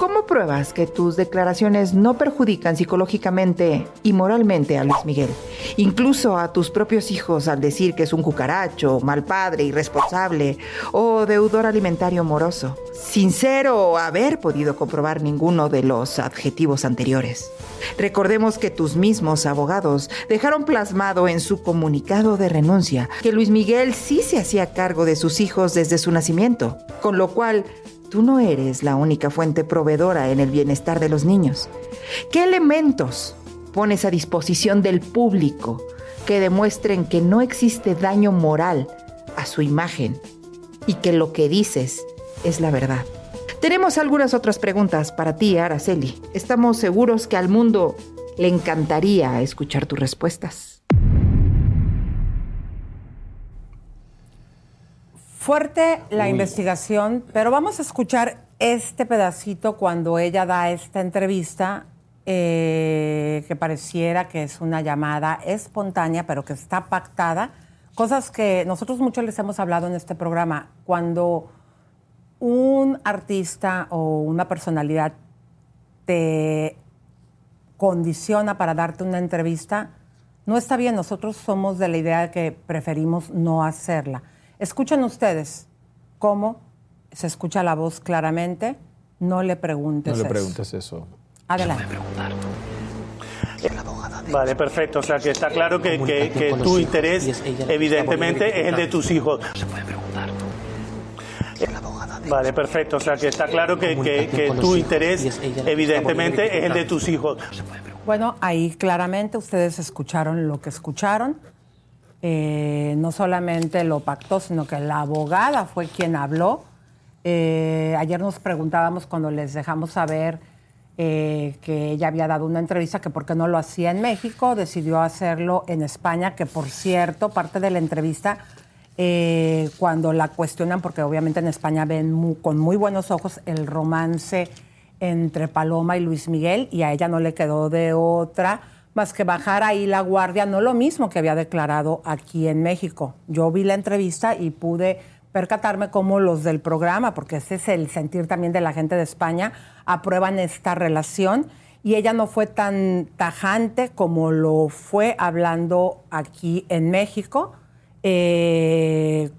¿Cómo pruebas que tus declaraciones no perjudican psicológicamente y moralmente a Luis Miguel? Incluso a tus propios hijos al decir que es un cucaracho, mal padre, irresponsable o deudor alimentario moroso, sin ser o haber podido comprobar ninguno de los adjetivos anteriores. Recordemos que tus mismos abogados dejaron plasmado en su comunicado de renuncia que Luis Miguel sí se hacía cargo de sus hijos desde su nacimiento, con lo cual Tú no eres la única fuente proveedora en el bienestar de los niños. ¿Qué elementos pones a disposición del público que demuestren que no existe daño moral a su imagen y que lo que dices es la verdad? Tenemos algunas otras preguntas para ti, Araceli. Estamos seguros que al mundo le encantaría escuchar tus respuestas. Fuerte la investigación, pero vamos a escuchar este pedacito cuando ella da esta entrevista, eh, que pareciera que es una llamada espontánea, pero que está pactada. Cosas que nosotros mucho les hemos hablado en este programa. Cuando un artista o una personalidad te condiciona para darte una entrevista, no está bien. Nosotros somos de la idea de que preferimos no hacerla. Escuchen ustedes cómo se escucha la voz claramente. No le preguntes No le eso. preguntes eso. Adelante. Vale, perfecto. O sea que está claro que, que- que tu interés, evidentemente, es el de tus hijos. Vale, perfecto. O sea que está claro que, que- que tu interés, evidentemente, es el de tus hijos. Bueno, ahí claramente ustedes escucharon lo que escucharon. Eh, no solamente lo pactó, sino que la abogada fue quien habló. Eh, ayer nos preguntábamos cuando les dejamos saber eh, que ella había dado una entrevista, que por qué no lo hacía en México, decidió hacerlo en España, que por cierto, parte de la entrevista, cuando la cuestionan, porque obviamente en España ven con muy buenos ojos el romance entre Paloma y Luis Miguel, y a ella no le quedó de otra más que bajar ahí la guardia, no lo mismo que había declarado aquí en México. Yo vi la entrevista y pude percatarme cómo los del programa, porque ese es el sentir también de la gente de España, aprueban esta relación y ella no fue tan tajante como lo fue hablando aquí en México. Eh,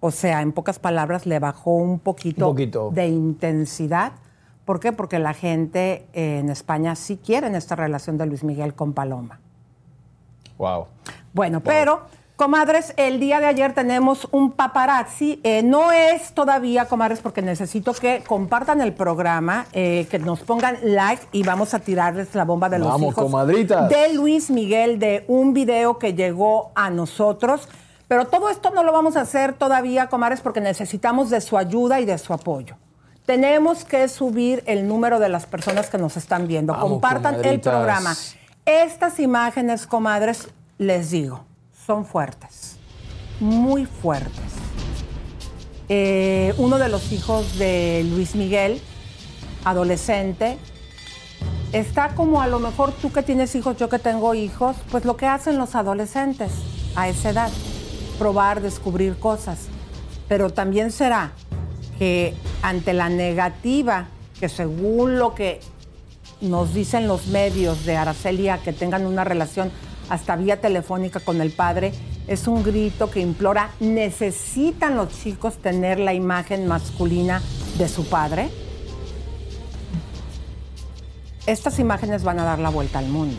o sea, en pocas palabras, le bajó un poquito, Un poquito. de intensidad. ¿Por qué? Porque la gente en España sí quiere esta relación de Luis Miguel con Paloma. Wow. Bueno, pero, comadres, el día de ayer tenemos un paparazzi. Eh, no es todavía, comadres, porque necesito que compartan el programa, eh, que nos pongan like y vamos a tirarles la bomba de los hijos comadritas. de Luis Miguel, de un video que llegó a nosotros. Pero todo esto no lo vamos a hacer todavía, comadres, porque necesitamos de su ayuda y de su apoyo. Tenemos que subir el número de las personas que nos están viendo. Vamos, Compartan el programa. Estas imágenes, comadres, les digo, son fuertes, muy fuertes. Eh, uno de los hijos de Luis Miguel, adolescente, está como a lo mejor tú que tienes hijos, yo que tengo hijos, pues lo que hacen los adolescentes a esa edad. probar, descubrir cosas. Pero también será que ante la negativa, que según lo que nos dicen los medios de Aracelia, que tengan una relación hasta vía telefónica con el padre, es un grito que implora, ¿necesitan los chicos tener la imagen masculina de su padre? Estas imágenes van a dar la vuelta al mundo.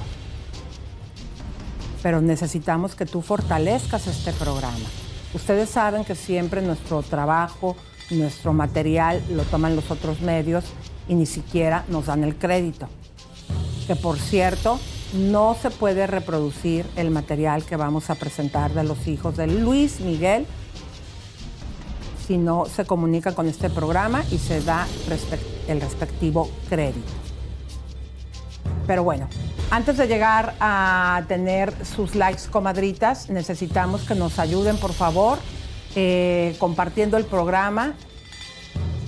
Pero necesitamos que tú fortalezcas este programa. Ustedes saben que siempre nuestro trabajo, nuestro material lo toman los otros medios y ni siquiera nos dan el crédito. Que por cierto, no se puede reproducir el material que vamos a presentar de los hijos de Luis Miguel si no se comunica con este programa y se da el respectivo crédito. Pero bueno, antes de llegar a tener sus likes comadritas, necesitamos que nos ayuden, por favor, eh, compartiendo el programa.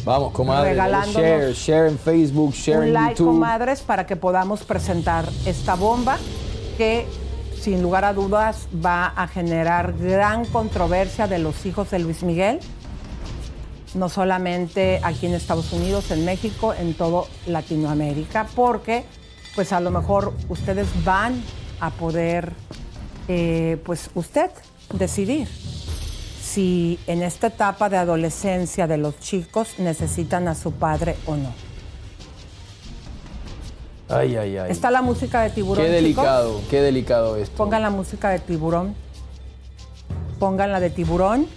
Vamos, comadre. Regalándonos Share, share en Facebook, share un en like, YouTube. comadres, para que podamos presentar esta bomba que, sin lugar a dudas, va a generar gran controversia de los hijos de Luis Miguel, no solamente aquí en Estados Unidos, en México, en todo Latinoamérica, porque, pues a lo mejor ustedes van a poder, eh, pues usted, decidir si en esta etapa de adolescencia de los chicos necesitan a su padre o no. Ay, ay, ay. Está la música de tiburón. Qué chicos. delicado, qué delicado esto. Pongan la música de tiburón. Pongan la de tiburón.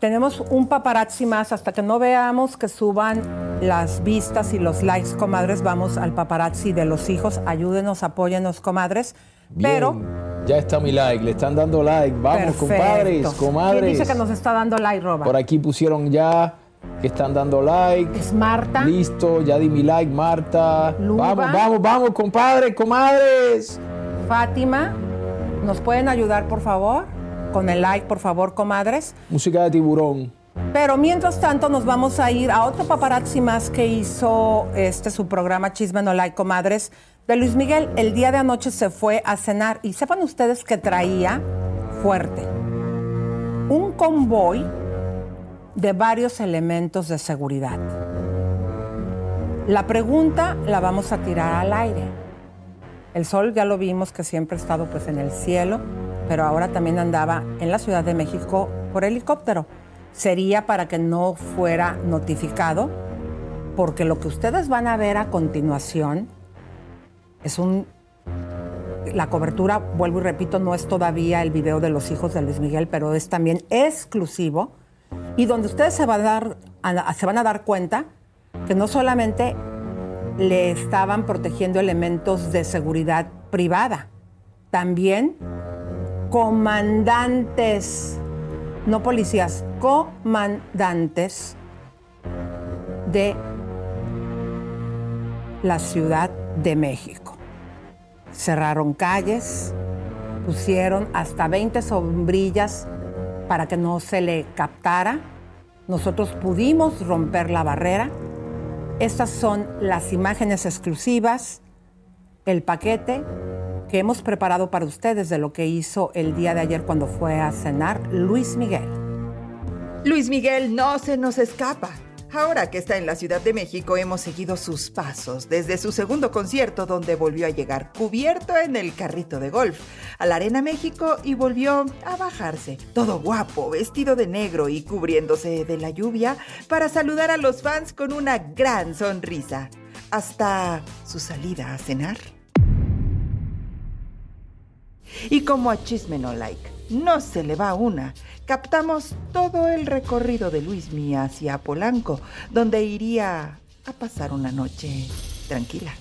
Tenemos un paparazzi más hasta que no veamos que suban las vistas y los likes, comadres. Vamos al paparazzi de los hijos. Ayúdenos, apóyenos, comadres. Bien, Pero Ya está mi like, le están dando like. Vamos, Perfecto. compadres, ¿Quién comadres. dice que nos está dando like, Roba? Por aquí pusieron ya que están dando like. Es Marta. Listo, ya di mi like, Marta. Luba. Vamos, vamos, vamos, compadres, comadres. Fátima, ¿nos pueden ayudar, por favor? Con el like, por favor, comadres. Música de tiburón. Pero mientras tanto nos vamos a ir a otro paparazzi más que hizo este su programa Chisme No Like Comadres de Luis Miguel. El día de anoche se fue a cenar y sepan ustedes que traía fuerte un convoy de varios elementos de seguridad. La pregunta la vamos a tirar al aire. El sol ya lo vimos que siempre ha estado pues en el cielo, pero ahora también andaba en la Ciudad de México por helicóptero. Sería para que no fuera notificado, porque lo que ustedes van a ver a continuación es un... La cobertura, vuelvo y repito, no es todavía el video de los hijos de Luis Miguel, pero es también exclusivo y donde ustedes se van a dar, se van a dar cuenta que no solamente le estaban protegiendo elementos de seguridad privada, también comandantes, no policías, comandantes de la Ciudad de México. Cerraron calles, pusieron hasta 20 sombrillas para que no se le captara. Nosotros pudimos romper la barrera. Estas son las imágenes exclusivas, el paquete que hemos preparado para ustedes de lo que hizo el día de ayer cuando fue a cenar Luis Miguel. Luis Miguel no se nos escapa. Ahora que está en la Ciudad de México hemos seguido sus pasos desde su segundo concierto donde volvió a llegar cubierto en el carrito de golf a la Arena México y volvió a bajarse, todo guapo, vestido de negro y cubriéndose de la lluvia para saludar a los fans con una gran sonrisa. Hasta su salida a cenar. Y como a Chisme No Like no se le va una, captamos todo el recorrido de Luismi hacia Polanco, donde iría a pasar una noche tranquila.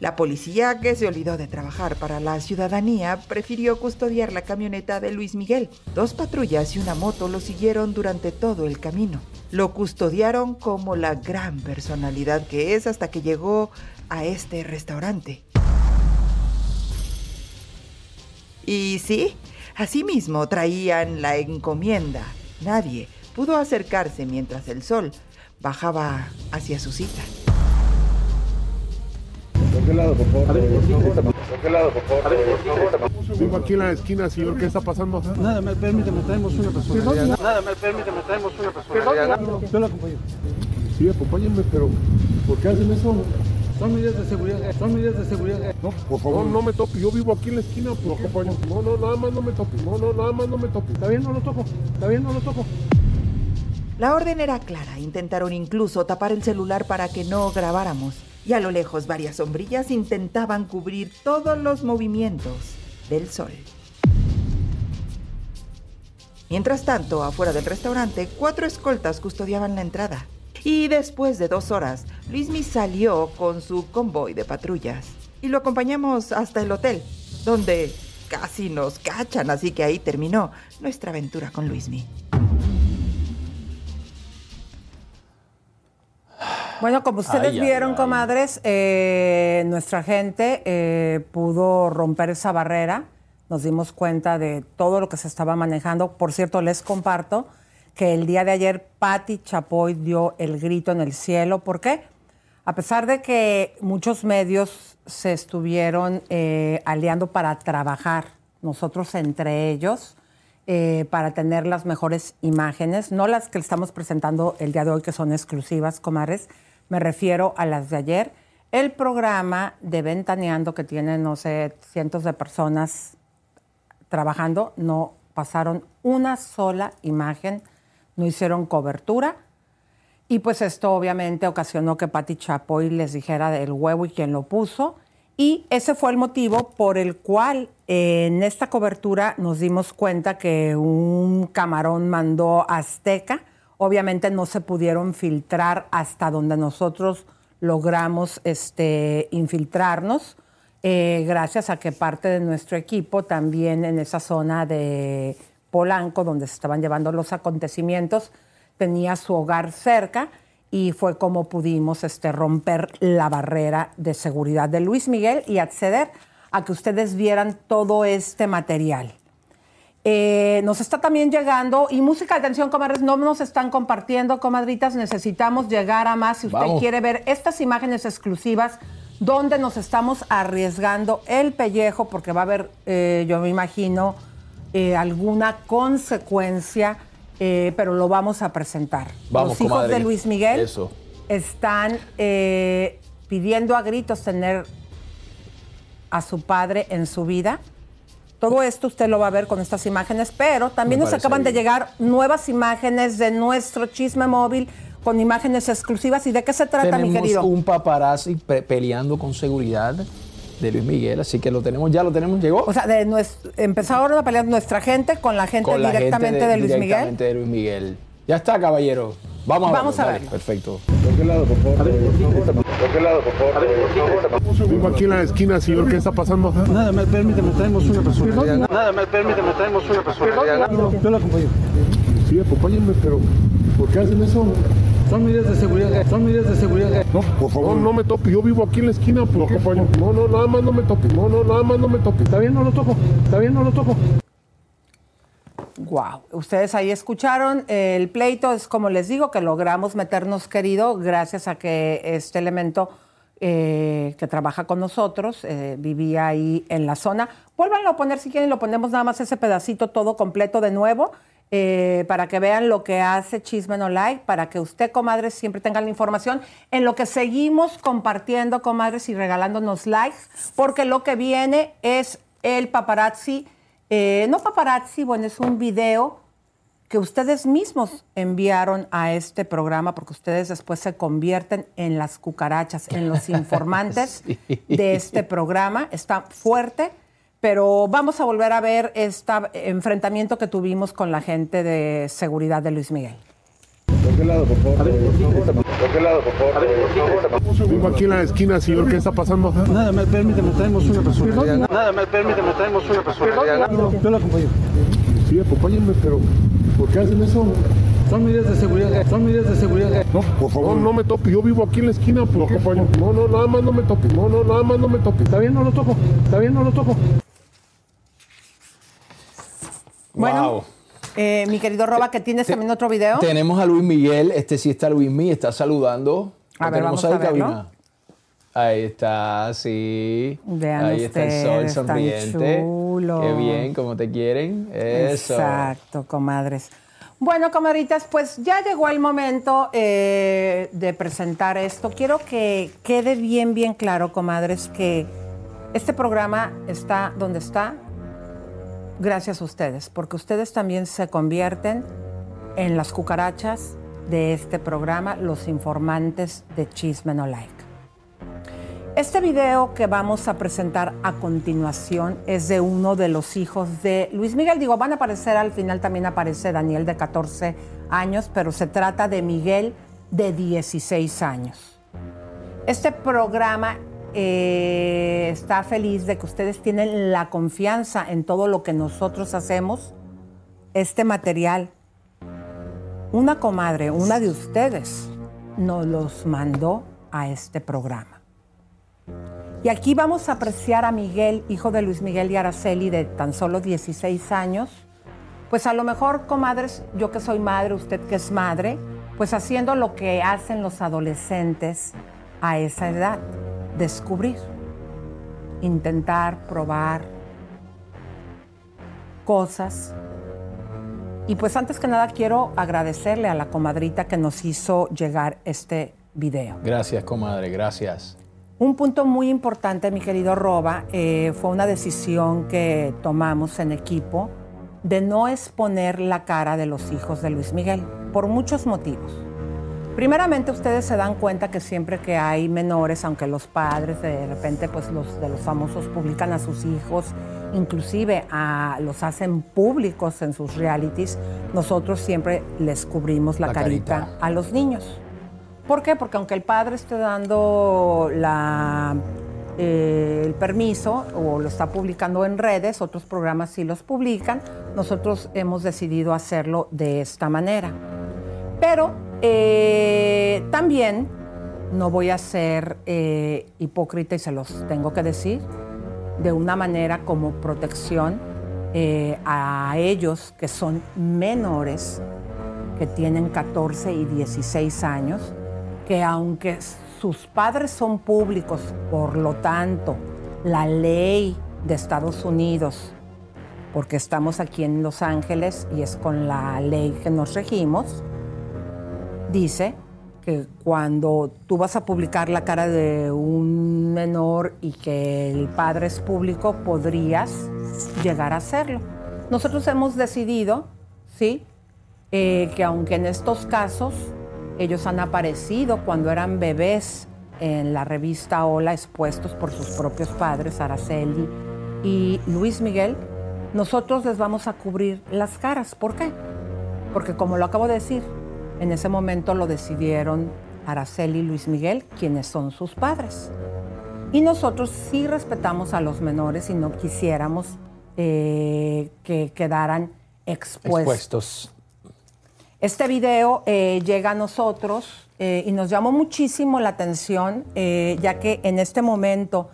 La policía, que se olvidó de trabajar para la ciudadanía, prefirió custodiar la camioneta de Luis Miguel. Dos patrullas y una moto lo siguieron durante todo el camino. Lo custodiaron como la gran personalidad que es hasta que llegó a este restaurante. Y sí, asimismo traían la encomienda. Nadie pudo acercarse mientras el sol bajaba hacia su cita. ¿Por qué lado, por favor? ¿Por qué lado, por favor? Vivo aquí en la esquina, señor. ¿Qué está pasando? Nada, me permíteme, traemos una persona. Nada, me permíteme, traemos una persona. Yo lo acompaño. Sí, acompáñenme, pero ¿por qué hacen eso? Son medidas de seguridad, son medidas de seguridad. No, por favor, no, no me toque. Yo vivo aquí en la esquina. ¿Por qué? No, no, nada más no me toque. No, no, nada más no me toque. Está bien, no lo toco. Está bien, no lo toco. La orden era clara. Intentaron incluso tapar el celular para que no grabáramos. Y a lo lejos varias sombrillas intentaban cubrir todos los movimientos del sol. Mientras tanto, afuera del restaurante, cuatro escoltas custodiaban la entrada. Y después de dos horas, Luismi salió con su convoy de patrullas. Y lo acompañamos hasta el hotel, donde casi nos cachan, así que ahí terminó nuestra aventura con Luismi. Bueno, como ustedes Ay, vieron, ay. comadres, eh, nuestra gente eh, pudo romper esa barrera. Nos dimos cuenta de todo lo que se estaba manejando. Por cierto, les comparto que el día de ayer Patti Chapoy dio el grito en el cielo. ¿Por qué? A pesar de que muchos medios se estuvieron eh, aliando para trabajar, nosotros entre ellos, eh, para tener las mejores imágenes, no las que estamos presentando el día de hoy, que son exclusivas, comadres, me refiero a las de ayer. El programa de Ventaneando, que tiene, no sé, cientos de personas trabajando, no pasaron una sola imagen, no hicieron cobertura. Y pues esto obviamente ocasionó que Patti Chapoy les dijera del huevo y quién lo puso. Y ese fue el motivo por el cual en esta cobertura nos dimos cuenta que un camarón mandó Azteca. Obviamente no se pudieron filtrar hasta donde nosotros logramos este, infiltrarnos, eh, gracias a que parte de nuestro equipo también en esa zona de Polanco, donde se estaban llevando los acontecimientos, tenía su hogar cerca y fue como pudimos este, romper la barrera de seguridad de Luis Miguel y acceder a que ustedes vieran todo este material. Eh, nos está también llegando, y música, atención, comadres, no nos están compartiendo, comadritas, necesitamos llegar a más. Si usted Vamos. quiere ver estas imágenes exclusivas donde nos estamos arriesgando el pellejo, porque va a haber, eh, yo me imagino, eh, alguna consecuencia, eh, pero lo vamos a presentar. Vamos, Los hijos comadre. de Luis Miguel Eso. están eh, pidiendo a gritos tener a su padre en su vida. Todo esto usted lo va a ver con estas imágenes, pero también Me nos acaban de llegar nuevas imágenes de nuestro chisme móvil con imágenes exclusivas. ¿Y de qué se trata, mi querido? un paparazzi pe- peleando con seguridad de Luis Miguel, así que lo tenemos, ya lo tenemos, llegó. O sea, de nues- empezaron a pelear nuestra gente con la gente con la directamente gente de, Luis Miguel. directamente de Luis Miguel. Ya está, caballero. Vamos a Vamos verlo, a dale, verlo. Perfecto. ¿Por qué lado, por favor? ¿Por qué lado, por favor? Vivo aquí en la esquina, señor. ¿Qué está pasando? Nada, me permíteme, traemos una persona. Nada, me permíteme, traemos una persona. Yo lo acompaño. Sí, acompáñenme, pero ¿por qué hacen eso? Son medidas de seguridad, son medidas de seguridad. No, por favor. No, no me toque. Yo vivo aquí en la esquina. ¿Por qué? No, no, nada más no me toque. No, no, nada más no me toque. Está bien, no lo toco. Está bien, no lo toco. Wow, ustedes ahí escucharon el pleito, es como les digo, que logramos meternos querido gracias a que este elemento eh, que trabaja con nosotros eh, vivía ahí en la zona. Vuélvanlo a poner si quieren, lo ponemos nada más ese pedacito todo completo de nuevo. Eh, para que vean lo que hace Chisme No Like, para que usted, comadres, siempre tenga la información en lo que seguimos compartiendo, comadres, y regalándonos likes, porque lo que viene es el paparazzi eh, no paparazzi, bueno, es un video que ustedes mismos enviaron a este programa porque ustedes después se convierten en las cucarachas, en los informantes de este programa. Está fuerte, pero vamos a volver a ver este enfrentamiento que tuvimos con la gente de seguridad de Luis Miguel. ¿Por qué lado, por favor? ¿Por qué lado, por favor? Vivo aquí en la esquina, señor. ¿Qué está pasando? Nada, me permíteme, traemos una persona. Nada, me permíteme, traemos una persona. Yo lo acompaño. Sí, acompáñenme, pero ¿por qué hacen eso? Son medidas de seguridad, son medidas de seguridad. No, por favor. No, no me toque. Yo vivo aquí en la esquina. ¿Por qué? No, no, nada más no me toque. No, no, nada más no me toque. Está bien, no lo toco. Está bien, no lo toco. Bueno, Wow. eh, mi querido Roba, que tienes también otro video. Tenemos a Luis Miguel, este sí está Luis Miguel, está saludando. A ver, vamos a ahí, verlo. cabina. Ahí está, sí. Vean Ahí está el sol sonriente. chulo. Qué bien, como te quieren. Eso. Exacto, comadres. Bueno, comadritas, pues ya llegó el momento eh, de presentar esto. Quiero que quede bien, bien claro, comadres, que este programa está donde está gracias a ustedes, porque ustedes también se convierten en las cucarachas de este programa, los informantes de Chisme No Like. Este video que vamos a presentar a continuación es de uno de los hijos de Luis Miguel. Digo, van a aparecer al final, también aparece Daniel de 14 años, pero se trata de Miguel de 16 años. Este programa eh, está feliz de que ustedes tienen la confianza en todo lo que nosotros hacemos. Este material, una comadre, una de ustedes, nos los mandó a este programa. Y aquí vamos a apreciar a Miguel, hijo de Luis Miguel y Araceli, de tan solo 16 años. Pues a lo mejor, comadres, yo que soy madre, usted que es madre, pues haciendo lo que hacen los adolescentes a esa edad, descubrir, intentar, probar cosas. Y pues antes que nada quiero agradecerle a la comadrita que nos hizo llegar este video. Gracias, comadre, gracias. Un punto muy importante, mi querido Roba, eh, fue una decisión que tomamos en equipo de no exponer la cara de los hijos de Luis Miguel, por muchos motivos. Primeramente, ustedes se dan cuenta que siempre que hay menores, aunque los padres de repente, pues los de los famosos publican a sus hijos, inclusive a- los hacen públicos en sus realities, nosotros siempre les cubrimos la, La carita, carita. a los niños. ¿Por qué? Porque aunque el padre esté dando la, eh, el permiso o lo está publicando en redes, otros programas sí los publican, nosotros hemos decidido hacerlo de esta manera. Pero eh, también no voy a ser eh, hipócrita y se los tengo que decir, de una manera como protección eh, a ellos que son menores, que tienen 14 y 16 años, que aunque sus padres son públicos, por lo tanto, la ley de Estados Unidos, porque estamos aquí en Los Ángeles y es con la ley que nos regimos, dice que cuando tú vas a publicar la cara de un menor y que el padre es público, podrías llegar a hacerlo. Nosotros hemos decidido, ¿sí? Eh, que aunque en estos casos ellos han aparecido cuando eran bebés en la revista Hola expuestos por sus propios padres, Araceli y Luis Miguel, nosotros les vamos a cubrir las caras. ¿Por qué? Porque como lo acabo de decir, en ese momento lo decidieron Araceli y Luis Miguel, quienes son sus padres. Y nosotros sí respetamos a los menores y no quisiéramos eh, que quedaran expuestos. Expuestos. Este video eh, llega a nosotros eh, y nos llamó muchísimo la atención, ya que en este momento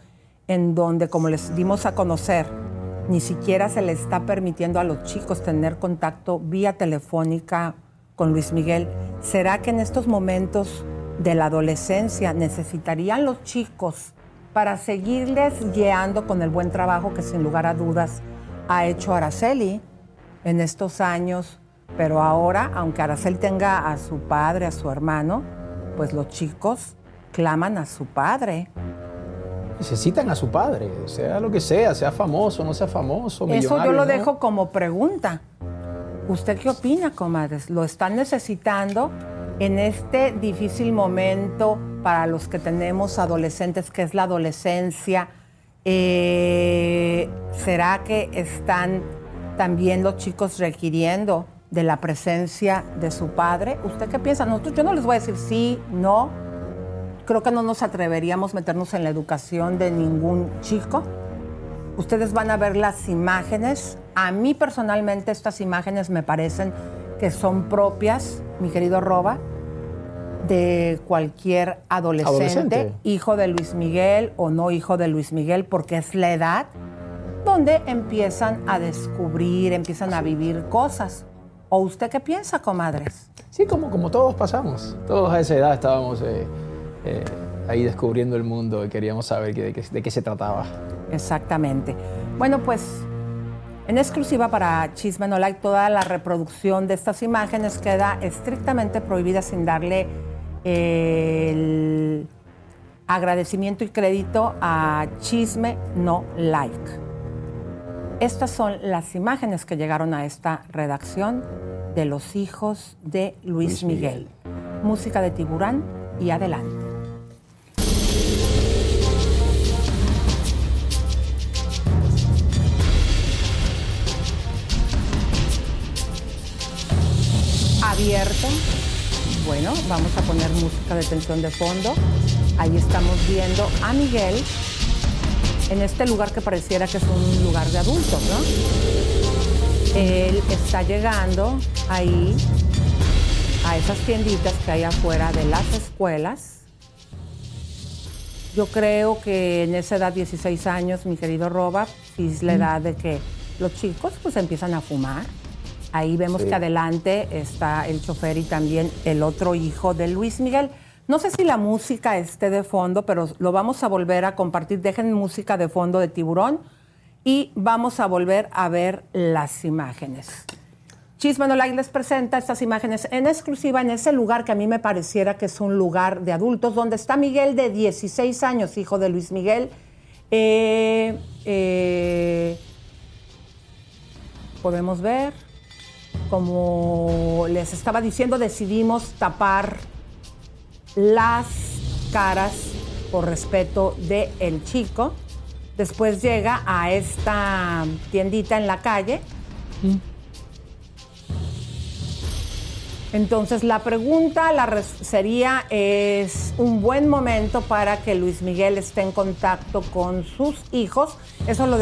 en donde, como les dimos a conocer, ni siquiera se le está permitiendo a los chicos tener contacto vía telefónica con Luis Miguel, ¿será que en estos momentos de la adolescencia necesitarían los chicos para seguirles guiando con el buen trabajo que sin lugar a dudas ha hecho Araceli en estos años? Pero ahora, aunque Araceli tenga a su padre, a su hermano, pues los chicos claman a su padre. Necesitan a su padre, sea lo que sea, sea famoso, no sea famoso, Eso yo millonario, lo ¿no? dejo como pregunta. ¿Usted qué opina, comadres? ¿Lo están necesitando en este difícil momento para los que tenemos adolescentes, que es la adolescencia? Eh, ¿Será que están también los chicos requiriendo de la presencia de su padre? ¿Usted qué piensa? Nosotros, yo no les voy a decir sí, no. Creo que no nos atreveríamos a meternos en la educación de ningún chico. Ustedes van a ver las imágenes. A mí personalmente estas imágenes me parecen que son propias, mi querido Roba, de cualquier adolescente, Adolescente. hijo de Luis Miguel o no hijo de Luis Miguel, porque es la edad donde empiezan a descubrir, empiezan a vivir cosas. ¿O usted qué piensa, comadres? Sí, como, como todos pasamos. Todos a esa edad estábamos eh, eh, ahí descubriendo el mundo y queríamos saber de qué se trataba. Exactamente. Bueno, pues en exclusiva para Chisme No Like, toda la reproducción de estas imágenes queda estrictamente prohibida sin darle el agradecimiento y crédito a Chisme No Like. Estas son las imágenes que llegaron a esta redacción de los hijos de Luis, Luis Miguel. Música de Tiburán y adelante. Abierto. Bueno, vamos a poner música de tensión de fondo. Ahí estamos viendo a Miguel en este lugar que pareciera que es un lugar de adultos, ¿no? Él está llegando ahí a esas tienditas que hay afuera de las escuelas. Yo creo que en esa edad, 16 años, mi querido Roba, es la edad de que los chicos pues empiezan a fumar. Ahí vemos Sí. que adelante está el chofer y también el otro hijo de Luis Miguel. No sé si la música esté de fondo, pero lo vamos a volver a compartir. Dejen música de fondo de tiburón y vamos a volver a ver las imágenes. Chisme No Like les presenta estas imágenes en exclusiva en ese lugar que a mí me pareciera que es un lugar de adultos, donde está Miguel de 16 años, hijo de Luis Miguel. Eh, eh, podemos ver, como les estaba diciendo, decidimos tapar las caras por respeto del el chico. Después llega a esta tiendita en la calle. Entonces la pregunta la sería, ¿es un buen momento para que Luis Miguel esté en contacto con sus hijos? Eso lo-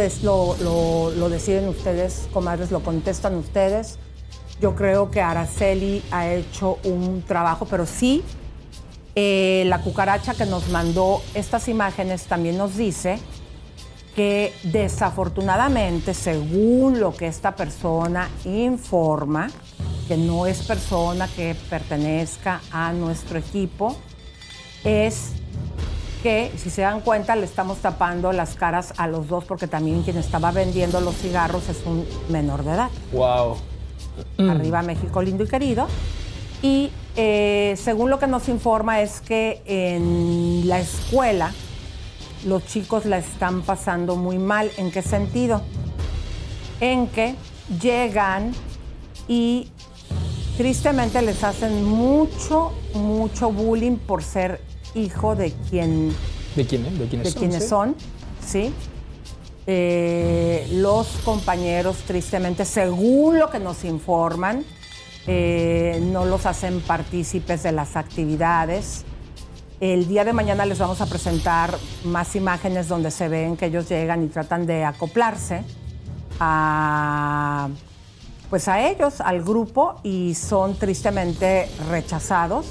lo- lo deciden ustedes, comadres, lo contestan ustedes. Yo creo que Araceli ha hecho un trabajo, pero sí, eh, la cucaracha que nos mandó estas imágenes también nos dice que desafortunadamente, según lo que esta persona informa, que no es persona que pertenezca a nuestro equipo, es que, si se dan cuenta, le estamos tapando las caras a los dos porque también quien estaba vendiendo los cigarros es un menor de edad. Wow. Arriba México lindo y querido. Y eh, según lo que nos informa es que en la escuela los chicos la están pasando muy mal. ¿En qué sentido? En que llegan y tristemente les hacen mucho, mucho bullying por ser hijo de quien ¿De quién es? ¿De quiénes de son? quienes sí? son, ¿sí? Eh, los compañeros, tristemente, según lo que nos informan, eh, no los hacen partícipes de las actividades. El día de mañana les vamos a presentar más imágenes donde se ven que ellos llegan y tratan de acoplarse a, pues a ellos, al grupo, y son tristemente rechazados.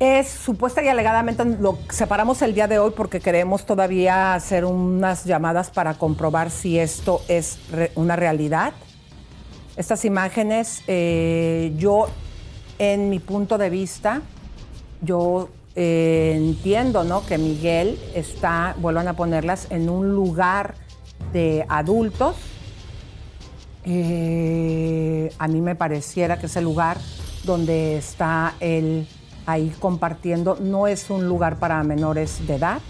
Es supuesta y alegadamente lo separamos el día de hoy porque queremos todavía hacer unas llamadas para comprobar si esto es una realidad. Estas imágenes, eh, yo, en mi punto de vista, yo eh, entiendo ¿no? que Miguel está, vuelvan a ponerlas, en un lugar de adultos. Eh, a mí me pareciera que ese lugar donde está él ahí compartiendo no es un lugar para menores de edad.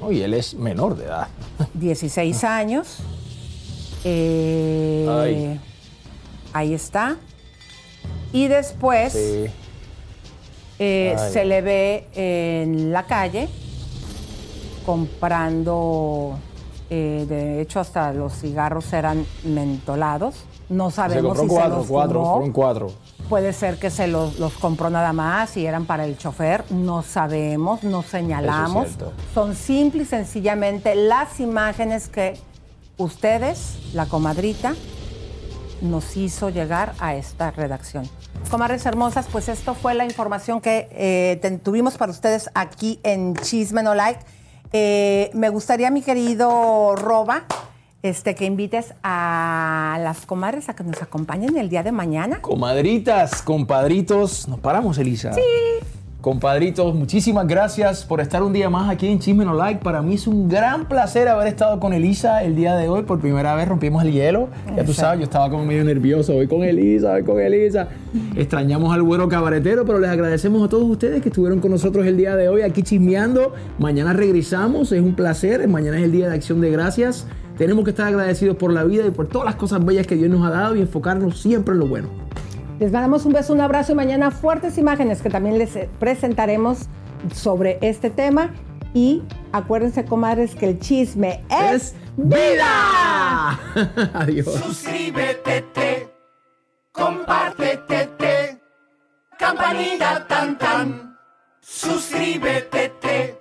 Oye, él es menor de edad. 16 años. Eh. Ahí está. Y después Sí. eh, se le ve en la calle comprando, eh, de hecho hasta los cigarros eran mentolados. No Se sabemos compró si cuatro, se los cuatro, fueron cuatro. Puede ser que se los, los compró nada más y eran para el chofer. No sabemos, no señalamos. Son simple y sencillamente las imágenes que ustedes, la comadrita, nos hizo llegar a esta redacción. Comadres hermosas, pues esto fue la información que eh, ten- tuvimos para ustedes aquí en Chisme No Like. Eh, me gustaría, mi querido Roba, este, que invites a las comadres a que nos acompañen el día de mañana. Comadritas, compadritos, nos paramos, Elisa. Sí. Compadritos, muchísimas gracias por estar un día más aquí en Chisme No Like. Para mí es un gran placer haber estado con Elisa el día de hoy. Por primera vez rompimos el hielo. Ya tú sabes, yo estaba como medio nervioso. Voy con Elisa, voy con Elisa. Extrañamos al güero cabaretero, pero les agradecemos a todos ustedes que estuvieron con nosotros el día de hoy aquí chismeando. Mañana regresamos, es un placer. Mañana es el día de acción de gracias. Tenemos que estar agradecidos por la vida y por todas las cosas bellas que Dios nos ha dado y enfocarnos siempre en lo bueno. Les mandamos un beso, un abrazo y mañana fuertes imágenes que también les presentaremos sobre este tema. Y acuérdense, comadres, que el chisme es, vida. Adiós. Suscríbete, compártete, campanita tan tan. Suscríbete,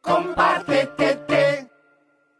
compártete,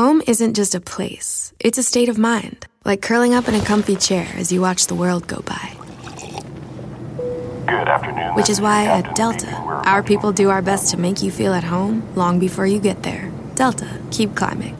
Home isn't just a place, it's a state of mind, like curling up in a comfy chair as you watch the world go by. Good afternoon. Which is why at Delta, our people do our best to make you feel at home long before you get there. Delta, keep climbing.